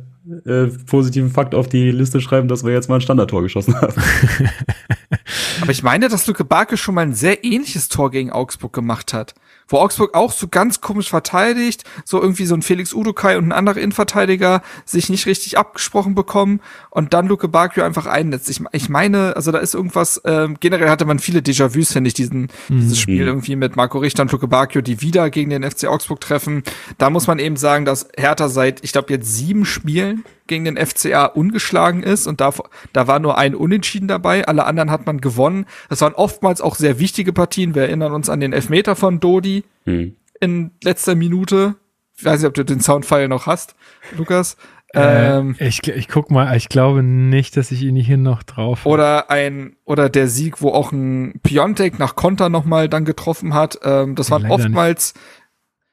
äh, positiven Fakt auf die Liste schreiben, dass wir jetzt mal ein Standardtor geschossen haben. Aber ich meine, dass Luke Barke schon mal ein sehr ähnliches Tor gegen Augsburg gemacht hat. Wo Augsburg auch so ganz komisch verteidigt, so irgendwie so ein Felix Udokai und ein anderer Innenverteidiger sich nicht richtig abgesprochen bekommen und dann Luke Bakio einfach einnetzt. Ich, ich meine, also da ist irgendwas, ähm, generell hatte man viele Déjà-vus, finde ich, diesen, mhm. dieses Spiel irgendwie mit Marco Richter und Luke Bakio, die wieder gegen den FC Augsburg treffen. Da muss man eben sagen, dass Hertha seit, ich glaube, jetzt sieben Spielen gegen den FCA ungeschlagen ist und da, da war nur ein Unentschieden dabei, alle anderen hat man gewonnen. Das waren oftmals auch sehr wichtige Partien. Wir erinnern uns an den Elfmeter von Dodi hm. in letzter Minute. Ich weiß nicht, ob du den Soundfile noch hast, Lukas. Äh, ähm, ich, ich guck mal, ich glaube nicht, dass ich ihn hier noch drauf habe. Oder ein, oder der Sieg, wo auch ein Piontek nach Konter nochmal dann getroffen hat. Ähm, das waren oftmals, nicht.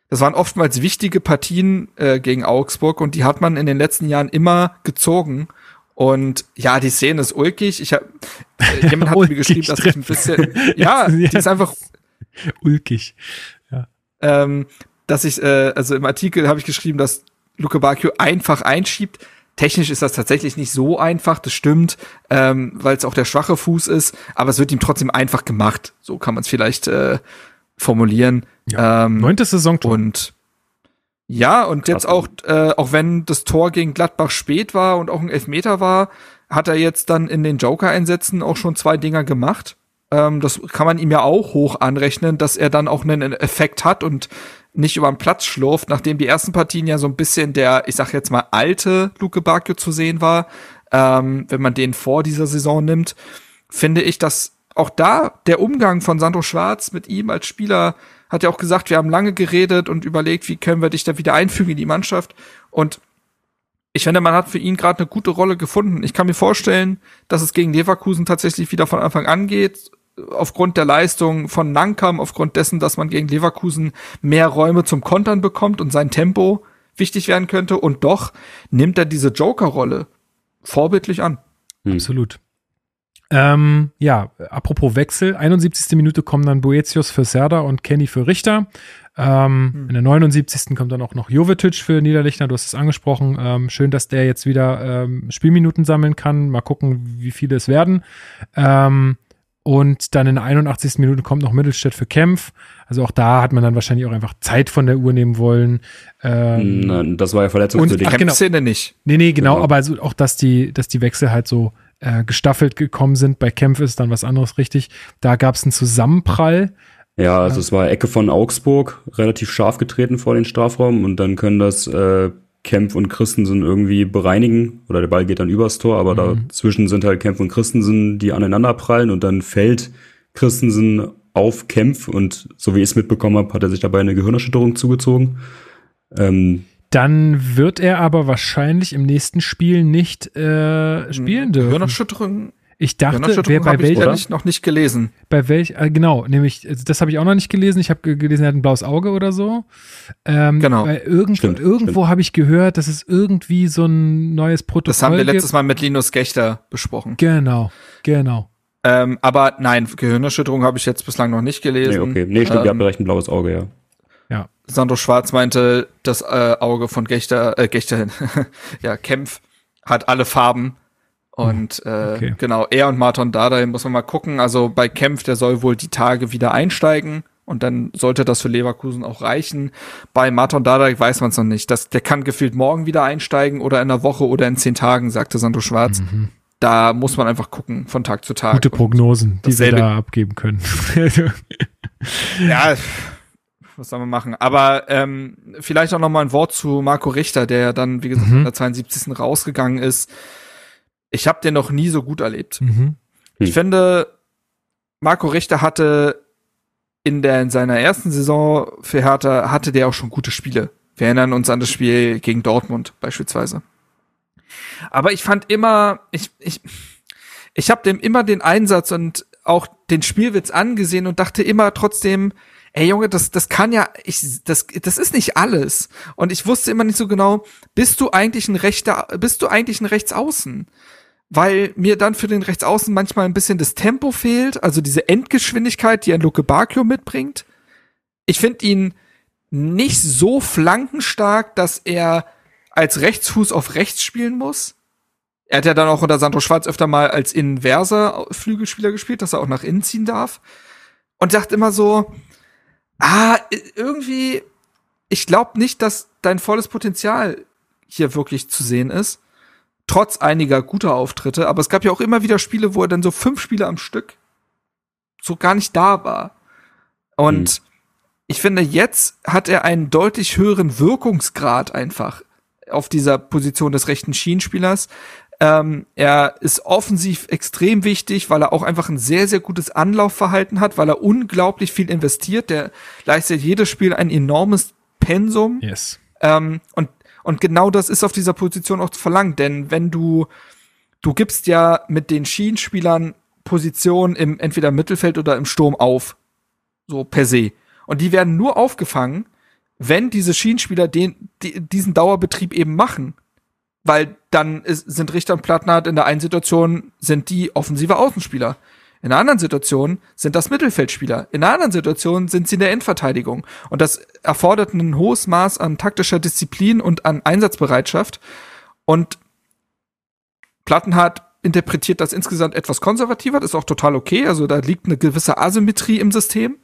Das waren oftmals wichtige Partien äh, gegen Augsburg und die hat man in den letzten Jahren immer gezogen. Und ja, die Szene ist ulkig. Ich hab, äh, jemand hat mir geschrieben, dass ich ein bisschen, ja, die ist einfach ulkig. Ja. Ähm, dass ich, äh, also im Artikel habe ich geschrieben, dass Luke Bacchio einfach einschiebt. Technisch ist das tatsächlich nicht so einfach, das stimmt, ähm, weil es auch der schwache Fuß ist, aber es wird ihm trotzdem einfach gemacht. So kann man es vielleicht äh, formulieren. Ja. Ähm, Neuntes Saisontor. Und ja, und jetzt auch, äh, auch wenn das Tor gegen Gladbach spät war und auch ein Elfmeter war, hat er jetzt dann in den Joker-Einsätzen auch schon zwei Dinger gemacht. Ähm, das kann man ihm ja auch hoch anrechnen, dass er dann auch einen Effekt hat und nicht über den Platz schlurft, nachdem die ersten Partien ja so ein bisschen der, ich sag jetzt mal, alte Luke Bacchio zu sehen war, ähm, wenn man den vor dieser Saison nimmt, finde ich, dass auch da der Umgang von Sandro Schwarz mit ihm als Spieler hat ja auch gesagt, wir haben lange geredet und überlegt, wie können wir dich da wieder einfügen in die Mannschaft. Und ich finde, man hat für ihn gerade eine gute Rolle gefunden. Ich kann mir vorstellen, dass es gegen Leverkusen tatsächlich wieder von Anfang an geht. Aufgrund der Leistung von Nankam, aufgrund dessen, dass man gegen Leverkusen mehr Räume zum Kontern bekommt und sein Tempo wichtig werden könnte. Und doch nimmt er diese Joker-Rolle vorbildlich an. Absolut. Ähm, ja, apropos Wechsel, 71. Minute kommen dann Boetius für Serda und Kenny für Richter. Ähm, hm. In der 79. kommt dann auch noch Jovetic für Niederlechner, du hast es angesprochen. Ähm, schön, dass der jetzt wieder ähm, Spielminuten sammeln kann. Mal gucken, wie viele es werden. Ähm, und dann in der 81. Minute kommt noch Mittelstädt für Kempf. Also auch da hat man dann wahrscheinlich auch einfach Zeit von der Uhr nehmen wollen. Ähm, Nein, das war ja verletzungsbedingt. Ach, genau. Szene nicht. Nee, nee, genau, genau, aber also auch, dass die, dass die Wechsel halt so äh, gestaffelt gekommen sind. Bei Kempf ist dann was anderes richtig. Da gab es einen Zusammenprall. Ja, also es war Ecke von Augsburg, relativ scharf getreten vor den Strafraum und dann können das äh, Kempf und Christensen irgendwie bereinigen oder der Ball geht dann übers Tor, aber mhm. dazwischen sind halt Kempf und Christensen, die aneinander prallen und dann fällt Christensen auf Kempf und so wie ich es mitbekommen habe, hat er sich dabei eine Gehirnerschütterung zugezogen. Ähm, dann wird er aber wahrscheinlich im nächsten Spiel nicht äh, spielen dürfen. Gehirnerschütterung? Ich dachte, wer bei welchem ich noch nicht gelesen. Bei welch äh, genau, nämlich also das habe ich auch noch nicht gelesen. Ich habe gelesen, er hat ein blaues Auge oder so. Ähm, genau. Weil irgend, stimmt, irgendwo habe ich gehört, dass es irgendwie so ein neues Protokoll Das haben wir letztes Mal mit Linus Gechter besprochen. Genau, genau. Ähm, aber nein, Gehirnerschütterung habe ich jetzt bislang noch nicht gelesen. Nee, okay. Nee, stimmt, ähm, ihr habt recht, ein blaues Auge, ja. Ja. Sandro Schwarz meinte, das äh, Auge von Gechter, äh, Gechter, ja, Kempf hat alle Farben und äh, okay. genau, er und Martin Dardai muss man mal gucken. Also bei Kempf, der soll wohl die Tage wieder einsteigen und dann sollte das für Leverkusen auch reichen. Bei Martin Dardai weiß man es noch nicht. Das, der kann gefühlt morgen wieder einsteigen oder in einer Woche oder in zehn Tagen, sagte Sandro Schwarz. Mhm. Da muss man einfach gucken von Tag zu Tag. Gute Prognosen, die wir da abgeben können. ja, was soll man machen? Aber ähm, vielleicht auch noch mal ein Wort zu Marco Richter, der ja dann, wie gesagt, mhm. in der 72. rausgegangen ist ich habe den noch nie so gut erlebt. Mhm. Ich hm. finde, Marco Richter hatte in, der, in seiner ersten Saison für Hertha, hatte der auch schon gute Spiele. Wir erinnern uns an das Spiel gegen Dortmund beispielsweise. Aber ich fand immer, ich, ich, ich habe dem immer den Einsatz und auch den Spielwitz angesehen und dachte immer trotzdem, ey Junge, das, das kann ja, ich, das, das ist nicht alles. Und ich wusste immer nicht so genau, bist du eigentlich ein rechter, bist du eigentlich ein Rechtsaußen? weil mir dann für den Rechtsaußen manchmal ein bisschen das Tempo fehlt, also diese Endgeschwindigkeit, die ein Luke Bacchio mitbringt. Ich finde ihn nicht so flankenstark, dass er als Rechtsfuß auf rechts spielen muss. Er hat ja dann auch unter Sandro Schwarz öfter mal als inverser Flügelspieler gespielt, dass er auch nach innen ziehen darf. Und sagt immer so, ah, irgendwie, ich glaube nicht, dass dein volles Potenzial hier wirklich zu sehen ist trotz einiger guter Auftritte, aber es gab ja auch immer wieder Spiele, wo er dann so fünf Spiele am Stück so gar nicht da war. Und mhm. ich finde, jetzt hat er einen deutlich höheren Wirkungsgrad einfach auf dieser Position des rechten Schienenspielers. Ähm, er ist offensiv extrem wichtig, weil er auch einfach ein sehr, sehr gutes Anlaufverhalten hat, weil er unglaublich viel investiert. Der leistet jedes Spiel ein enormes Pensum. Yes. Ähm, und und genau das ist auf dieser Position auch verlangt, denn wenn du, du gibst ja mit den Schienenspielern Positionen im entweder Mittelfeld oder im Sturm auf. So per se. Und die werden nur aufgefangen, wenn diese Schienenspieler den, die, diesen Dauerbetrieb eben machen. Weil dann ist, sind Richter und Plattner in der einen Situation sind die offensive Außenspieler. In einer anderen Situation sind das Mittelfeldspieler. In einer anderen Situation sind sie in der Endverteidigung. Und das erfordert ein hohes Maß an taktischer Disziplin und an Einsatzbereitschaft. Und Plattenhardt interpretiert das insgesamt etwas konservativer. Das ist auch total okay. Also da liegt eine gewisse Asymmetrie im System.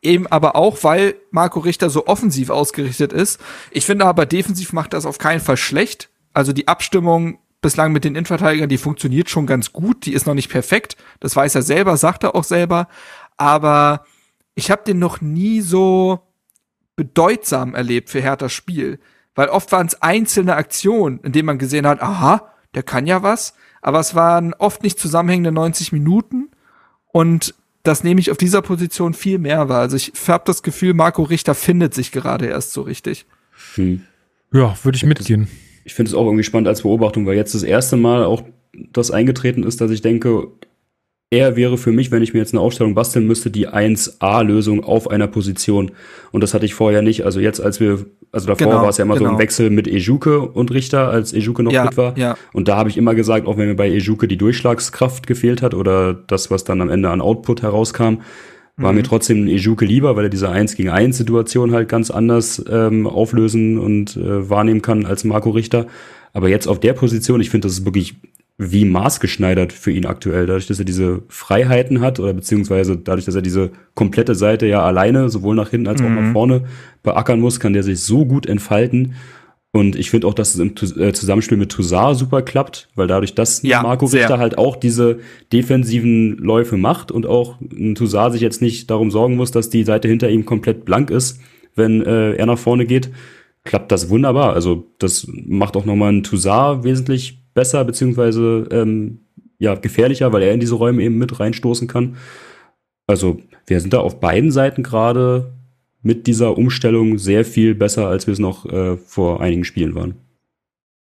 Eben aber auch, weil Marco Richter so offensiv ausgerichtet ist. Ich finde aber defensiv macht das auf keinen Fall schlecht. Also die Abstimmung bislang mit den Innenverteidigern, die funktioniert schon ganz gut, die ist noch nicht perfekt, das weiß er selber, sagt er auch selber, aber ich habe den noch nie so bedeutsam erlebt für Herthas Spiel, weil oft waren es einzelne Aktionen, in denen man gesehen hat, aha, der kann ja was, aber es waren oft nicht zusammenhängende 90 Minuten und das nehme ich auf dieser Position viel mehr wahr. Also ich habe das Gefühl, Marco Richter findet sich gerade erst so richtig. Hm. Ja, würde ich mitgehen ich finde es auch irgendwie spannend als Beobachtung, weil jetzt das erste Mal auch das eingetreten ist, dass ich denke, er wäre für mich, wenn ich mir jetzt eine Aufstellung basteln müsste, die 1A-Lösung auf einer Position. Und das hatte ich vorher nicht. Also jetzt, als wir, also davor genau, war es ja immer genau. so ein Wechsel mit Ejuke und Richter, als Ejuke noch ja, fit war. Ja. Und da habe ich immer gesagt, auch wenn mir bei Ejuke die Durchschlagskraft gefehlt hat oder das, was dann am Ende an Output herauskam, war mhm. mir trotzdem ein Ejuke lieber, weil er diese 1 gegen 1 Situation halt ganz anders ähm, auflösen und äh, wahrnehmen kann als Marco Richter. Aber jetzt auf der Position, ich finde, das ist wirklich wie maßgeschneidert für ihn aktuell, dadurch, dass er diese Freiheiten hat oder beziehungsweise dadurch, dass er diese komplette Seite ja alleine, sowohl nach hinten als auch nach mhm. vorne beackern muss, kann der sich so gut entfalten. Und ich finde auch, dass es im äh, Zusammenspiel mit Toussaint super klappt, weil dadurch, dass ja, Marco sehr. Richter halt auch diese defensiven Läufe macht und auch ein Toussaint sich jetzt nicht darum sorgen muss, dass die Seite hinter ihm komplett blank ist, wenn äh, er nach vorne geht, klappt das wunderbar. Also das macht auch nochmal ein Toussaint wesentlich besser, beziehungsweise ähm, ja, gefährlicher, weil er in diese Räume eben mit reinstoßen kann. Also wir sind da auf beiden Seiten gerade mit dieser Umstellung sehr viel besser, als wir es noch äh, vor einigen Spielen waren.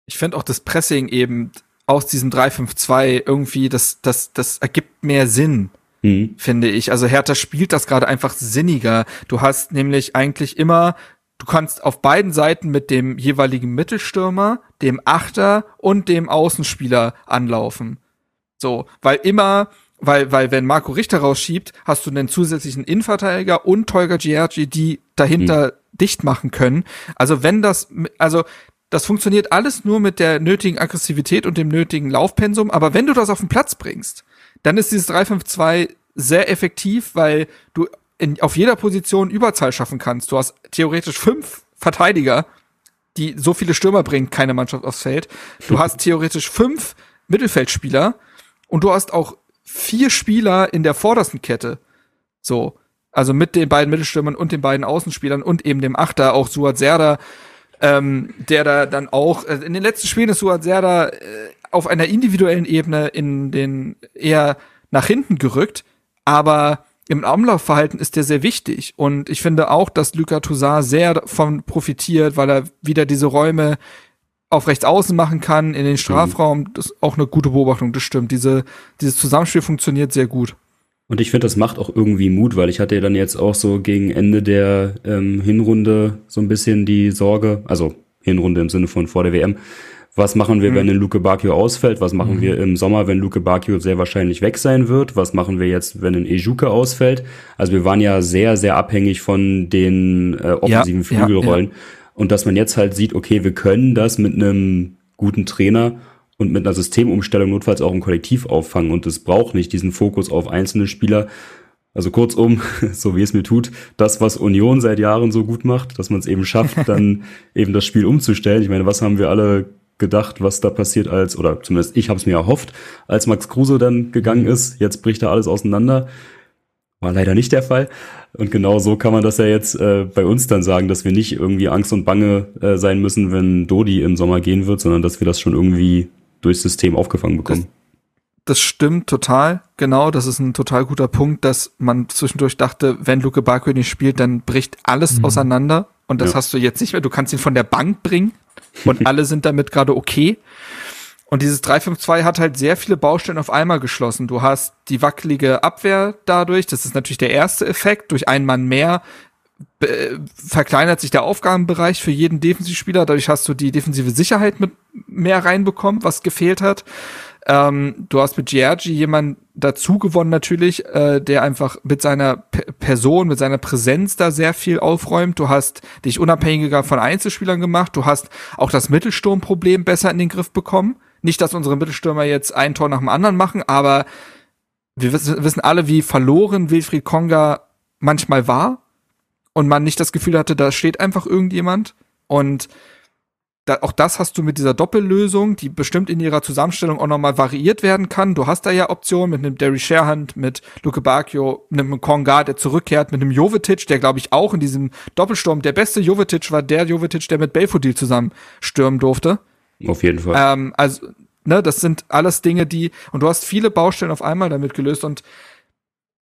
Ich finde auch das Pressing eben aus diesem 3-5-2 irgendwie, das, das, das ergibt mehr Sinn, mhm. finde ich. Also Hertha spielt das gerade einfach sinniger. Du hast nämlich eigentlich immer, du kannst auf beiden Seiten mit dem jeweiligen Mittelstürmer, dem Achter und dem Außenspieler anlaufen. So, weil immer, weil, weil wenn Marco Richter rausschiebt, hast du einen zusätzlichen Innenverteidiger und Tolga Giargi, die dahinter mhm. dicht machen können. Also wenn das, also das funktioniert alles nur mit der nötigen Aggressivität und dem nötigen Laufpensum. Aber wenn du das auf den Platz bringst, dann ist dieses 3-5-2 sehr effektiv, weil du in, auf jeder Position Überzahl schaffen kannst. Du hast theoretisch fünf Verteidiger, die so viele Stürmer bringen, keine Mannschaft aufs Feld. Du hast theoretisch fünf Mittelfeldspieler und du hast auch vier Spieler in der vordersten Kette. So. Also mit den beiden Mittelstürmern und den beiden Außenspielern und eben dem Achter, auch Suat Serda, ähm, der da dann auch, äh, in den letzten Spielen ist Suat Serda äh, auf einer individuellen Ebene in den eher nach hinten gerückt, aber im Umlaufverhalten ist der sehr wichtig. Und ich finde auch, dass Lucas Toussaint sehr davon profitiert, weil er wieder diese Räume auf rechts außen machen kann, in den Strafraum. Das ist auch eine gute Beobachtung, das stimmt. Diese, dieses Zusammenspiel funktioniert sehr gut. Und ich finde, das macht auch irgendwie Mut, weil ich hatte ja dann jetzt auch so gegen Ende der ähm, Hinrunde so ein bisschen die Sorge, also Hinrunde im Sinne von vor der WM, was machen wir, mhm. wenn ein Luke Bakio ausfällt? Was machen mhm. wir im Sommer, wenn Luke Bakio sehr wahrscheinlich weg sein wird? Was machen wir jetzt, wenn ein Ejuke ausfällt? Also wir waren ja sehr, sehr abhängig von den äh, offensiven ja, Flügelrollen. Ja, ja. Und dass man jetzt halt sieht, okay, wir können das mit einem guten Trainer und mit einer Systemumstellung notfalls auch im Kollektiv auffangen und es braucht nicht diesen Fokus auf einzelne Spieler. Also kurzum, so wie es mir tut, das, was Union seit Jahren so gut macht, dass man es eben schafft, dann eben das Spiel umzustellen. Ich meine, was haben wir alle gedacht, was da passiert als, oder zumindest ich habe es mir erhofft, als Max Kruse dann gegangen ist. Jetzt bricht da alles auseinander. War leider nicht der Fall. Und genau so kann man das ja jetzt äh, bei uns dann sagen, dass wir nicht irgendwie Angst und Bange äh, sein müssen, wenn Dodi im Sommer gehen wird, sondern dass wir das schon irgendwie durchs System aufgefangen bekommen. Das, das stimmt total, genau. Das ist ein total guter Punkt, dass man zwischendurch dachte, wenn Luke Bakio nicht spielt, dann bricht alles mhm. auseinander. Und das ja. hast du jetzt nicht mehr. Du kannst ihn von der Bank bringen und alle sind damit gerade okay. Und dieses 3-5-2 hat halt sehr viele Baustellen auf einmal geschlossen. Du hast die wackelige Abwehr dadurch, das ist natürlich der erste Effekt, durch einen Mann mehr verkleinert sich der Aufgabenbereich für jeden Defensivspieler. Dadurch hast du die defensive Sicherheit mit mehr reinbekommen, was gefehlt hat. Ähm, du hast mit Giorgi jemanden dazu gewonnen natürlich, äh, der einfach mit seiner P Person, mit seiner Präsenz da sehr viel aufräumt. Du hast dich unabhängiger von Einzelspielern gemacht. Du hast auch das Mittelsturmproblem besser in den Griff bekommen. Nicht, dass unsere Mittelstürmer jetzt ein Tor nach dem anderen machen, aber wir wissen alle, wie verloren Wilfried Konga manchmal war und man nicht das Gefühl hatte, da steht einfach irgendjemand. Und da, auch das hast du mit dieser Doppellösung, die bestimmt in ihrer Zusammenstellung auch nochmal variiert werden kann. Du hast da ja Optionen mit einem Derry Sherhand, mit Luke Bacchio, mit einem Konga, der zurückkehrt, mit einem Jovetic, der glaube ich auch in diesem Doppelsturm, der beste Jovetic war der Jovetic, der mit Belfodil zusammen stürmen durfte. Auf jeden Fall. Ähm, also, ne, das sind alles Dinge, die, und du hast viele Baustellen auf einmal damit gelöst und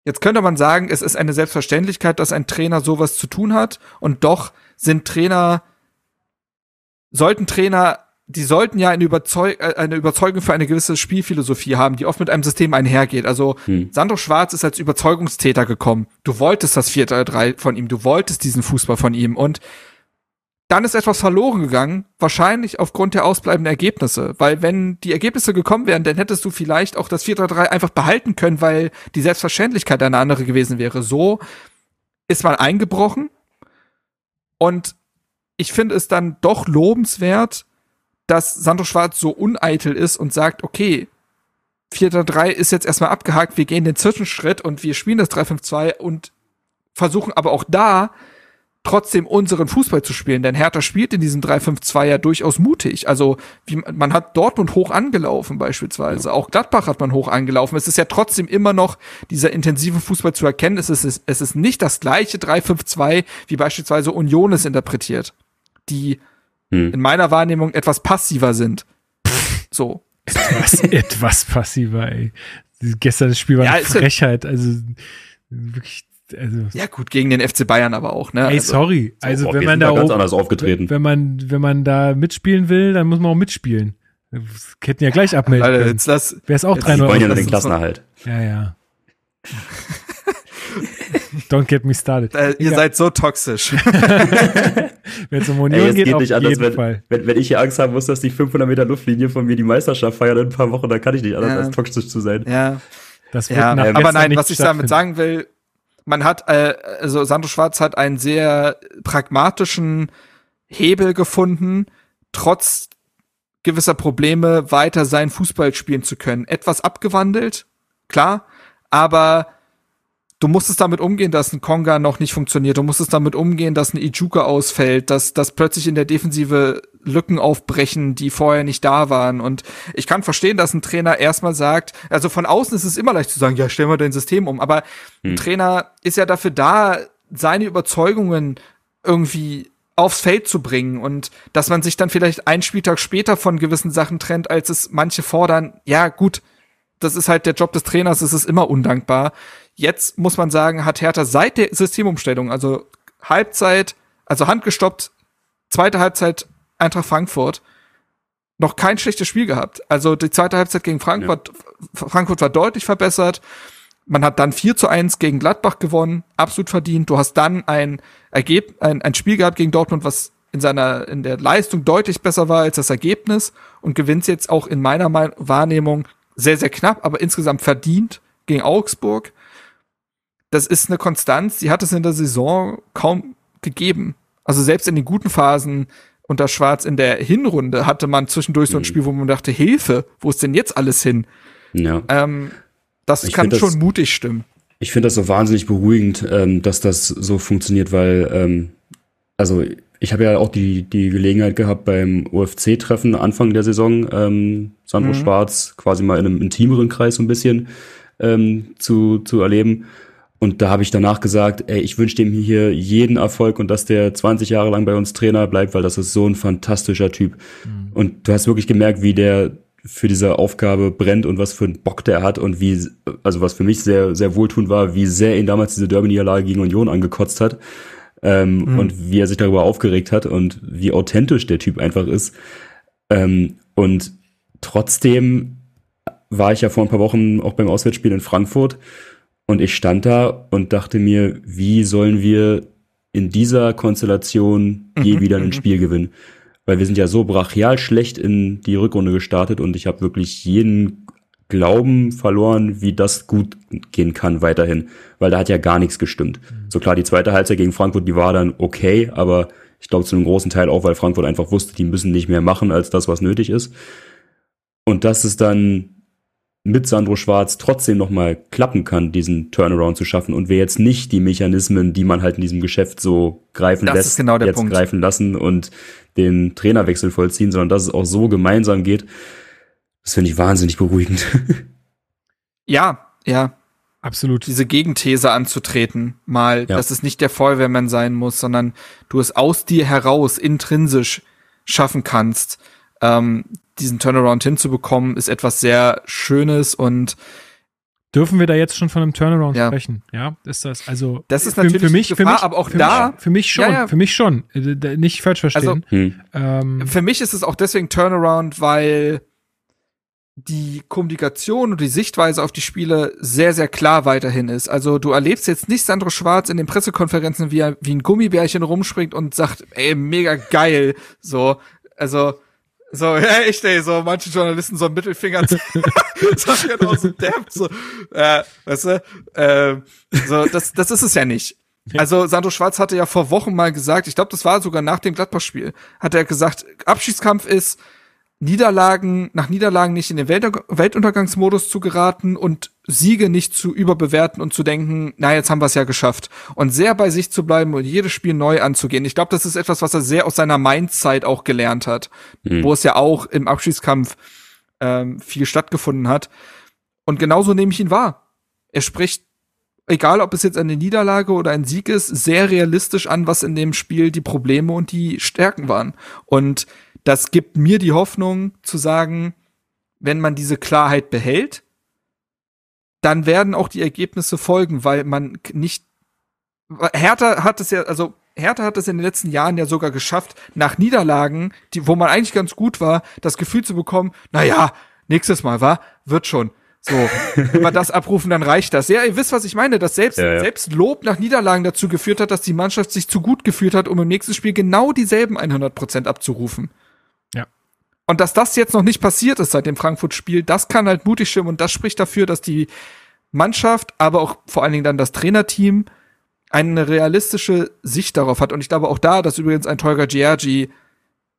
Jetzt könnte man sagen, es ist eine Selbstverständlichkeit, dass ein Trainer sowas zu tun hat. Und doch sind Trainer, sollten Trainer, die sollten ja eine, Überzeug äh, eine Überzeugung für eine gewisse Spielphilosophie haben, die oft mit einem System einhergeht. Also hm. Sandro Schwarz ist als Überzeugungstäter gekommen. Du wolltest das 4-3 von ihm, du wolltest diesen Fußball von ihm. Und dann ist etwas verloren gegangen, wahrscheinlich aufgrund der ausbleibenden Ergebnisse. Weil wenn die Ergebnisse gekommen wären, dann hättest du vielleicht auch das 4-3-3 einfach behalten können, weil die Selbstverständlichkeit eine andere gewesen wäre. So ist man eingebrochen und ich finde es dann doch lobenswert, dass Sandro Schwarz so uneitel ist und sagt, okay, 4-3 ist jetzt erstmal abgehakt, wir gehen den Zwischenschritt und wir spielen das 3-5-2 und versuchen aber auch da trotzdem unseren Fußball zu spielen. Denn Hertha spielt in diesem 3-5-2 ja durchaus mutig. Also wie, man hat Dortmund hoch angelaufen beispielsweise. Auch Gladbach hat man hoch angelaufen. Es ist ja trotzdem immer noch dieser intensive Fußball zu erkennen. Es ist, es ist nicht das gleiche 3-5-2, wie beispielsweise Union es interpretiert. Die hm. in meiner Wahrnehmung etwas passiver sind. So. Etwas, etwas passiver, ey. Gestern das Spiel war ja, eine Frechheit. Also wirklich also ja gut gegen den FC Bayern aber auch ne ey also, sorry also so, wenn man da ganz anders aufgetreten wenn man wenn man da mitspielen will dann muss man auch mitspielen Das hätten ja gleich abmelden Alter, jetzt lass, Wäre es auch jetzt- 3 Die wollen ja nur lass den Klassenerhalt. Ja, ja. Don't get me started. äh, ihr Egal. seid so toxisch. Wenn es um Union Ey, es geht, geht auf nicht anders, jeden wenn, Fall. wenn, wenn ich hier Angst haben muss, dass die 500 Meter Luftlinie von mir die Meisterschaft feiern in ein paar Wochen, dann kann ich nicht anders Ja. als toxisch zu sein. ja. Das wird Ja, nach aber nein, nicht was ich damit sagen will, man hat, äh, also Sandro Schwarz hat einen sehr pragmatischen Hebel gefunden, trotz gewisser Probleme weiter sein Fußball spielen zu können. Etwas abgewandelt, klar, aber du musstest damit umgehen, dass ein Konga noch nicht funktioniert. Du musstest damit umgehen, dass ein Ijuka ausfällt, dass, dass plötzlich in der Defensive Lücken aufbrechen, die vorher nicht da waren. Und ich kann verstehen, dass ein Trainer erstmal sagt, also von außen ist es immer leicht zu sagen, ja, stellen wir dein System um. Aber ein Trainer ist ja dafür da, seine Überzeugungen irgendwie aufs Feld zu bringen und dass man sich dann vielleicht einen Spieltag später von gewissen Sachen trennt, als es manche fordern. Ja, gut, das ist halt der Job des Trainers, es ist immer undankbar. Jetzt muss man sagen, hat Hertha seit der Systemumstellung, also Halbzeit, also handgestoppt, zweite Halbzeit Eintracht Frankfurt, noch kein schlechtes Spiel gehabt. Also die zweite Halbzeit gegen Frankfurt, Frankfurt war deutlich verbessert. Man hat dann 4 zu 1 gegen Gladbach gewonnen, absolut verdient. Du hast dann ein Ergeb ein, ein Spiel gehabt gegen Dortmund, was in seiner, in der Leistung deutlich besser war als das Ergebnis und gewinnst jetzt auch in meiner Mein- Wahrnehmung sehr, sehr knapp, aber insgesamt verdient gegen Augsburg. Das ist eine Konstanz, die hat es in der Saison kaum gegeben. Also selbst in den guten Phasen unter Schwarz in der Hinrunde hatte man zwischendurch so ein Spiel, wo man dachte, Hilfe, wo ist denn jetzt alles hin? Ja. Ähm, das Ich kann find das- schon mutig stimmen. Ich finde das so wahnsinnig beruhigend, ähm, dass das so funktioniert, weil, ähm, also ich habe ja auch die, die Gelegenheit gehabt beim UFC-Treffen Anfang der Saison, ähm, Sandro Mhm. Schwarz quasi mal in einem intimeren Kreis so ein bisschen ähm, zu, zu erleben. Und da habe ich danach gesagt, ey, ich wünsche dem hier jeden Erfolg und dass der 20 Jahre lang bei uns Trainer bleibt, weil das ist so ein fantastischer Typ. Und du hast wirklich gemerkt, wie der für diese Aufgabe brennt und was für einen Bock der hat und wie, also was für mich sehr, sehr wohltuend war, wie sehr ihn damals diese Derby-Niederlage gegen Union angekotzt hat. Ähm, Und wie er sich darüber aufgeregt hat und wie authentisch der Typ einfach ist. Ähm, und trotzdem war ich ja vor ein paar Wochen auch beim Auswärtsspiel in Frankfurt und ich stand da und dachte mir, wie sollen wir in dieser Konstellation je wieder ein Spiel gewinnen? Weil wir sind ja so brachial schlecht in die Rückrunde gestartet und ich habe wirklich jeden Glauben verloren, wie das gut gehen kann weiterhin, weil da hat ja gar nichts gestimmt. So klar, die zweite Halbzeit gegen Frankfurt, die war dann okay, aber ich glaube zu einem großen Teil auch, weil Frankfurt einfach wusste, die müssen nicht mehr machen als das, was nötig ist. Und dass es dann mit Sandro Schwarz trotzdem nochmal klappen kann, diesen Turnaround zu schaffen und wir jetzt nicht die Mechanismen, die man halt in diesem Geschäft so greifen Das lässt, genau jetzt Punkt. greifen lassen und den Trainerwechsel vollziehen, sondern dass es auch so gemeinsam geht. Das finde ich wahnsinnig beruhigend. Ja, ja, Absolut. diese Gegenthese anzutreten, mal, Ja. dass es nicht der Feuerwehrmann sein muss, sondern du es aus dir heraus intrinsisch schaffen kannst, ähm, diesen Turnaround hinzubekommen, ist etwas sehr Schönes und Dürfen wir da jetzt schon von einem Turnaround Ja. sprechen? Ja, ist das also Das ist für, natürlich für mich, die für Gefahr, mich, aber auch für da- mich, für mich schon, Ja, ja. für mich schon, Äh, nicht falsch verstehen. Hm. ähm, für mich ist es auch deswegen Turnaround, weil die Kommunikation und die Sichtweise auf die Spiele sehr, sehr klar weiterhin ist. Also du erlebst jetzt nicht Sandro Schwarz in den Pressekonferenzen, wie er wie ein Gummibärchen rumspringt und sagt, ey, mega geil. So, also, so, ja, echt, ey, so manche Journalisten so einen Mittelfinger so genau so depp, so, äh, weißt du, äh, so, das, das ist es ja nicht. Also Sandro Schwarz hatte ja vor Wochen mal gesagt, ich glaube, das war sogar nach dem Gladbach-Spiel, hat er gesagt, Abschiedskampf ist Niederlagen, nach Niederlagen nicht in den Welt Weltuntergangsmodus zu geraten und Siege nicht zu überbewerten und zu denken, na, jetzt haben wir es ja geschafft. Und sehr bei sich zu bleiben und jedes Spiel neu anzugehen. Ich glaube, das ist etwas, was er sehr aus seiner Mainz-Zeit auch gelernt hat, wo es ja auch im Abschiedskampf ähm, viel stattgefunden hat. Und genauso nehme ich ihn wahr. Er spricht, egal ob es jetzt eine Niederlage oder ein Sieg ist, sehr realistisch an, was in dem Spiel die Probleme und die Stärken waren. Und das gibt mir die Hoffnung zu sagen, wenn man diese Klarheit behält, dann werden auch die Ergebnisse folgen, weil man nicht Hertha hat es ja, also Hertha hat es in den letzten Jahren ja sogar geschafft, nach Niederlagen, die, wo man eigentlich ganz gut war, das Gefühl zu bekommen, na ja, nächstes Mal, war, wird schon. So, wenn wir das abrufen, dann reicht das. Ja, ihr wisst, was ich meine, dass selbst, Ja, ja. selbst Lob nach Niederlagen dazu geführt hat, dass die Mannschaft sich zu gut gefühlt hat, um im nächsten Spiel genau dieselben 100% abzurufen. Und dass das jetzt noch nicht passiert ist seit dem Frankfurt-Spiel, das kann halt mutig stimmen und das spricht dafür, dass die Mannschaft, aber auch vor allen Dingen dann das Trainerteam eine realistische Sicht darauf hat. Und ich glaube auch da, dass übrigens ein Tolga Giargi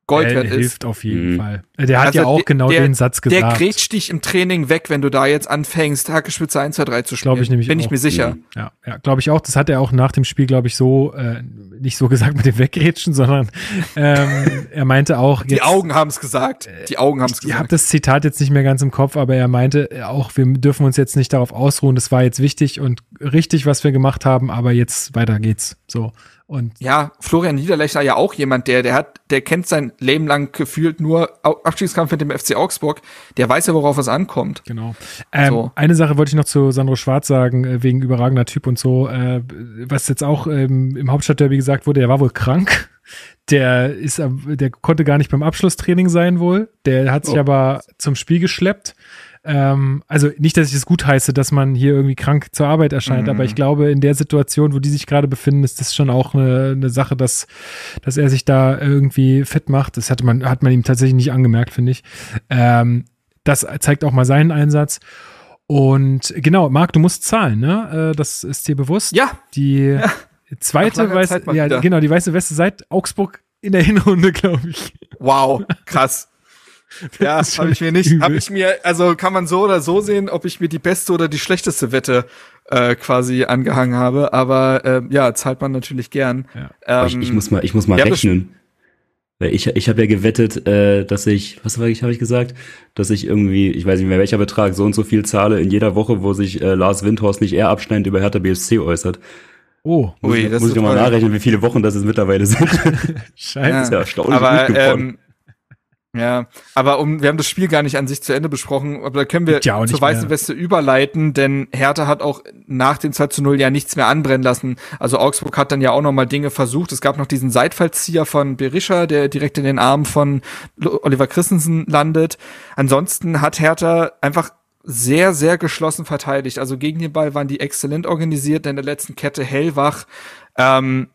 Gold Er wert ist. hilft auf jeden Mhm. Fall. Der hat Also ja auch der- genau der- den Satz Der gesagt. grätscht dich im Training weg, wenn du da jetzt anfängst, Hackespitze 1, 2, 3 zu spielen. Glaub ich nämlich Bin auch. ich mir sicher. Ja, ja glaube ich auch. Das hat er auch nach dem Spiel, glaube ich, so, äh, nicht so gesagt mit dem Wegrätschen, sondern ähm, er meinte auch, Die jetzt, Augen haben es gesagt. Die Augen haben es ich habe gesagt. das Zitat jetzt nicht mehr ganz im Kopf, aber er meinte äh, auch, wir dürfen uns jetzt nicht darauf ausruhen. Das war jetzt wichtig und richtig, was wir gemacht haben, aber jetzt weiter geht's. So. Und Ja, Florian Niederlechner ja auch jemand, der, der hat, der kennt sein Leben lang gefühlt nur Abstiegskampf mit dem FC Augsburg. Der weiß ja, worauf es ankommt. Genau. Ähm, So. Eine Sache wollte ich noch zu Sandro Schwarz sagen, äh, wegen überragender Typ und so. Äh, was jetzt auch ähm, im Hauptstadtderby gesagt wurde, der war wohl krank. Der ist, der konnte gar nicht beim Abschlusstraining sein wohl. Der hat sich Oh. aber zum Spiel geschleppt. Ähm, also nicht, dass ich es gut heiße, dass man hier irgendwie krank zur Arbeit erscheint, Mhm. aber ich glaube, in der Situation, wo die sich gerade befinden, ist das schon auch eine, eine Sache, dass, dass er sich da irgendwie fit macht. Das hat man, hat man ihm tatsächlich nicht angemerkt, finde ich. Ähm, das zeigt auch mal seinen Einsatz. Und genau, Marc, du musst zahlen, ne? Äh, Das ist dir bewusst. Ja, Die Nach zweite weiße, ja, genau, die weiße Weste seit Augsburg in der Hinrunde, glaube ich. wow, krass. Ja, habe ich mir nicht, übel. habe ich mir, also kann man so oder so sehen, ob ich mir die beste oder die schlechteste Wette äh, quasi angehangen habe, aber ähm, ja, zahlt man natürlich gern. Ja. Aber Ähm, ich, ich muss mal, ich muss mal ja, rechnen. Weil ich, ich habe ja gewettet, äh, dass ich, was habe ich, hab ich gesagt, dass ich irgendwie, ich weiß nicht mehr welcher Betrag, so und so viel zahle in jeder Woche, wo sich äh, Lars Windhorst nicht eher abschneidend über Hertha BSC äußert. Oh, Muss, Ui, ich, das muss ist ich nochmal nachrechnen, wie viele Wochen das jetzt mittlerweile sind. scheiße. ist ja erstaunlich aber gut geworden. ähm, ja, aber um, wir haben das Spiel gar nicht an sich zu Ende besprochen, aber da können wir Ja, zur Weißen mehr. Weste überleiten, denn Hertha hat auch nach dem 2 zu 0 ja nichts mehr anbrennen lassen. Also Augsburg hat dann ja auch noch mal Dinge versucht. Es gab noch diesen Seitfallzieher von Berisha, der direkt in den Arm von Oliver Christensen landet. Ansonsten hat Hertha einfach sehr, sehr geschlossen verteidigt. Also gegen den Ball waren die exzellent organisiert, in der letzten Kette hellwach, ähm,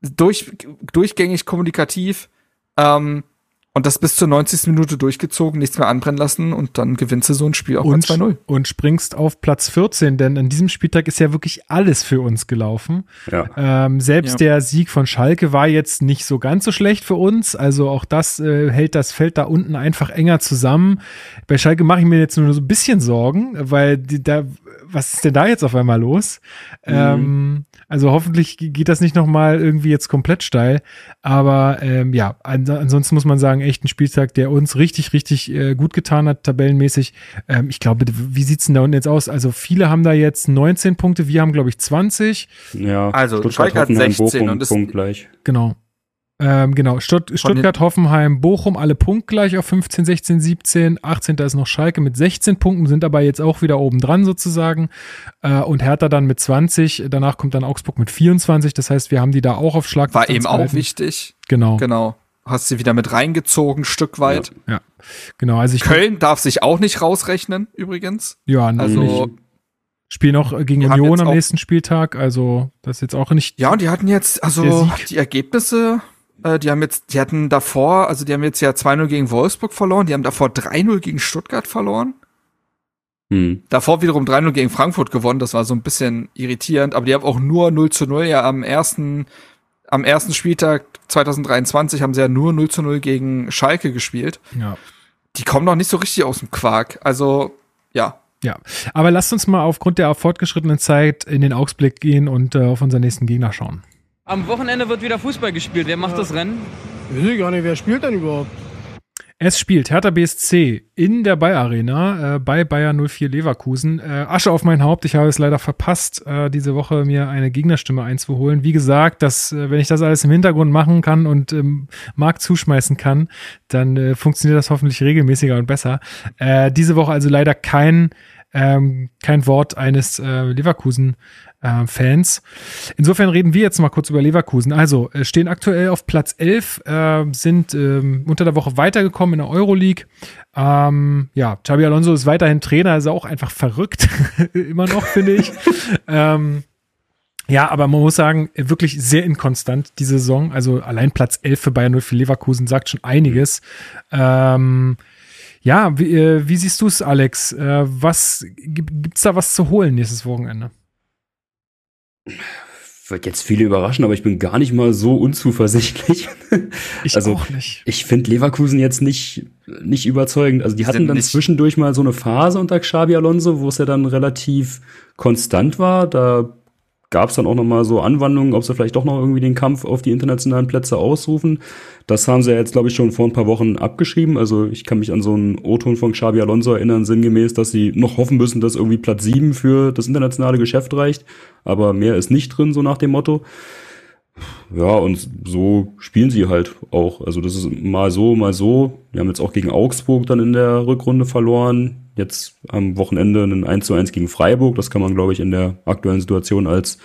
durch, durchgängig kommunikativ, ähm, und das bis zur 90. Minute durchgezogen, nichts mehr anbrennen lassen und dann gewinnst du so ein Spiel auch und, mal 2-0. und springst auf Platz 14, denn an diesem Spieltag ist ja wirklich alles für uns gelaufen. ja. Ähm, selbst Ja. der Sieg von Schalke war jetzt nicht so ganz so schlecht für uns. Also auch das äh, hält das Feld da unten einfach enger zusammen. Bei Schalke mache ich mir jetzt nur so ein bisschen Sorgen, weil die, da, was ist denn da jetzt auf einmal los? Ähm, also hoffentlich ge- geht das nicht nochmal irgendwie jetzt komplett steil. Aber ähm, ja, an, ansonsten muss man sagen, echt ein Spieltag, der uns richtig, richtig äh, gut getan hat, tabellenmäßig. Ähm, ich glaube, wie sieht's denn da unten jetzt aus? Also viele haben da jetzt 19 Punkte, wir haben, glaube ich, 20. ja. Also, Schalke hat Hoffenheim, 16 Bochum, und es- Punkt gleich. Genau. Ähm, genau. Stutt Stuttgart, Hoffenheim, Bochum, alle punktgleich auf 15, 16, 17. 18. ist noch Schalke mit 16 Punkten, sind aber jetzt auch wieder oben dran sozusagen. Äh, und Hertha dann mit 20. Danach kommt dann Augsburg mit 24. Das heißt, wir haben die da auch auf Schlag. War eben auch wichtig. Genau. Genau. Hast sie wieder mit reingezogen, Stück weit. Ja. Genau. Also ich Köln darf sich auch nicht rausrechnen, übrigens. ja, Also, also spielen auch gegen die Union am nächsten Spieltag. Also das ist jetzt auch nicht. ja, und die hatten jetzt, also die Ergebnisse, äh, die haben jetzt, die hatten davor, also die haben jetzt ja 2-0 gegen Wolfsburg verloren, die haben davor 3-0 gegen Stuttgart verloren. Hm. Davor wiederum 3-0 gegen Frankfurt gewonnen, das war so ein bisschen irritierend, aber die haben auch nur 0 zu 0 ja am ersten, am ersten Spieltag 2023 haben sie ja nur 0 zu 0 gegen Schalke gespielt. Ja. Die kommen noch nicht so richtig aus dem Quark. Also, ja. Ja, aber lasst uns mal aufgrund der fortgeschrittenen Zeit in den Ausblick gehen und äh, auf unseren nächsten Gegner schauen. Am Wochenende wird wieder Fußball gespielt. Wer macht das Rennen? Weiß ich gar nicht, wer spielt denn überhaupt? Es spielt Hertha BSC in der Bayer Arena äh, bei Bayer 04 Leverkusen. Äh, Asche auf mein Haupt, ich habe es leider verpasst, äh, diese Woche mir eine Gegnerstimme einzuholen. Wie gesagt, dass, äh, wenn ich das alles im Hintergrund machen kann und ähm, Markt zuschmeißen kann, dann äh, funktioniert das hoffentlich regelmäßiger und besser. Äh, diese Woche also leider kein ähm, kein Wort eines äh, Leverkusen-Fans. Insofern reden wir jetzt mal kurz über Leverkusen. Also, äh, stehen aktuell auf Platz 11, äh, sind ähm, unter der Woche weitergekommen in der Euroleague. Ähm, ja, Xabi Alonso ist weiterhin Trainer, ist auch einfach verrückt. Immer noch, finde ich. ähm, ja, aber man muss sagen, wirklich sehr inkonstant die Saison. Also allein Platz 11 für Bayern 0 für Leverkusen sagt schon einiges. Ähm, ja, wie, äh, wie siehst du es, Alex? Äh, was gibt's da was zu holen nächstes Wochenende? Wird jetzt viele überraschen, aber ich bin gar nicht mal so unzuversichtlich. Ich also, auch nicht. Ich finde Leverkusen jetzt nicht, nicht überzeugend. Also die hatten dann nicht- zwischendurch mal so eine Phase unter Xabi Alonso, wo es ja dann relativ konstant war. Da gab es dann auch noch mal so Anwandlungen, ob sie vielleicht doch noch irgendwie den Kampf auf die internationalen Plätze ausrufen. Das haben sie ja jetzt, glaube ich, schon vor ein paar Wochen abgeschrieben. Also ich kann mich an so einen O-Ton von Xabi Alonso erinnern, sinngemäß, dass sie noch hoffen müssen, dass irgendwie Platz sieben für das internationale Geschäft reicht. Aber mehr ist nicht drin, so nach dem Motto. Ja, und so spielen sie halt auch. Also das ist mal so, mal so. Wir haben jetzt auch gegen Augsburg dann in der Rückrunde verloren. Jetzt am Wochenende ein 1 zu 1 gegen Freiburg. Das kann man, glaube ich, in der aktuellen Situation als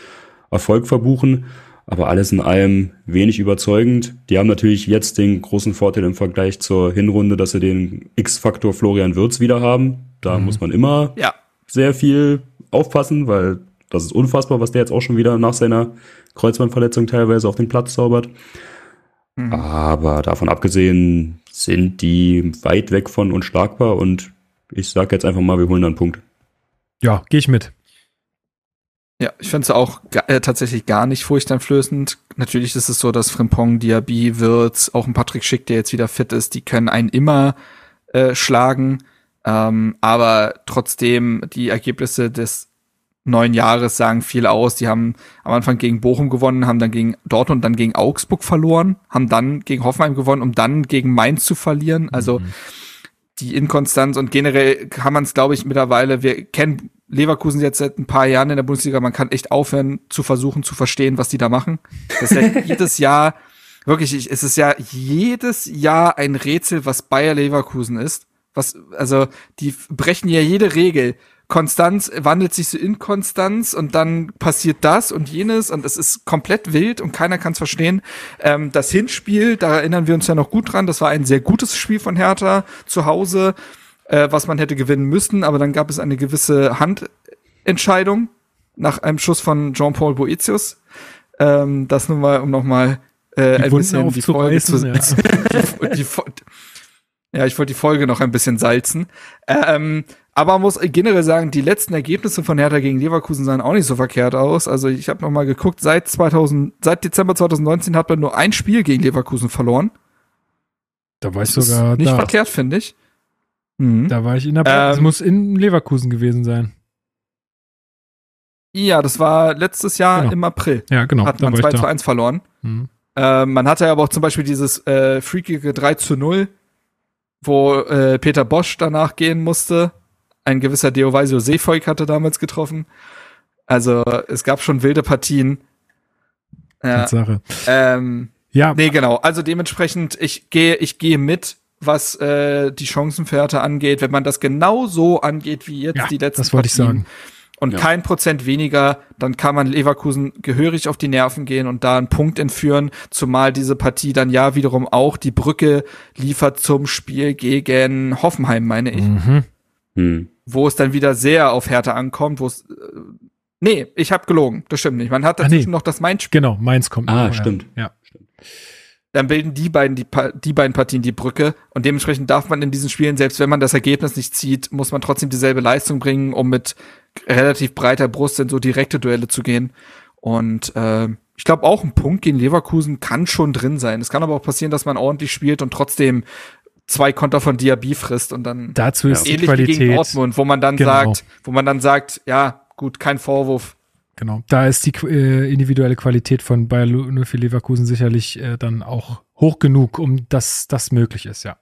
Erfolg verbuchen. Aber alles in allem wenig überzeugend. Die haben natürlich jetzt den großen Vorteil im Vergleich zur Hinrunde, dass sie den X-Faktor Florian Wirtz wieder haben. Da muss man immer Ja. sehr viel aufpassen, weil das ist unfassbar, was der jetzt auch schon wieder nach seiner Kreuzbandverletzung teilweise auf den Platz zaubert. Aber davon abgesehen sind die weit weg von unschlagbar und ich sage jetzt einfach mal, wir holen da einen Punkt. Ja, gehe ich mit. Ja, ich finde es auch äh, tatsächlich gar nicht furchteinflößend. Natürlich ist es so, dass Frimpong, Diaby, Wirtz, auch ein Patrick Schick, der jetzt wieder fit ist, die können einen immer äh, schlagen. Ähm, aber trotzdem, die Ergebnisse des neuen Jahres sagen viel aus. Die haben am Anfang gegen Bochum gewonnen, haben dann gegen Dortmund, dann gegen Augsburg verloren, haben dann gegen Hoffenheim gewonnen, um dann gegen Mainz zu verlieren. Also die Inkonstanz und generell kann man es, glaube ich, mittlerweile, wir kennen Leverkusen jetzt seit ein paar Jahren in der Bundesliga, man kann echt aufhören zu versuchen zu verstehen, was die da machen. Das ist ja jedes Jahr, wirklich, ich, es ist ja jedes Jahr ein Rätsel, was Bayer Leverkusen ist. Was, also, die brechen ja jede Regel. Konstanz wandelt sich zu Inkonstanz und dann passiert das und jenes und es ist komplett wild und keiner kann es verstehen. Ähm, das Hinspiel, da erinnern wir uns ja noch gut dran, das war ein sehr gutes Spiel von Hertha zu Hause, äh, was man hätte gewinnen müssen, aber dann gab es eine gewisse Handentscheidung nach einem Schuss von Jean-Paul Boetius. Ähm, das nun mal, um noch mal äh, Die ein Wunden bisschen die Folge zu, ja. die, die, ja, ich wollte die Folge noch ein bisschen salzen. Ähm, aber man muss generell sagen, die letzten Ergebnisse von Hertha gegen Leverkusen sahen auch nicht so verkehrt aus. Also ich habe noch mal geguckt, seit 2000, seit Dezember 2019 hat man nur ein Spiel gegen Leverkusen verloren. Da war ich Das ist sogar nicht da. verkehrt, finde ich. Mhm. Da war ich in der Es Ähm, muss in Leverkusen gewesen sein. Ja, das war letztes Jahr Genau. im April. Ja, genau. hat man war 2 ich zu da. 1 verloren. Mhm. Äh, man hatte aber auch zum Beispiel dieses äh, freakige 3 zu 0, wo äh, Peter Bosch danach gehen musste. Ein gewisser Deovaisio Seefolk hatte damals getroffen. Also es gab schon wilde Partien. Ja, Tatsache. ähm, Ja, nee, genau. Also dementsprechend, ich gehe, ich gehe mit, was äh, die Chancenwerte angeht. Wenn man das genau so angeht wie jetzt ja die letzten das wollte ich Partien, sagen. und Ja. kein Prozent weniger, dann kann man Leverkusen gehörig auf die Nerven gehen und da einen Punkt entführen, zumal diese Partie dann ja wiederum auch die Brücke liefert zum Spiel gegen Hoffenheim, meine ich, Mhm. Hm. wo es dann wieder sehr auf Härte ankommt, wo es äh, Nee, ich habe gelogen, das stimmt nicht. Man hat Ah, dazwischen nee. noch das Main-Spiel. Genau, meins kommt. Ah, noch, ja. stimmt. Ja. Dann bilden die beiden die, Pa- die beiden Partien die Brücke und dementsprechend darf man in diesen Spielen, selbst wenn man das Ergebnis nicht zieht, muss man trotzdem dieselbe Leistung bringen, um mit relativ breiter Brust in so direkte Duelle zu gehen. Und äh, ich glaube auch ein Punkt gegen Leverkusen kann schon drin sein. Es kann aber auch passieren, dass man ordentlich spielt und trotzdem zwei Konter von Diaby frisst und dann Dazu ist die ähnlich wie gegen Qualität. Dortmund, wo man dann Genau. sagt, wo man dann sagt, ja gut, kein Vorwurf. Genau. Da ist die äh, individuelle Qualität von Bayer 04 Leverkusen sicherlich äh, dann auch hoch genug, um dass das möglich ist, ja.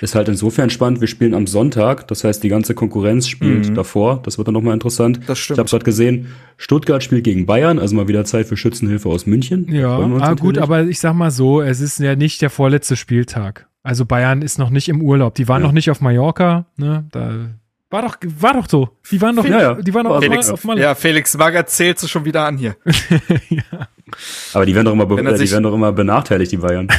Ist halt insofern spannend, wir spielen am Sonntag, das heißt, die ganze Konkurrenz spielt Mhm. davor. Das wird dann nochmal interessant. Das Ich stimmt. habe gerade gesehen, Stuttgart spielt gegen Bayern, also mal wieder Zeit für Schützenhilfe aus München. Ja, ah, gut, aber ich sag mal so, es ist ja nicht der vorletzte Spieltag. Also Bayern ist noch nicht im Urlaub. Die waren Ja. noch nicht auf Mallorca, ne? Da War doch, war doch so. Die waren doch, Ja, ja. die waren doch auf, Felix, auf Malle. ja, Felix Magath zählt sie schon wieder an hier. Aber die werden doch immer, be äh, die werden doch immer benachteiligt, die Bayern.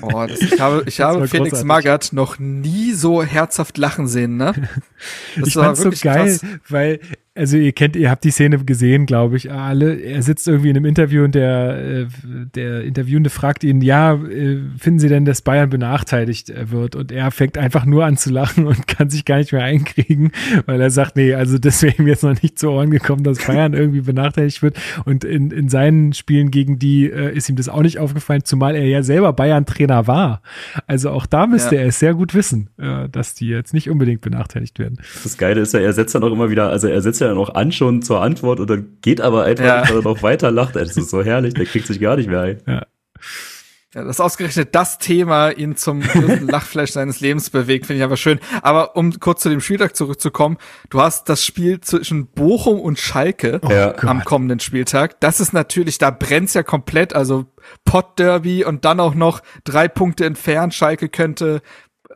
Oh, das, ich habe, ich habe war Felix großartig. Magath noch nie so herzhaft lachen sehen, ne? Das ich war fand's so wirklich geil, krass. weil, also ihr kennt, ihr habt die Szene gesehen, glaube ich, alle. Er sitzt irgendwie in einem Interview und der, äh, der Interviewende fragt ihn, ja, äh, finden Sie denn, dass Bayern benachteiligt äh, wird? Und er fängt einfach nur an zu lachen und kann sich gar nicht mehr einkriegen, weil er sagt, nee, also das wäre ihm jetzt noch nicht zu Ohren gekommen, dass Bayern irgendwie benachteiligt wird. Und in, in seinen Spielen gegen die äh, ist ihm das auch nicht aufgefallen, zumal er ja selber Bayern-Trainer war. Also auch da müsste Ja. er es sehr gut wissen, äh, dass die jetzt nicht unbedingt benachteiligt werden. Das Geile ist ja, er setzt dann auch immer wieder, also er setzt ja dann auch an schon zur Antwort und dann geht aber einfach, Ja. noch weiter lacht. Das ist so herrlich, der kriegt sich gar nicht mehr ein. Ja, dass ausgerechnet das Thema ihn zum größten Lachflash seines Lebens bewegt, finde ich aber schön. Aber um kurz zu dem Spieltag zurückzukommen, du hast das Spiel zwischen Bochum und Schalke Ja. am kommenden Spieltag. Das ist natürlich, da brennt's ja komplett, also Pott-Derby und dann auch noch drei Punkte entfernt. Schalke könnte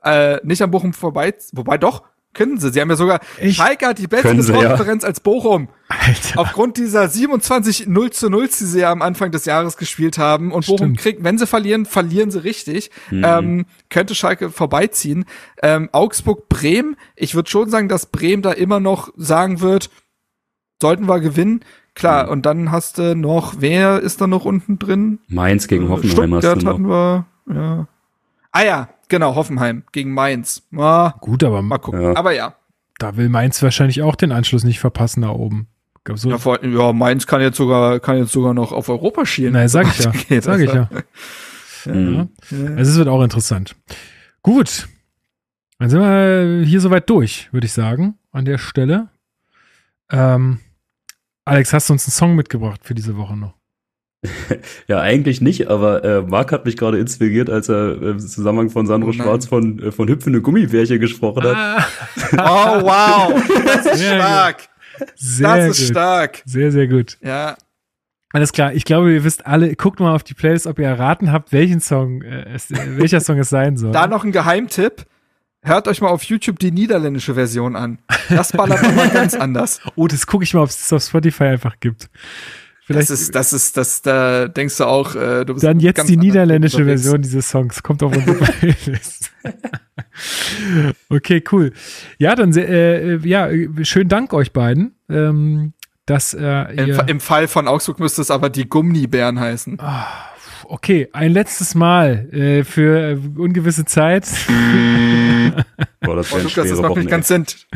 äh, nicht am Bochum vorbei, wobei doch, können sie. Sie haben ja sogar, Echt? Schalke hat die bessere Können sie, ja. Als Bochum. Alter. Aufgrund dieser 27 0 zu 0, die sie ja am Anfang des Jahres gespielt haben. Und Bochum Stimmt. kriegt, wenn sie verlieren, verlieren sie richtig. Mhm. Ähm, könnte Schalke vorbeiziehen. Ähm, Augsburg, Bremen. Ich würde schon sagen, dass Bremen da immer noch sagen wird, sollten wir gewinnen. Klar, Mhm. und dann hast du noch, wer ist da noch unten drin? Mainz gegen Hoffenheim hast Stuttgart du noch. hatten wir, ja. Ah ja, genau, Hoffenheim gegen Mainz. Ah, Gut, aber mal gucken. Ja. Aber ja. da will Mainz wahrscheinlich auch den Anschluss nicht verpassen da oben. Glaub, So, Ja, vor, ja, Mainz kann jetzt sogar, kann jetzt sogar noch auf Europa schielen. Nein, sag ich ja. Geht, Sag ich ja. Mhm. Also es wird auch interessant. Gut. Dann sind wir hier soweit durch, würde ich sagen, an der Stelle. Ähm, Alex, hast du uns einen Song mitgebracht für diese Woche noch? Ja, eigentlich nicht, aber äh, Marc hat mich gerade inspiriert, als er äh, im Zusammenhang von Sandro Oh. Schwarz von, äh, von hüpfende Gummibärchen gesprochen hat. Oh, wow. Das ist Sehr stark. Sehr Das ist gut. stark. Sehr, sehr gut. Ja. Alles klar. Ich glaube, ihr wisst alle, guckt mal auf die Playlist, ob ihr erraten habt, welchen Song äh, es, äh, welcher Song es sein soll. Da noch ein Geheimtipp. Hört euch mal auf YouTube die niederländische Version an. Das ballert nochmal ganz anders. oh, das gucke ich mal, ob es das auf Spotify einfach gibt. Vielleicht Das ist, das ist, das, da denkst du auch, äh, du bist dann jetzt ganz die niederländische unterwegs. Version dieses Songs. Kommt auf unsere Playlist. okay, cool. Ja, dann sehr, äh, ja, äh, schönen Dank euch beiden, ähm, dass äh, Im, Im Fall von Augsburg müsste es aber die Gummibären heißen. okay, ein letztes Mal äh, für äh, ungewisse Zeit. Boah, das Oh, wäre Lukas, das macht mich ganz, sent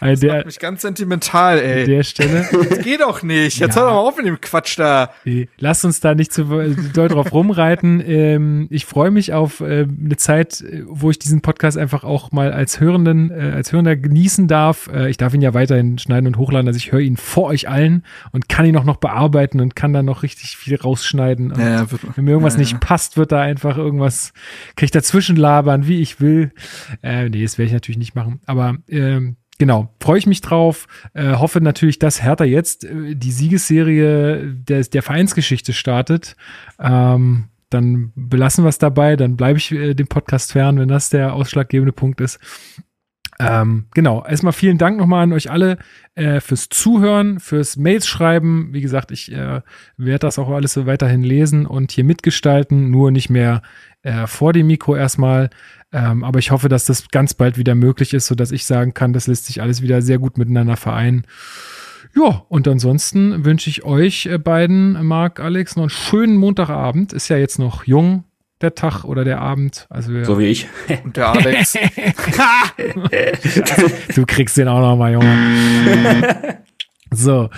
An der, macht mich ganz sentimental, an ey. der Stelle. Das geht doch nicht. Jetzt Ja. hör doch mal auf mit dem Quatsch da. Nee, Lasst uns da nicht zu doll drauf rumreiten. Ähm, ich freue mich auf äh, eine Zeit, äh, wo ich diesen Podcast einfach auch mal als Hörenden, äh, als Hörender genießen darf. Äh, ich darf ihn ja weiterhin schneiden und hochladen, also ich höre ihn vor euch allen und kann ihn auch noch bearbeiten und kann da noch richtig viel rausschneiden. Und Ja, wird- wenn mir irgendwas ja, ja. nicht passt, wird da einfach irgendwas, kann ich dazwischen labern, wie ich will. Äh, nee, das werde ich natürlich nicht machen. Aber ähm, genau, freue ich mich drauf. Äh, hoffe natürlich, dass Hertha jetzt äh, die Siegesserie der, der Vereinsgeschichte startet. Ähm, dann belassen wir es dabei, dann bleibe ich äh, dem Podcast fern, wenn das der ausschlaggebende Punkt ist. Ähm, genau, erstmal vielen Dank nochmal an euch alle äh, fürs Zuhören, fürs Mails schreiben. Wie gesagt, ich äh, werde das auch alles so weiterhin lesen und hier mitgestalten, nur nicht mehr äh, vor dem Mikro erstmal. Ähm, aber ich hoffe, dass das ganz bald wieder möglich ist, sodass ich sagen kann, das lässt sich alles wieder sehr gut miteinander vereinen. Ja, und ansonsten wünsche ich euch äh, beiden, Marc, Alex, noch einen schönen Montagabend. Ist ja jetzt noch jung, der Tag oder der Abend. Also wir, So wie ich. Und der Alex. du kriegst den auch noch mal, Junge. So,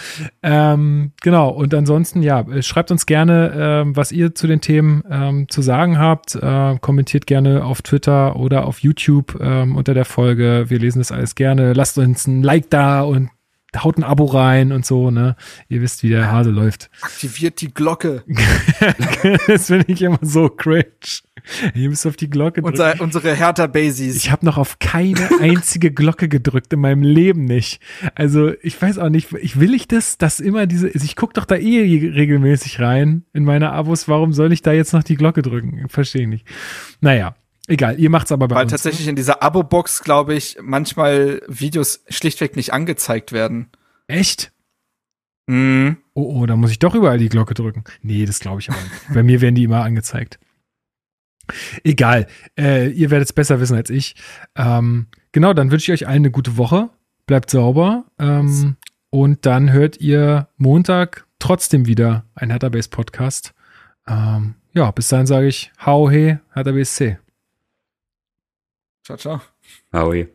ähm, genau. Und ansonsten, ja, äh, schreibt uns gerne, ähm, was ihr zu den Themen ähm, zu sagen habt. Äh, kommentiert gerne auf Twitter oder auf YouTube ähm, unter der Folge. Wir lesen das alles gerne. Lasst uns ein Like da und haut ein Abo rein und so, ne? Ihr wisst, wie der Hase läuft. Aktiviert die Glocke. das finde ich immer so cringe. Ihr müsst auf die Glocke drücken. Unser, unsere Hertha Basies. Ich habe noch auf keine einzige Glocke gedrückt in meinem Leben nicht. Also ich weiß auch nicht, ich will ich das, dass immer diese, also ich gucke doch da eh regelmäßig rein in meine Abos. Warum soll ich da jetzt noch die Glocke drücken? Verstehe nicht. Naja, Egal, ihr macht's aber bei Weil uns. ne? tatsächlich in dieser Abo-Box, glaube ich, manchmal Videos schlichtweg nicht angezeigt werden. Echt? Mhm. Oh, oh, da muss ich doch überall die Glocke drücken. Nee, das glaube ich aber nicht. Bei mir werden die immer angezeigt. Egal. Äh, ihr werdet es besser wissen als ich. Ähm, genau, dann wünsche ich euch allen eine gute Woche. Bleibt sauber. Ähm, und dann hört ihr Montag trotzdem wieder ein Hertha Base Podcast. Ähm, ja, bis dahin sage ich Hau he, Hertha BSC. Ciao, ciao. Howie.